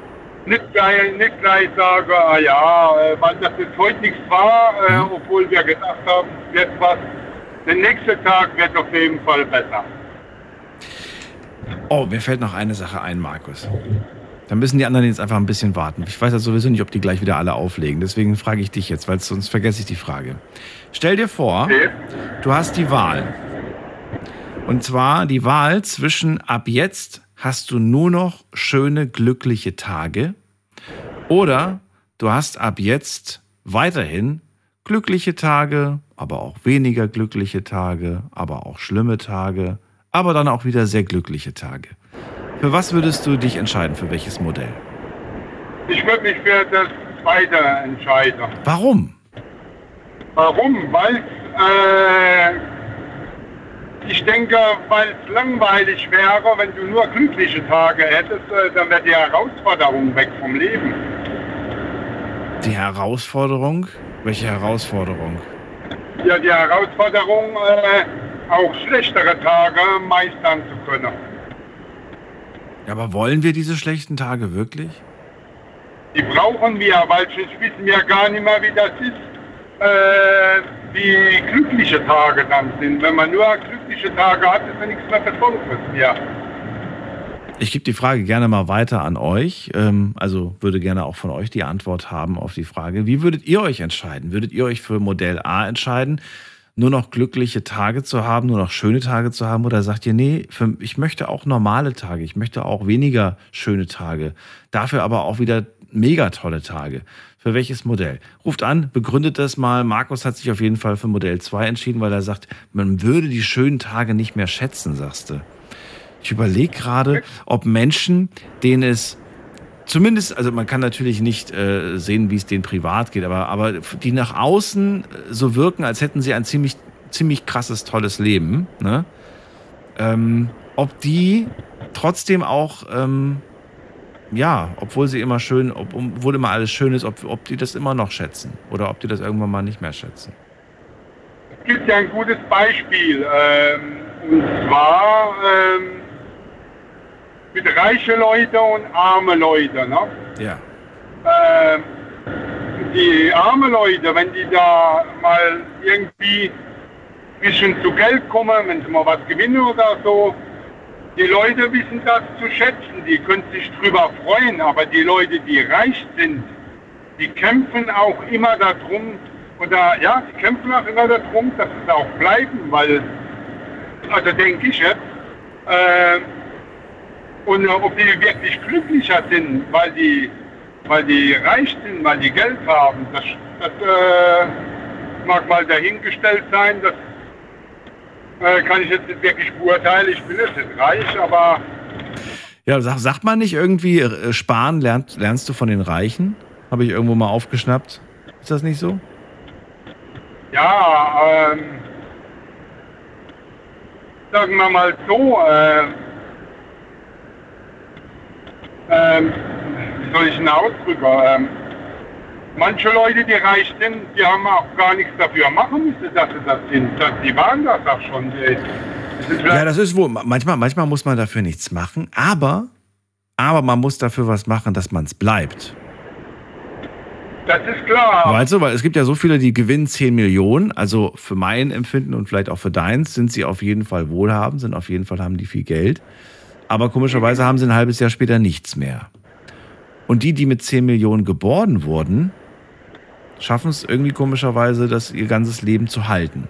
Nicht gleich, nicht gleich sagen, ah ja, äh, weil das jetzt heute nichts war, äh, Mhm. obwohl wir gedacht haben, wird was. Der nächste Tag wird auf jeden Fall besser. Oh, mir fällt noch eine Sache ein, Markus. Da müssen die anderen jetzt einfach ein bisschen warten. Ich weiß ja sowieso nicht, ob die gleich wieder alle auflegen. Deswegen frage ich dich jetzt, weil sonst vergesse ich die Frage. Stell dir vor, du hast die Wahl. Und zwar die Wahl zwischen ab jetzt hast du nur noch schöne, glückliche Tage oder du hast ab jetzt weiterhin glückliche Tage, aber auch weniger glückliche Tage, aber auch schlimme Tage, aber dann auch wieder sehr glückliche Tage. Für was würdest du dich entscheiden? Für welches Modell? Ich würde mich für das zweite entscheiden. Warum? Warum? Weil äh, ich denke, weil es langweilig wäre, wenn du nur glückliche Tage hättest, äh, dann wäre die Herausforderung weg vom Leben. Die Herausforderung? Welche Herausforderung? Ja, die Herausforderung, äh, auch schlechtere Tage meistern zu können. Aber wollen wir diese schlechten Tage wirklich? Die brauchen wir, weil sonst wissen wir gar nicht mehr, wie das ist, äh, wie glückliche Tage dann sind. Wenn man nur glückliche Tage hat, ist ja nichts mehr Besonderes mehr. Ich gebe die Frage gerne mal weiter an euch. Ähm, also würde gerne auch von euch die Antwort haben auf die Frage. Wie würdet ihr euch entscheiden? Würdet ihr euch für Modell A entscheiden, nur noch glückliche Tage zu haben, nur noch schöne Tage zu haben? Oder sagt ihr, nee, für, ich möchte auch normale Tage, ich möchte auch weniger schöne Tage, dafür aber auch wieder mega tolle Tage? Für welches Modell? Ruft an, begründet das mal. Markus hat sich auf jeden Fall für Modell 2 entschieden, weil er sagt, man würde die schönen Tage nicht mehr schätzen, sagst du. Ich überlege gerade, ob Menschen, denen es zumindest, also man kann natürlich nicht äh, sehen, wie es denen privat geht, aber, aber die nach außen so wirken, als hätten sie ein ziemlich, ziemlich krasses, tolles Leben, ne? ähm, ob die trotzdem auch, ähm, ja, obwohl sie immer schön, ob, obwohl immer alles schön ist, ob, ob die das immer noch schätzen oder ob die das irgendwann mal nicht mehr schätzen. Es gibt ja ein gutes Beispiel. Ähm, und zwar ähm, mit reiche Leute und arme Leute. Ne? Ja. Ähm, die arme Leute, wenn die da mal irgendwie ein bisschen zu Geld kommen, wenn sie mal was gewinnen oder so, die Leute wissen das zu schätzen, die können sich drüber freuen, aber die Leute, die reich sind, die kämpfen auch immer darum, oder ja, die kämpfen auch immer darum, dass es auch bleiben, weil, also denke ich jetzt, äh, und ob die wirklich glücklicher sind, weil die, weil die reich sind, weil die Geld haben, das, das äh, mag mal dahingestellt sein, das äh, kann ich jetzt nicht wirklich beurteilen. Ich bin jetzt nicht reich, aber Ja, sag, sagt man nicht irgendwie, äh, sparen lernst, lernst du von den Reichen? Habe ich irgendwo mal aufgeschnappt. Ist das nicht so? ja, ähm, sagen wir mal so, äh, ähm, wie soll ich denn ausdrücken? Ähm, manche Leute, die reich sind, die haben auch gar nichts dafür machen müssen, dass sie das sind. Das- Die waren das auch schon. Die sind Ja, das ist wohl. Manchmal, manchmal muss man dafür nichts machen, aber, aber man muss dafür was machen, dass man es bleibt. Das ist klar. Weißt du, weil es gibt ja so viele, die gewinnen 10 Millionen. Also für mein Empfinden und vielleicht auch für deins sind sie auf jeden Fall wohlhabend, sind auf jeden Fall haben die viel Geld. Aber komischerweise haben sie ein halbes Jahr später nichts mehr. Und die, die mit 10 Millionen geboren wurden, schaffen es irgendwie komischerweise, das ihr ganzes Leben zu halten.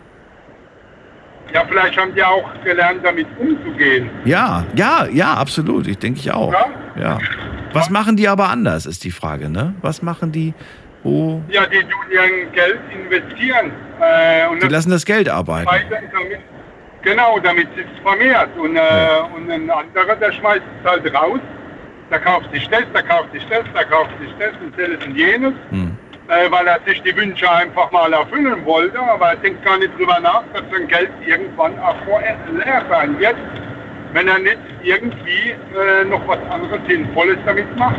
Ja, vielleicht haben die auch gelernt, damit umzugehen. Ja, ja, ja, absolut. Ich denke ich auch. Ja? Ja. Was machen die aber anders, ist die Frage, ne? Was machen die, wo. Ja, die tun ihr Geld investieren. Äh, und Die lassen das Geld arbeiten. damit, genau, damit es vermehrt. Und, äh, und ein anderer, der schmeißt es halt raus. Der kauft sich das, der kauft sich das, der kauft sich das und das und jenes. Hm. Äh, weil er sich die Wünsche einfach mal erfüllen wollte. Aber er denkt gar nicht drüber nach, dass sein Geld irgendwann auch leer sein wird, wenn er nicht irgendwie äh, noch was anderes Sinnvolles damit macht.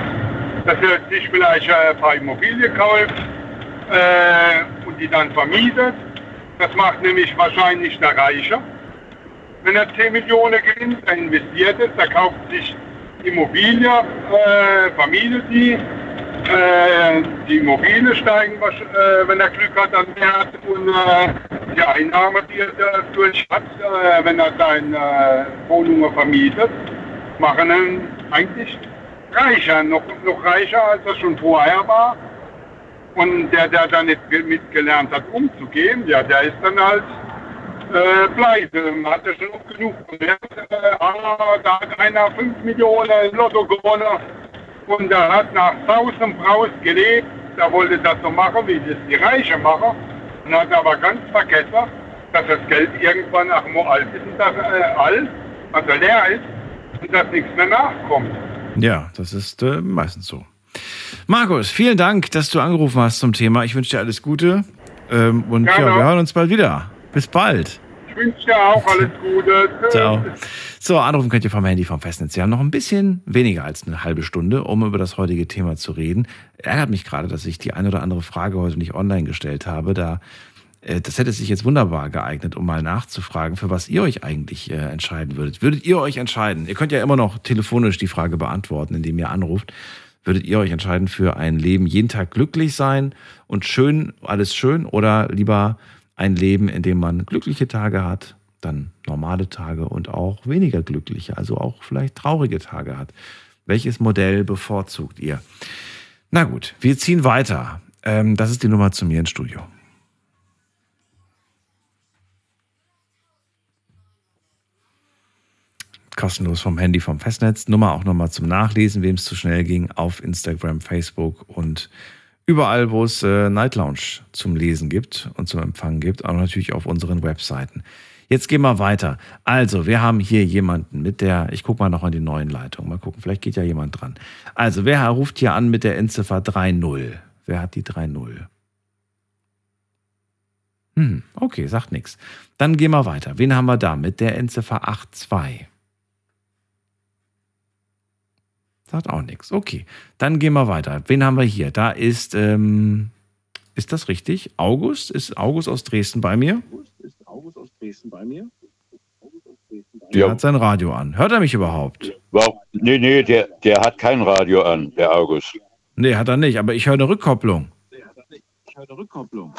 Dass er sich vielleicht äh, ein paar Immobilien kauft äh, und die dann vermietet. Das macht nämlich wahrscheinlich der Reiche. Wenn er 10 Millionen Gewinn investiert ist, da kauft sich Immobilie, äh, Familie die, äh, die Immobilie steigen, äh, wenn er Glück hat, an Wert und äh, die Einnahme, die er dadurch hat, äh, wenn er seine Wohnungen vermietet, machen ihn eigentlich reicher, noch, noch reicher, als er schon vorher war. Und der, der da nicht mitgelernt hat, umzugehen, ja, der ist dann halt äh, pleite. Man hat ja schon genug gemerkt, äh, ah, da hat einer 5 Millionen Lotto gewonnen und der hat nach Saus und Braus gelebt. Der wollte das so machen, wie das die Reichen machen. Und hat aber ganz vergessen, dass das Geld irgendwann ach, alt ist und dass äh, alt, also leer ist und dass nichts mehr nachkommt. Ja, das ist äh, meistens so. Markus, vielen Dank, dass du angerufen hast zum Thema. Ich wünsche dir alles Gute. Ähm, und ja, wir hören uns bald wieder. Bis bald. Ich wünsche dir auch alles Gute. Ciao. So, anrufen könnt ihr vom Handy vom Festnetz. Sie haben noch ein bisschen weniger als eine halbe Stunde, um über das heutige Thema zu reden. Ärgert mich gerade, dass ich die eine oder andere Frage heute nicht online gestellt habe. Da äh, das hätte sich jetzt wunderbar geeignet, um mal nachzufragen, für was ihr euch eigentlich äh, entscheiden würdet. Würdet ihr euch entscheiden? Ihr könnt ja immer noch telefonisch die Frage beantworten, indem ihr anruft. Würdet ihr euch entscheiden für ein Leben, jeden Tag glücklich sein und schön, alles schön oder lieber ein Leben, in dem man glückliche Tage hat, dann normale Tage und auch weniger glückliche, also auch vielleicht traurige Tage hat. Welches Modell bevorzugt ihr? Na gut, wir ziehen weiter. Ähm, das ist die Nummer zu mir ins Studio. kostenlos vom Handy, vom Festnetz. Nummer auch nochmal zum Nachlesen, wem es zu schnell ging, auf Instagram, Facebook und überall, wo es äh, Night Lounge zum Lesen gibt und zum Empfangen gibt, auch natürlich auf unseren Webseiten. Jetzt gehen wir weiter. Also, wir haben hier jemanden mit der, ich gucke mal noch an die neuen Leitungen, mal gucken, vielleicht geht ja jemand dran. Also, wer ruft hier an mit der Endziffer 3.0? Wer hat die 3.0? Hm, okay, sagt nichts. Dann gehen wir weiter. Wen haben wir da mit der Endziffer 8.2? Sagt auch nichts. Okay, dann gehen wir weiter. Wen haben wir hier? Da ist, ähm, ist das richtig? August? Ist August aus Dresden bei mir? Ist August aus Dresden bei mir? Der hat sein Radio an. Hört er mich überhaupt? Wow. Nee, nee, der, der hat kein Radio an, der August. Nee, hat er nicht, aber ich höre eine Rückkopplung. Nee, hat er nicht. Ich höre eine Rückkopplung.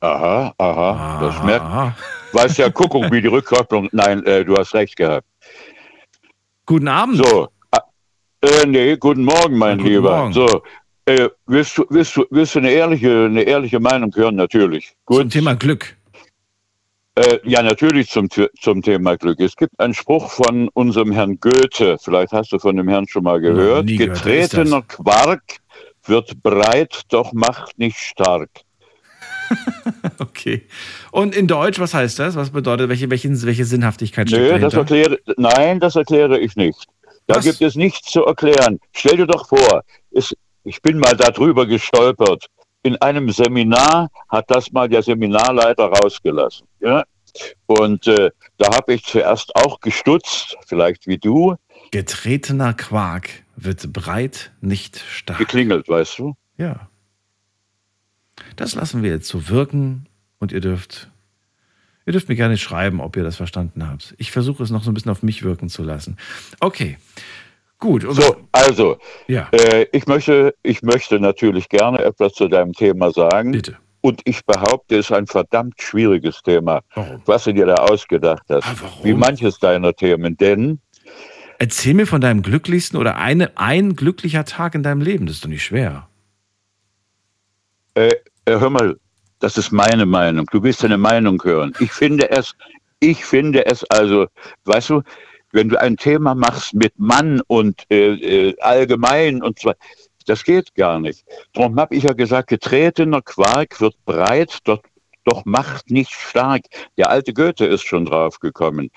Aha, aha, aha das merkt. Weiß ja Kuckuck, wie die Rückkopplung. Nein, äh, du hast recht gehabt. Guten Abend. So, äh, nee, guten Morgen, mein ja, Lieber. Morgen. So, äh, willst, du, willst, du, willst du eine ehrliche, eine ehrliche Meinung hören? Natürlich. Gut. Zum Thema Glück. Äh, ja, natürlich zum, zum Thema Glück. Es gibt einen Spruch von unserem Herrn Goethe, vielleicht hast du von dem Herrn schon mal gehört. Ja, Getretener Quark wird breit, doch macht nicht stark. okay. Und in Deutsch, was heißt das? Was bedeutet, welche, welche, welche Sinnhaftigkeit steckt nee, dahinter? Das erkläre, nein, das erkläre ich nicht. Da Was? gibt es nichts zu erklären. Stell dir doch vor, es, ich bin mal darüber gestolpert. In einem Seminar hat das mal der Seminarleiter rausgelassen. Ja? Und äh, da habe ich zuerst auch gestutzt, vielleicht wie du. Getretener Quark wird breit, nicht stark. Geklingelt, weißt du? Ja. Das lassen wir jetzt so wirken und ihr dürft Ihr dürft mir gerne schreiben, ob ihr das verstanden habt. Ich versuche es noch so ein bisschen auf mich wirken zu lassen. Okay. Gut. So, also, ja. Äh, ich, möchte, ich möchte natürlich gerne etwas zu deinem Thema sagen. Bitte. Und ich behaupte, es ist ein verdammt schwieriges Thema, warum? was du dir da ausgedacht hast. Ah, wie manches deiner Themen. Denn. Erzähl mir von deinem glücklichsten oder eine, ein glücklicher Tag in deinem Leben. Das ist doch nicht schwer. Äh, äh hör mal, das ist meine Meinung. Du willst eine Meinung hören. Ich finde es, ich finde es also, weißt du, wenn du ein Thema machst mit Mann und äh, äh, allgemein und zwar, das geht gar nicht. Darum habe ich ja gesagt, getretener Quark wird breit, dort doch Macht nicht stark. Der alte Goethe ist schon drauf gekommen.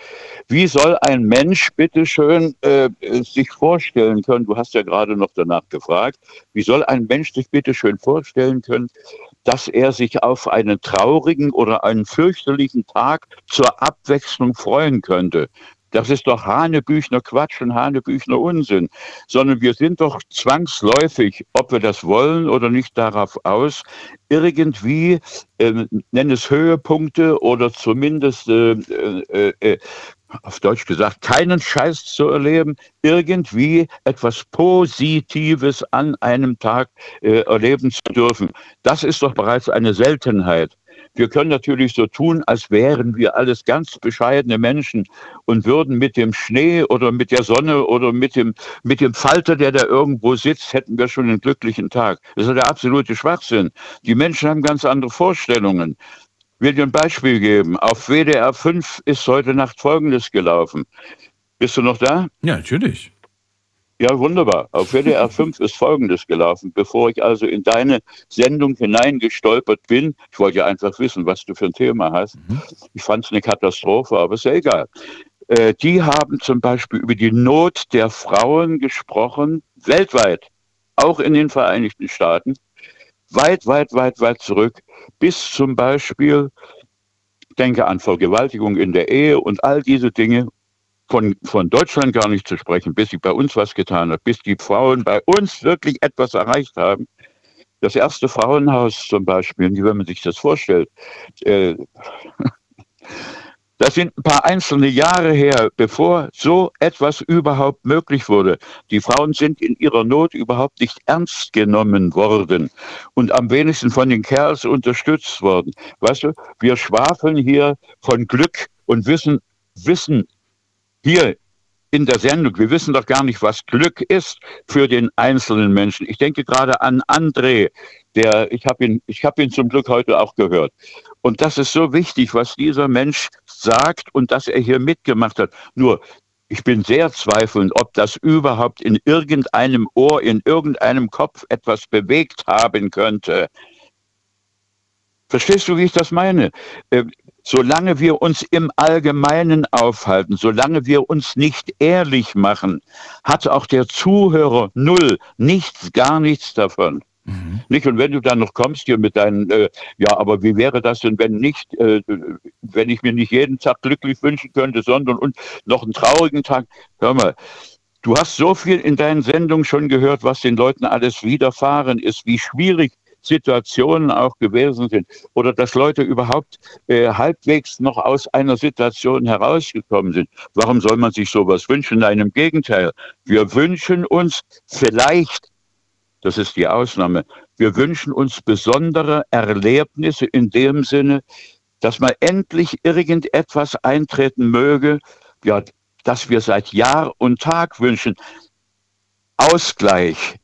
Wie soll ein Mensch bitteschön äh, sich vorstellen können, du hast ja gerade noch danach gefragt, wie soll ein Mensch sich bitteschön vorstellen können, dass er sich auf einen traurigen oder einen fürchterlichen Tag zur Abwechslung freuen könnte. Das ist doch Hanebüchner Quatsch und Hanebüchner Unsinn, sondern wir sind doch zwangsläufig, ob wir das wollen oder nicht, darauf aus, irgendwie, äh, nenn es Höhepunkte oder zumindest äh, äh, äh auf Deutsch gesagt, keinen Scheiß zu erleben, irgendwie etwas Positives an einem Tag äh, erleben zu dürfen. Das ist doch bereits eine Seltenheit. Wir können natürlich so tun, als wären wir alles ganz bescheidene Menschen und würden mit dem Schnee oder mit der Sonne oder mit dem, mit dem Falter, der da irgendwo sitzt, hätten wir schon einen glücklichen Tag. Das ist der absolute Schwachsinn. Die Menschen haben ganz andere Vorstellungen. Ich will dir ein Beispiel geben. Auf WDR 5 ist heute Nacht Folgendes gelaufen. Bist du noch da? Ja, natürlich. Ja, wunderbar. Auf WDR 5 ist Folgendes gelaufen. Bevor ich also in deine Sendung hineingestolpert bin, ich wollte ja einfach wissen, was du für ein Thema hast. Mhm. Ich fand es eine Katastrophe, aber ist ja egal. Äh, die haben zum Beispiel über die Not der Frauen gesprochen, weltweit, auch in den Vereinigten Staaten, weit, weit, weit, weit zurück, bis zum Beispiel, denke an Vergewaltigung in der Ehe und all diese Dinge, von, von Deutschland gar nicht zu sprechen, bis sie bei uns was getan hat, bis die Frauen bei uns wirklich etwas erreicht haben. Das erste Frauenhaus zum Beispiel, wenn man sich das vorstellt, äh, das sind ein paar einzelne Jahre her, bevor so etwas überhaupt möglich wurde. Die Frauen sind in ihrer Not überhaupt nicht ernst genommen worden und am wenigsten von den Kerls unterstützt worden. Weißt du, wir schwafeln hier von Glück und wissen, wissen hier in der Sendung, wir wissen doch gar nicht, was Glück ist für den einzelnen Menschen. Ich denke gerade an André, der, ich habe ihn, ich habe ihn zum Glück heute auch gehört. Und das ist so wichtig, was dieser Mensch sagt und dass er hier mitgemacht hat. Nur, ich bin sehr zweifelnd, ob das überhaupt in irgendeinem Ohr, in irgendeinem Kopf etwas bewegt haben könnte. Verstehst du, wie ich das meine? Solange wir uns im Allgemeinen aufhalten, solange wir uns nicht ehrlich machen, hat auch der Zuhörer null, nichts, gar nichts davon. Mhm. Nicht? Und wenn du dann noch kommst hier mit deinen, äh, ja, aber wie wäre das denn, wenn nicht, äh, wenn ich mir nicht jeden Tag glücklich wünschen könnte, sondern und noch einen traurigen Tag, hör mal, du hast so viel in deinen Sendungen schon gehört, was den Leuten alles widerfahren ist, wie schwierig Situationen auch gewesen sind oder dass Leute überhaupt äh, halbwegs noch aus einer Situation herausgekommen sind. Warum soll man sich sowas wünschen? Nein, im Gegenteil. Wir wünschen uns vielleicht, das ist die Ausnahme, wir wünschen uns besondere Erlebnisse in dem Sinne, dass mal endlich irgendetwas eintreten möge, ja, das wir seit Jahr und Tag wünschen. Ausgleich,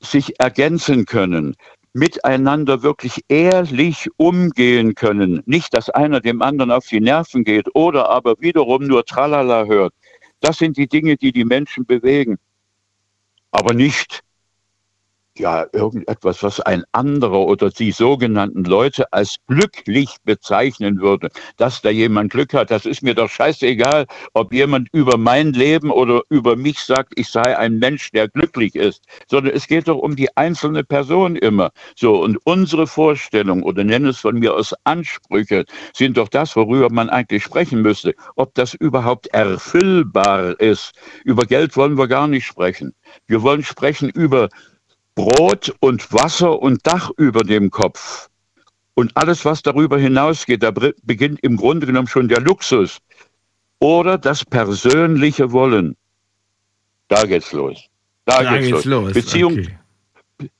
sich ergänzen können, miteinander wirklich ehrlich umgehen können. Nicht, dass einer dem anderen auf die Nerven geht oder aber wiederum nur Tralala hört. Das sind die Dinge, die die Menschen bewegen. Aber nicht, ja, irgendetwas, was ein anderer oder die sogenannten Leute als glücklich bezeichnen würde. Dass da jemand Glück hat, das ist mir doch scheißegal, ob jemand über mein Leben oder über mich sagt, ich sei ein Mensch, der glücklich ist, sondern es geht doch um die einzelne Person immer. So, und unsere Vorstellung oder nenne es von mir aus Ansprüche sind doch das, worüber man eigentlich sprechen müsste. Ob das überhaupt erfüllbar ist. Über Geld wollen wir gar nicht sprechen. Wir wollen sprechen über Brot und Wasser und Dach über dem Kopf. Und alles, was darüber hinausgeht, da beginnt im Grunde genommen schon der Luxus. Oder das persönliche Wollen. Da geht's los. Da, Da geht's, geht's los. los, Beziehung, okay.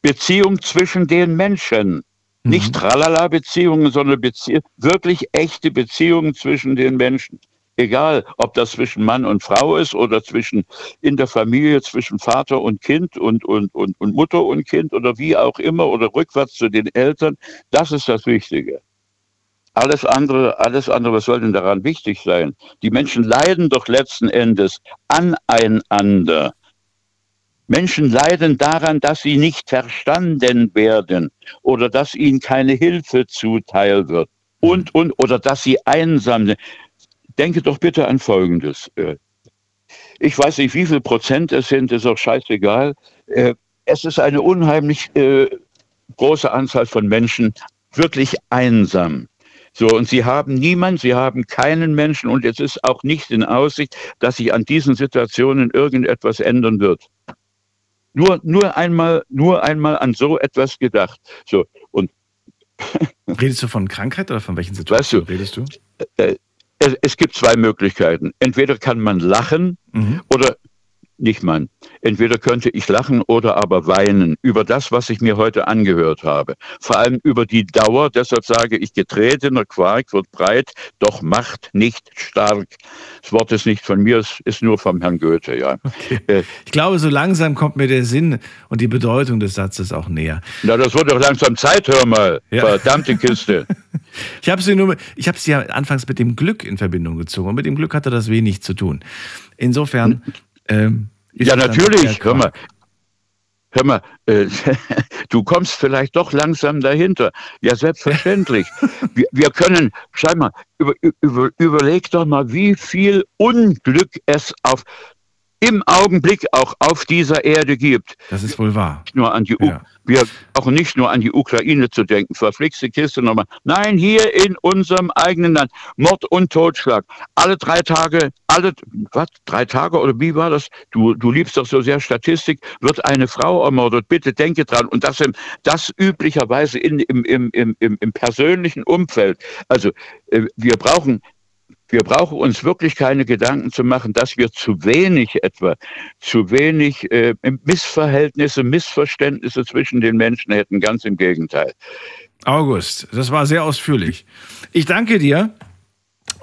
Beziehung zwischen den Menschen. Mhm. Nicht Tralala-Beziehungen, sondern Bezie wirklich echte Beziehungen zwischen den Menschen. Egal, ob das zwischen Mann und Frau ist oder zwischen in der Familie zwischen Vater und Kind und, und, und, und Mutter und Kind oder wie auch immer oder rückwärts zu den Eltern. Das ist das Wichtige. Alles andere, alles andere, was soll denn daran wichtig sein? Die Menschen leiden doch letzten Endes aneinander. Menschen leiden daran, dass sie nicht verstanden werden oder dass ihnen keine Hilfe zuteil wird und, und, oder dass sie einsam sind. Denke doch bitte an Folgendes. äh, Ich weiß nicht, wie viel Prozent es sind, ist auch scheißegal. Äh, Es ist eine unheimlich äh, große Anzahl von Menschen wirklich einsam. So, und sie haben niemand, sie haben keinen Menschen und es ist auch nicht in Aussicht, dass sich an diesen Situationen irgendetwas ändern wird. Nur, nur einmal, nur einmal an so etwas gedacht. So, und Redest du von Krankheit oder von welchen Situationen redest du? äh, es, es gibt zwei Möglichkeiten. Entweder kann man lachen Mhm. oder nicht man. Entweder könnte ich lachen oder aber weinen über das, was ich mir heute angehört habe. Vor allem über die Dauer. Deshalb sage ich, getretener Quark wird breit, doch Macht nicht stark. Das Wort ist nicht von mir, es ist nur vom Herrn Goethe, ja. Äh, Ich glaube, so langsam kommt mir der Sinn und die Bedeutung des Satzes auch näher. na, das wird doch langsam Zeit, hör mal. Ja. Verdammte Kiste. Ich habe sie nur, ich habe sie ja anfangs mit dem Glück in Verbindung gezogen und mit dem Glück hatte das wenig zu tun. Insofern. Ähm, Ja, natürlich. Hör mal. Hör mal, äh, du kommst vielleicht doch langsam dahinter. Ja, selbstverständlich. wir, wir können, schau mal, über, über, überleg doch mal, wie viel Unglück es auf, im Augenblick auch auf dieser Erde gibt. Das ist wohl wahr. Nicht nur an die U wir brauchen nicht nur an die Ukraine zu denken, verflixte Kiste nochmal. Nein, hier in unserem eigenen Land. Mord und Totschlag. Alle drei Tage, alle, was, drei Tage oder wie war das? Du, du liebst doch so sehr Statistik, wird eine Frau ermordet. Bitte denke dran. Und das, im, das üblicherweise in, im, im, im, im, im persönlichen Umfeld. Also, äh, wir brauchen wir brauchen uns wirklich keine Gedanken zu machen, dass wir zu wenig etwa, zu wenig äh, Missverhältnisse, Missverständnisse zwischen den Menschen hätten. Ganz im Gegenteil. August, das war sehr ausführlich. Ich danke dir.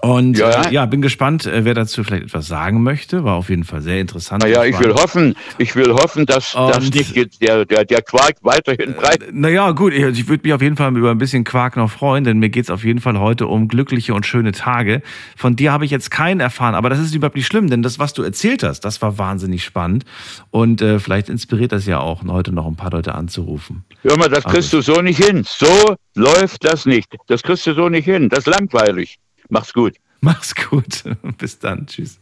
Und Ja. äh, ja bin gespannt, äh, wer dazu vielleicht etwas sagen möchte. War auf jeden Fall sehr interessant. Naja, ich will hoffen, ich will hoffen, dass, dass nicht der, der, der Quark weiterhin breit Naja, gut, ich, ich würde mich auf jeden Fall über ein bisschen Quark noch freuen, denn mir geht's auf jeden Fall heute um glückliche und schöne Tage. Von dir habe ich jetzt keinen erfahren, aber das ist überhaupt nicht schlimm, denn das, was du erzählt hast, das war wahnsinnig spannend. Und äh, vielleicht inspiriert das ja auch, heute noch ein paar Leute anzurufen. Hör mal, das kriegst du so nicht hin. So läuft das nicht. Das kriegst du so nicht hin. Das ist langweilig. Mach's gut. Mach's gut. Bis dann. Tschüss.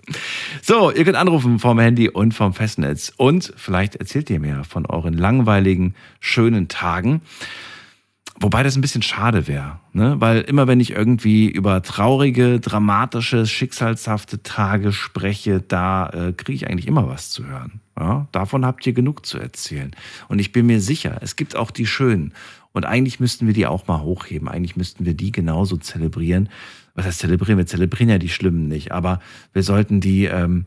So, ihr könnt anrufen vom Handy und vom Festnetz. Und vielleicht erzählt ihr mir von euren langweiligen, schönen Tagen. Wobei das ein bisschen schade wäre, ne? weil immer wenn ich irgendwie über traurige, dramatische, schicksalshafte Tage spreche, da äh, kriege ich eigentlich immer was zu hören. Ja? Davon habt ihr genug zu erzählen. Und ich bin mir sicher, es gibt auch die schönen. Und eigentlich müssten wir die auch mal hochheben. Eigentlich müssten wir die genauso zelebrieren. Was heißt zelebrieren? Wir zelebrieren ja die Schlimmen nicht, aber wir sollten die, ähm,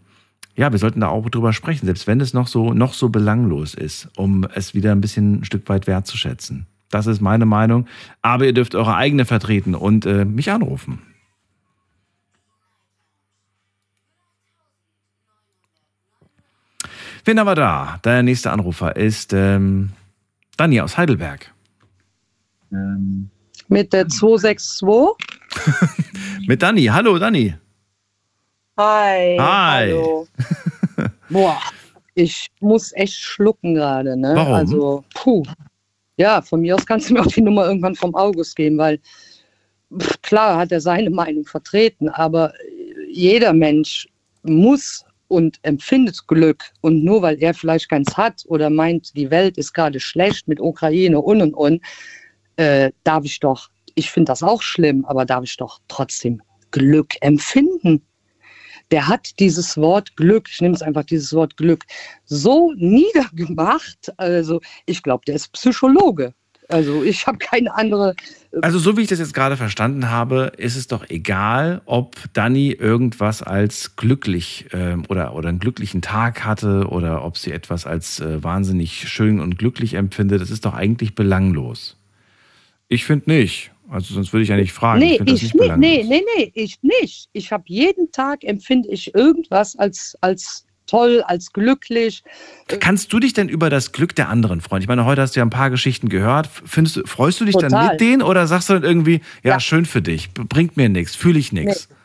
ja, wir sollten da auch drüber sprechen, selbst wenn es noch so, noch so belanglos ist, um es wieder ein bisschen ein Stück weit wertzuschätzen. Das ist meine Meinung. Aber ihr dürft eure eigene vertreten und äh, mich anrufen. Wen haben wir da? Der nächste Anrufer ist ähm, Dani aus Heidelberg. Mit der 262. Mit Dani. Hallo, Dani. Hi. Hi. Hallo. Boah, ich muss echt schlucken gerade, ne? Warum? Also, puh. Ja, von mir aus kannst du mir auch die Nummer irgendwann vom August geben, weil pff, klar hat er seine Meinung vertreten, aber jeder Mensch muss und empfindet Glück. Und nur weil er vielleicht keins hat oder meint, die Welt ist gerade schlecht mit Ukraine und und und, äh, darf ich doch, ich finde das auch schlimm, aber darf ich doch trotzdem Glück empfinden. Der hat dieses Wort Glück, ich nehme es einfach dieses Wort Glück, so niedergemacht. Also ich glaube, der ist Psychologe. Also ich habe keine andere. Also so wie ich das jetzt gerade verstanden habe, ist es doch egal, ob Dani irgendwas als glücklich ähm, oder, oder einen glücklichen Tag hatte oder ob sie etwas als äh, wahnsinnig schön und glücklich empfindet. Das ist doch eigentlich belanglos. Ich finde nicht. Also sonst würde ich ja nicht fragen. nee, das ich nicht nicht, nee, nee, nee, ich nicht. Ich habe jeden Tag empfinde ich irgendwas als, als toll, als glücklich. Kannst du dich denn über das Glück der anderen freuen? Ich meine, heute hast du ja ein paar Geschichten gehört. Findest freust du dich dann Total. mit denen oder sagst du dann irgendwie, ja, schön für dich, bringt mir nichts, fühle ich nichts? Nee,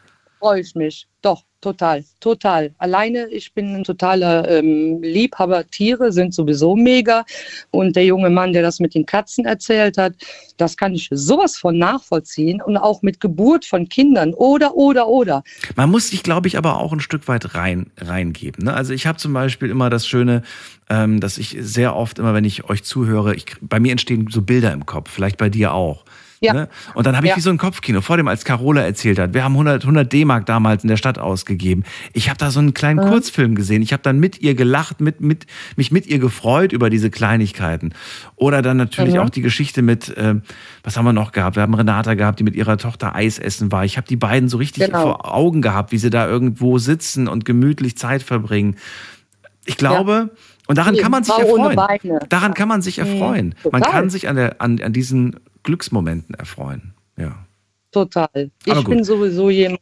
freue ich mich. Doch, total, total. Alleine, ich bin ein totaler ähm, Liebhaber. Tiere sind sowieso mega. Und der junge Mann, der das mit den Katzen erzählt hat, das kann ich sowas von nachvollziehen. Und auch mit Geburt von Kindern oder, oder, oder. Man muss sich, glaube ich, aber auch ein Stück weit rein, reingeben. Ne? Also ich habe zum Beispiel immer das Schöne, ähm, dass ich sehr oft immer, wenn ich euch zuhöre, ich, bei mir entstehen so Bilder im Kopf, vielleicht bei dir auch. Ja. Ne? Und dann habe ich Ja. wie so ein Kopfkino vor dem, als Carola erzählt hat. Wir haben 100, 100 D-Mark damals in der Stadt ausgegeben. Ich habe da so einen kleinen Mhm. Kurzfilm gesehen. Ich habe dann mit ihr gelacht, mit, mit, mich mit ihr gefreut über diese Kleinigkeiten. Oder dann natürlich Mhm. auch die Geschichte mit, ähm, was haben wir noch gehabt? Wir haben Renata gehabt, die mit ihrer Tochter Eis essen war. Ich habe die beiden so richtig Genau. vor Augen gehabt, wie sie da irgendwo sitzen und gemütlich Zeit verbringen. Ich glaube, und daran Nee, kann man sich erfreuen. Daran kann man sich erfreuen. Man kann sich an, der, an, an diesen Glücksmomenten erfreuen. Ja. Total. Ich bin sowieso jemand,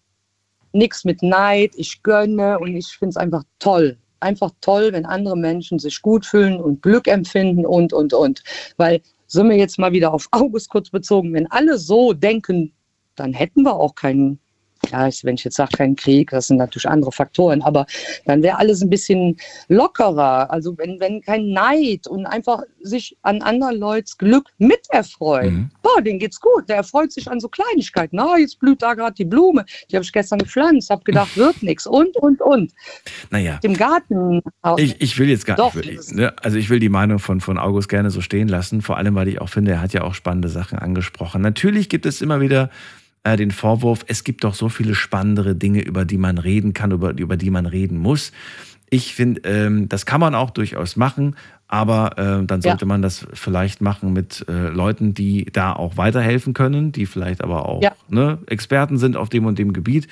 nichts mit Neid, ich gönne und ich finde es einfach toll. Einfach toll, wenn andere Menschen sich gut fühlen und Glück empfinden und, und, und. Weil, sind wir jetzt mal wieder auf August kurz bezogen, wenn alle so denken, dann hätten wir auch keinen, ja, ich- wenn ich jetzt sage, keinen Krieg, das sind natürlich andere Faktoren, aber dann wäre alles ein bisschen lockerer. Also wenn, wenn kein Neid und einfach sich an anderen Leuts Glück miterfreuen. Mhm. Boah, denen geht's gut. Der erfreut sich an so Kleinigkeiten. Na, jetzt blüht da gerade die Blume. Die habe ich gestern gepflanzt, habe gedacht, wird nichts. Und, und, und. Naja. Im Garten. Ich, ich will jetzt gar Doch, das- ne, also ich will die Meinung von, von August gerne so stehen lassen, vor allem weil ich auch finde, er hat ja auch spannende Sachen angesprochen. Natürlich gibt es immer wieder äh, den Vorwurf, es gibt doch so viele spannendere Dinge, über die man reden kann, über, über die man reden muss. Ich finde, ähm, das kann man auch durchaus machen, aber äh, dann Ja. sollte man das vielleicht machen mit äh, Leuten, die da auch weiterhelfen können, die vielleicht aber auch Ja. ne, Experten sind auf dem und dem Gebiet.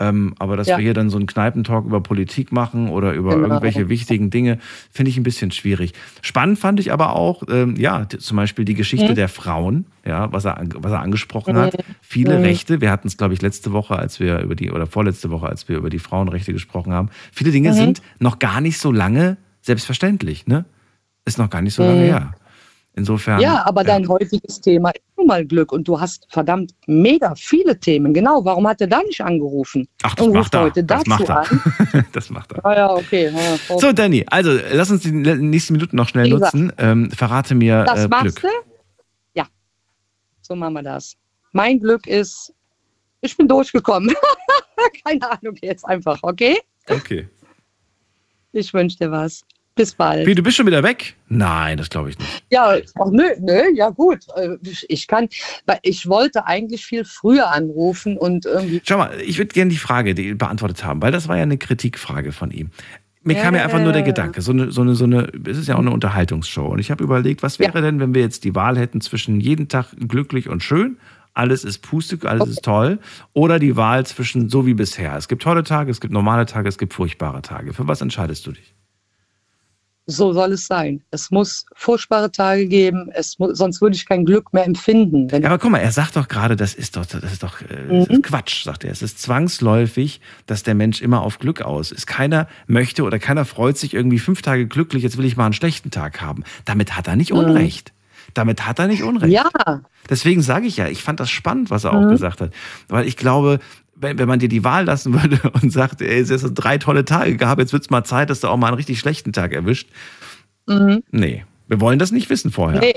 Ähm, aber dass Ja. wir hier dann so einen Kneipentalk über Politik machen oder über Genau. irgendwelche wichtigen Dinge, finde ich ein bisschen schwierig. Spannend fand ich aber auch, ähm, ja, zum Beispiel die Geschichte Mhm. der Frauen, ja, was er, was er angesprochen Mhm. hat. Viele Mhm. Rechte, wir hatten es, glaube ich, letzte Woche, als wir über die, oder vorletzte Woche, als wir über die Frauenrechte gesprochen haben. Viele Dinge Mhm. sind noch gar nicht so lange selbstverständlich, ne? Ist noch gar nicht so lange Mhm. her. Insofern. Ja, aber dein heutiges Thema ist nun mal Glück und du hast verdammt mega viele Themen. Genau, warum hat er da nicht angerufen? Ach, das und macht er. heute Das dazu macht er. an. das macht er. Ah ja, okay. Ja, oh. So, Danny, also lass uns die nächsten Minuten noch schnell gesagt, nutzen. Ähm, verrate mir Das äh, machst Glück. du? Ja. So machen wir das. Mein Glück ist, ich bin durchgekommen. Keine Ahnung jetzt einfach, okay? Okay. Ich wünsche dir was. Bis bald. Wie, du bist schon wieder weg? Nein, das glaube ich nicht. Ja, ach, nö, nö, ja gut. Äh, Ich kann, ich wollte eigentlich viel früher anrufen und irgendwie. Schau mal, ich würde gerne die Frage die beantwortet haben, weil das war ja eine Kritikfrage von ihm. Mir kam ja einfach nur der. Gedanke, so eine, so eine, so eine, es ist ja auch eine Unterhaltungsshow. Und ich habe überlegt, was wäre denn, wenn wir jetzt die Wahl hätten zwischen jeden Tag glücklich und schön, alles ist Puste, alles ist toll, oder die Wahl zwischen so wie bisher. Es gibt tolle Tage, es gibt normale Tage, es gibt furchtbare Tage. Für was entscheidest du dich? So soll es sein. Es muss furchtbare Tage geben, es mu sonst würde ich kein Glück mehr empfinden. Ja, aber guck mal, er sagt doch gerade, das ist doch, das ist doch äh, das Mhm. ist Quatsch, sagt er. Es ist zwangsläufig, dass der Mensch immer auf Glück aus ist. Keiner möchte oder keiner freut sich irgendwie fünf Tage glücklich, jetzt will ich mal einen schlechten Tag haben. Damit hat er nicht Mhm. Unrecht. Damit hat er nicht Unrecht. Ja. Deswegen sage ich ja, ich fand das spannend, was er auch Mhm. gesagt hat. Weil ich glaube, wenn, wenn man dir die Wahl lassen würde und sagt, ey, es ist drei tolle Tage gehabt, jetzt wird es mal Zeit, dass du auch mal einen richtig schlechten Tag erwischt. Mhm. Nee, wir wollen das nicht wissen vorher. Nee.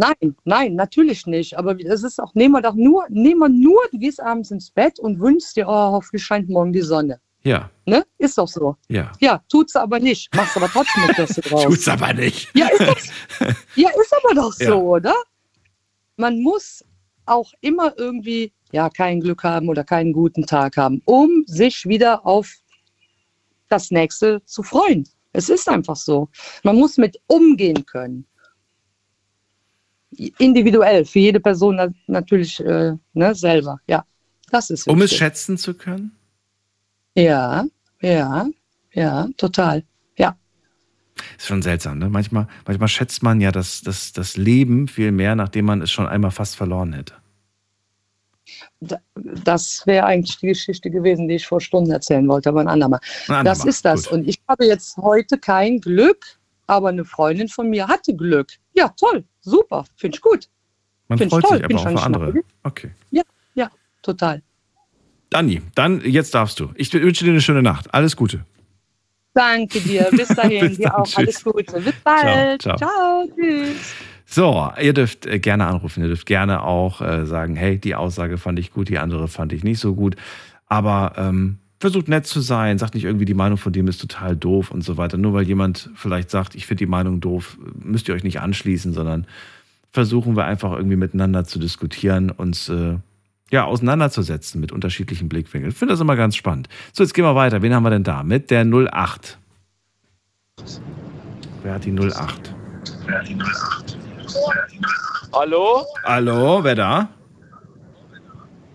Nein, nein, natürlich nicht. Aber es ist auch, nehmen wir doch nur, nehmen wir nur, du gehst abends ins Bett und wünschst dir, oh, hoffentlich scheint morgen die Sonne. Ja, Ne? Ist doch so. ja. Ja, tut's aber nicht. Machst aber trotzdem das Beste draus. Tut's aber nicht. Ja, ist, doch, ja, ist aber doch so, Ja. oder? Man muss auch immer irgendwie, ja, kein Glück haben oder keinen guten Tag haben, um sich wieder auf das nächste zu freuen. Es ist einfach so. Man muss mit umgehen können. Individuell, für jede Person na- natürlich äh, ne, selber. Ja, das ist Um es wichtig. schätzen zu können? Ja, ja, ja, total. Ja. Ist schon seltsam, ne? Manchmal, manchmal schätzt man ja das, das, das Leben viel mehr, nachdem man es schon einmal fast verloren hätte. Da- Das wäre eigentlich die Geschichte gewesen, die ich vor Stunden erzählen wollte, aber ein andermal. Ein andermal, Das ist das. Und ich habe jetzt heute kein Glück, aber eine Freundin von mir hatte Glück. Ja, toll, super, finde ich gut. Man Find freut toll, sich aber auch für andere. Okay. Ja, ja, total. Dani, dann jetzt darfst du. Ich wünsche dir eine schöne Nacht. Alles Gute. Danke dir, bis dahin, Bis dir dann, auch tschüss. alles Gute. Bis bald. ciao. ciao tschüss. So, ihr dürft äh, gerne anrufen. Ihr dürft gerne auch äh, sagen, hey, die Aussage fand ich gut, die andere fand ich nicht so gut. Aber ähm, versucht nett zu sein, sagt nicht irgendwie, die Meinung von dem ist total doof und so weiter. Nur weil jemand vielleicht sagt, ich finde die Meinung doof, müsst ihr euch nicht anschließen, sondern versuchen wir einfach irgendwie miteinander zu diskutieren, uns äh, ja, auseinanderzusetzen mit unterschiedlichen Blickwinkeln. Ich finde das immer ganz spannend. So, jetzt gehen wir weiter. Wen haben wir denn da? Mit der 08. Wer hat die 08? Wer hat die 08? Hallo? Hallo, wer da?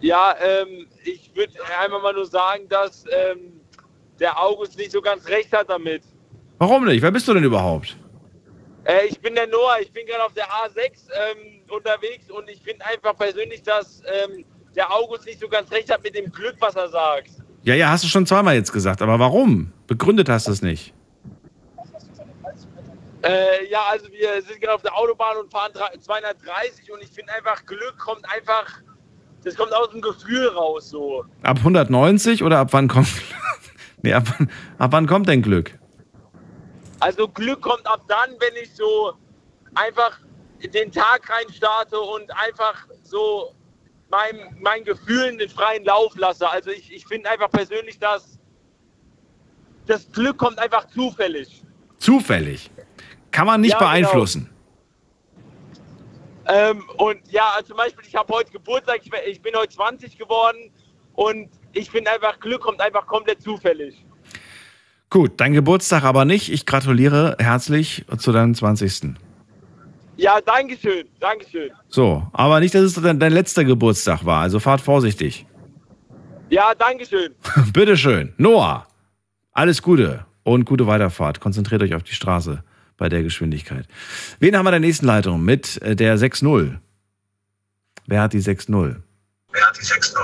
Ja, ähm, ich würde einfach mal nur sagen, dass ähm, der August nicht so ganz recht hat damit. Warum nicht? Wer bist du denn überhaupt? Äh, ich bin der Noah, ich bin gerade auf der A6 ähm, unterwegs und ich finde einfach persönlich, dass ähm, der August nicht so ganz recht hat mit dem Glück, was er sagt. Ja, ja, hast du schon zweimal jetzt gesagt. Aber warum? Begründet hast du es nicht. Äh, ja, also wir sind gerade auf der Autobahn und fahren 230 und ich finde einfach, Glück kommt einfach, das kommt aus dem Gefühl raus so. Ab 190 oder ab wann kommt. nee, ab, ab wann kommt denn Glück? Also Glück kommt ab dann, wenn ich so einfach den Tag rein starte und einfach so meinem, meinen Gefühlen den freien Lauf lasse. Also ich, ich finde einfach persönlich, dass das Glück kommt einfach zufällig. Zufällig. Kann man nicht Ja, genau. beeinflussen. Ähm, und ja, also zum Beispiel, ich habe heute Geburtstag, ich, bin heute 20 geworden und ich finde einfach, Glück kommt einfach komplett zufällig. Gut, dein Geburtstag aber nicht. Ich gratuliere herzlich zu deinem 20. Ja, Dankeschön, Dankeschön. So, aber nicht, dass es dein, dein letzter Geburtstag war. Also fahrt vorsichtig. Ja, Dankeschön. Bitteschön. Noah, alles Gute und gute Weiterfahrt. Konzentriert euch auf die Straße bei der Geschwindigkeit. Wen haben wir in der nächsten Leitung mit äh, der 6-0? Wer hat die 6-0? Wer hat die 6-0?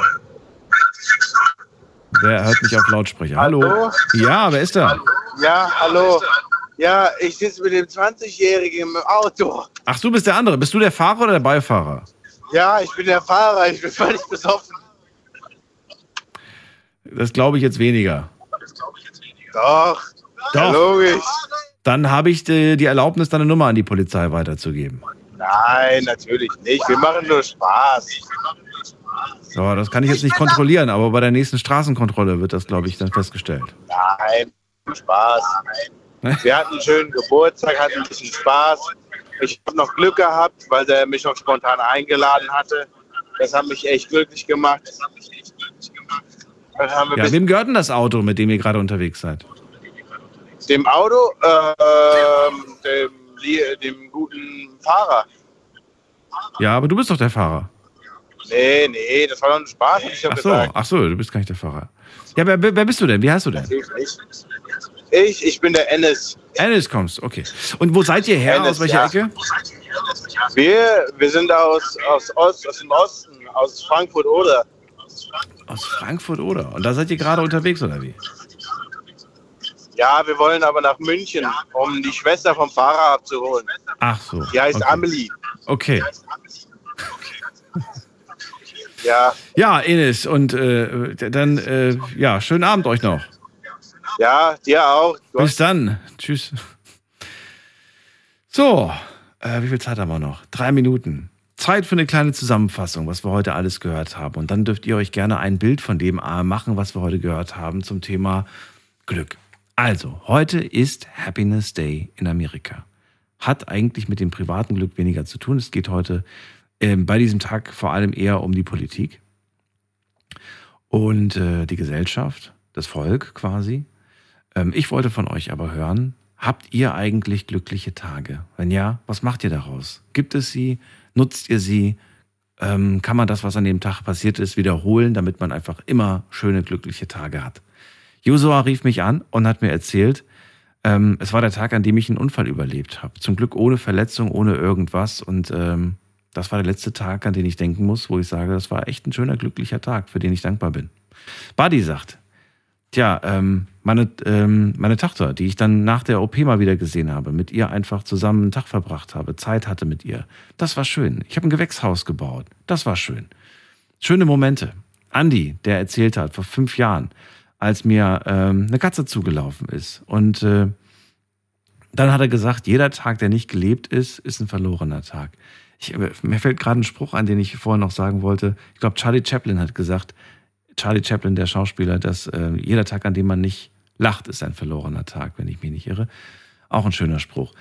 Wer hört mich auf Lautsprecher? Hallo? Hallo? Ja, wer ist da? Ja, hallo. Ja, ich sitze mit dem 20-Jährigen im Auto. Ach, du bist der andere. Bist du der Fahrer oder der Beifahrer? Ja, ich bin der Fahrer, ich bin völlig besoffen. Das glaube ich jetzt weniger. Doch, Doch. logisch. Dann habe ich die, die Erlaubnis, deine Nummer an die Polizei weiterzugeben. Nein, natürlich nicht. Wir machen nur Spaß. So, das kann ich jetzt nicht kontrollieren, aber bei der nächsten Straßenkontrolle wird das, glaube ich, dann festgestellt. Nein, Spaß. Wir hatten einen schönen Geburtstag, hatten ein bisschen Spaß. Ich habe noch Glück gehabt, weil der mich noch spontan eingeladen hatte. Das hat mich echt glücklich gemacht. Ja, wem gehört denn das Auto, mit dem ihr gerade unterwegs seid? Dem Auto, ähm, dem, dem guten Fahrer. Ja, aber du bist doch der Fahrer. Nee, nee, das war doch ein Spaß, hab ich Ach so, gesagt. ach so, du bist gar nicht der Fahrer. Ja, wer, wer bist du denn? Wie heißt du denn? Ich, ich bin der Ennis. Ennis kommst, okay. Und wo seid ihr her? Ennis, aus welcher ja. Ecke? Wir, wir sind aus, aus, Ost, aus dem Osten, aus Frankfurt oder. Aus Frankfurt oder? Und da seid ihr gerade unterwegs oder wie? Ja, wir wollen aber nach München, um die Schwester vom Fahrer abzuholen. Ach so. Die heißt okay. Amelie. Okay. Ja, Ja, Enes, und äh, dann, äh, ja, schönen Abend euch noch. ja, dir auch. Du Bis dann. Tschüss. So, äh, wie viel Zeit haben wir noch? Drei Minuten. Zeit für eine kleine Zusammenfassung, was wir heute alles gehört haben. Und dann dürft ihr euch gerne ein Bild von dem äh, machen, was wir heute gehört haben zum Thema Glück. Also, heute ist Happiness Day in Amerika. Hat eigentlich mit dem privaten Glück weniger zu tun. Es geht heute ähm, bei diesem Tag vor allem eher um die Politik und äh, die Gesellschaft, das Volk quasi. Ähm, ich wollte von euch aber hören, habt ihr eigentlich glückliche Tage? Wenn ja, was macht ihr daraus? Gibt es sie? Nutzt ihr sie? Ähm, kann man das, was an dem Tag passiert ist, wiederholen, damit man einfach immer schöne, glückliche Tage hat? Josua rief mich an und hat mir erzählt, ähm, es war der Tag, an dem ich einen Unfall überlebt habe. Zum Glück ohne Verletzung, ohne irgendwas. Und ähm, das war der letzte Tag, an den ich denken muss, wo ich sage, das war echt ein schöner, glücklicher Tag, für den ich dankbar bin. Buddy sagt, tja, ähm, meine, ähm, meine Tochter, die ich dann nach der OP mal wieder gesehen habe, mit ihr einfach zusammen einen Tag verbracht habe, Zeit hatte mit ihr, das war schön. Ich habe ein Gewächshaus gebaut, das war schön. Schöne Momente. Andi, der erzählt hat, vor fünf Jahren, als mir ähm, eine Katze zugelaufen ist. Und äh, dann hat er gesagt, jeder Tag, der nicht gelebt ist, ist ein verlorener Tag. Ich, äh, mir fällt gerade ein Spruch an, den ich vorher noch sagen wollte. Ich glaube, Charlie Chaplin hat gesagt, Charlie Chaplin, der Schauspieler, dass äh, jeder Tag, an dem man nicht lacht, ist ein verlorener Tag, wenn ich mich nicht irre. Auch ein schöner Spruch.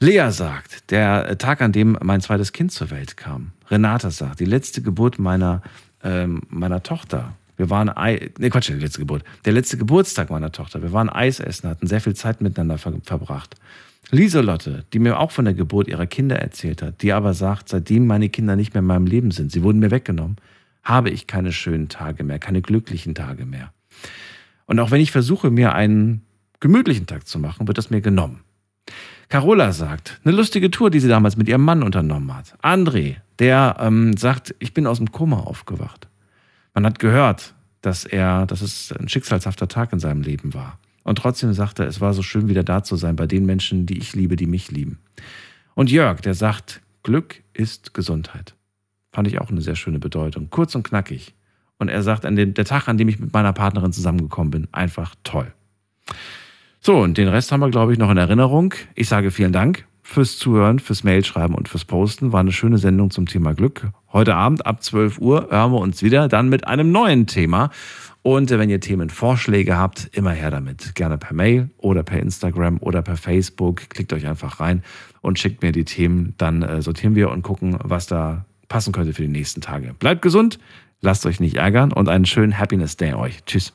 Lea sagt, der Tag, an dem mein zweites Kind zur Welt kam. Renata sagt, die letzte Geburt meiner, ähm, meiner Tochter. Wir waren, Ei, nee, Quatsch, die letzte Geburt. Der letzte Geburtstag meiner Tochter. Wir waren Eis essen, hatten sehr viel Zeit miteinander ver verbracht. Lieselotte, die mir auch von der Geburt ihrer Kinder erzählt hat, die aber sagt, seitdem meine Kinder nicht mehr in meinem Leben sind, sie wurden mir weggenommen, habe ich keine schönen Tage mehr, keine glücklichen Tage mehr. Und auch wenn ich versuche, mir einen gemütlichen Tag zu machen, wird das mir genommen. Carola sagt, eine lustige Tour, die sie damals mit ihrem Mann unternommen hat. André, der ähm, sagt, ich bin aus dem Koma aufgewacht. Man hat gehört, dass er, dass es ein schicksalshafter Tag in seinem Leben war. Und trotzdem sagt er, es war so schön, wieder da zu sein bei den Menschen, die ich liebe, die mich lieben. Und Jörg, der sagt, Glück ist Gesundheit. Fand ich auch eine sehr schöne Bedeutung. Kurz und knackig. Und er sagt, an den, der Tag, an dem ich mit meiner Partnerin zusammengekommen bin, einfach toll. So, und den Rest haben wir, glaube ich, noch in Erinnerung. Ich sage vielen Dank fürs Zuhören, fürs Mailschreiben und fürs Posten. War eine schöne Sendung zum Thema Glück. Heute Abend ab 12 Uhr hören wir uns wieder dann mit einem neuen Thema. Und wenn ihr Themenvorschläge habt, immer her damit. Gerne per Mail oder per Instagram oder per Facebook. Klickt euch einfach rein und schickt mir die Themen. Dann äh, sortieren wir und gucken, was da passen könnte für die nächsten Tage. Bleibt gesund, lasst euch nicht ärgern und einen schönen Happiness Day euch. Tschüss.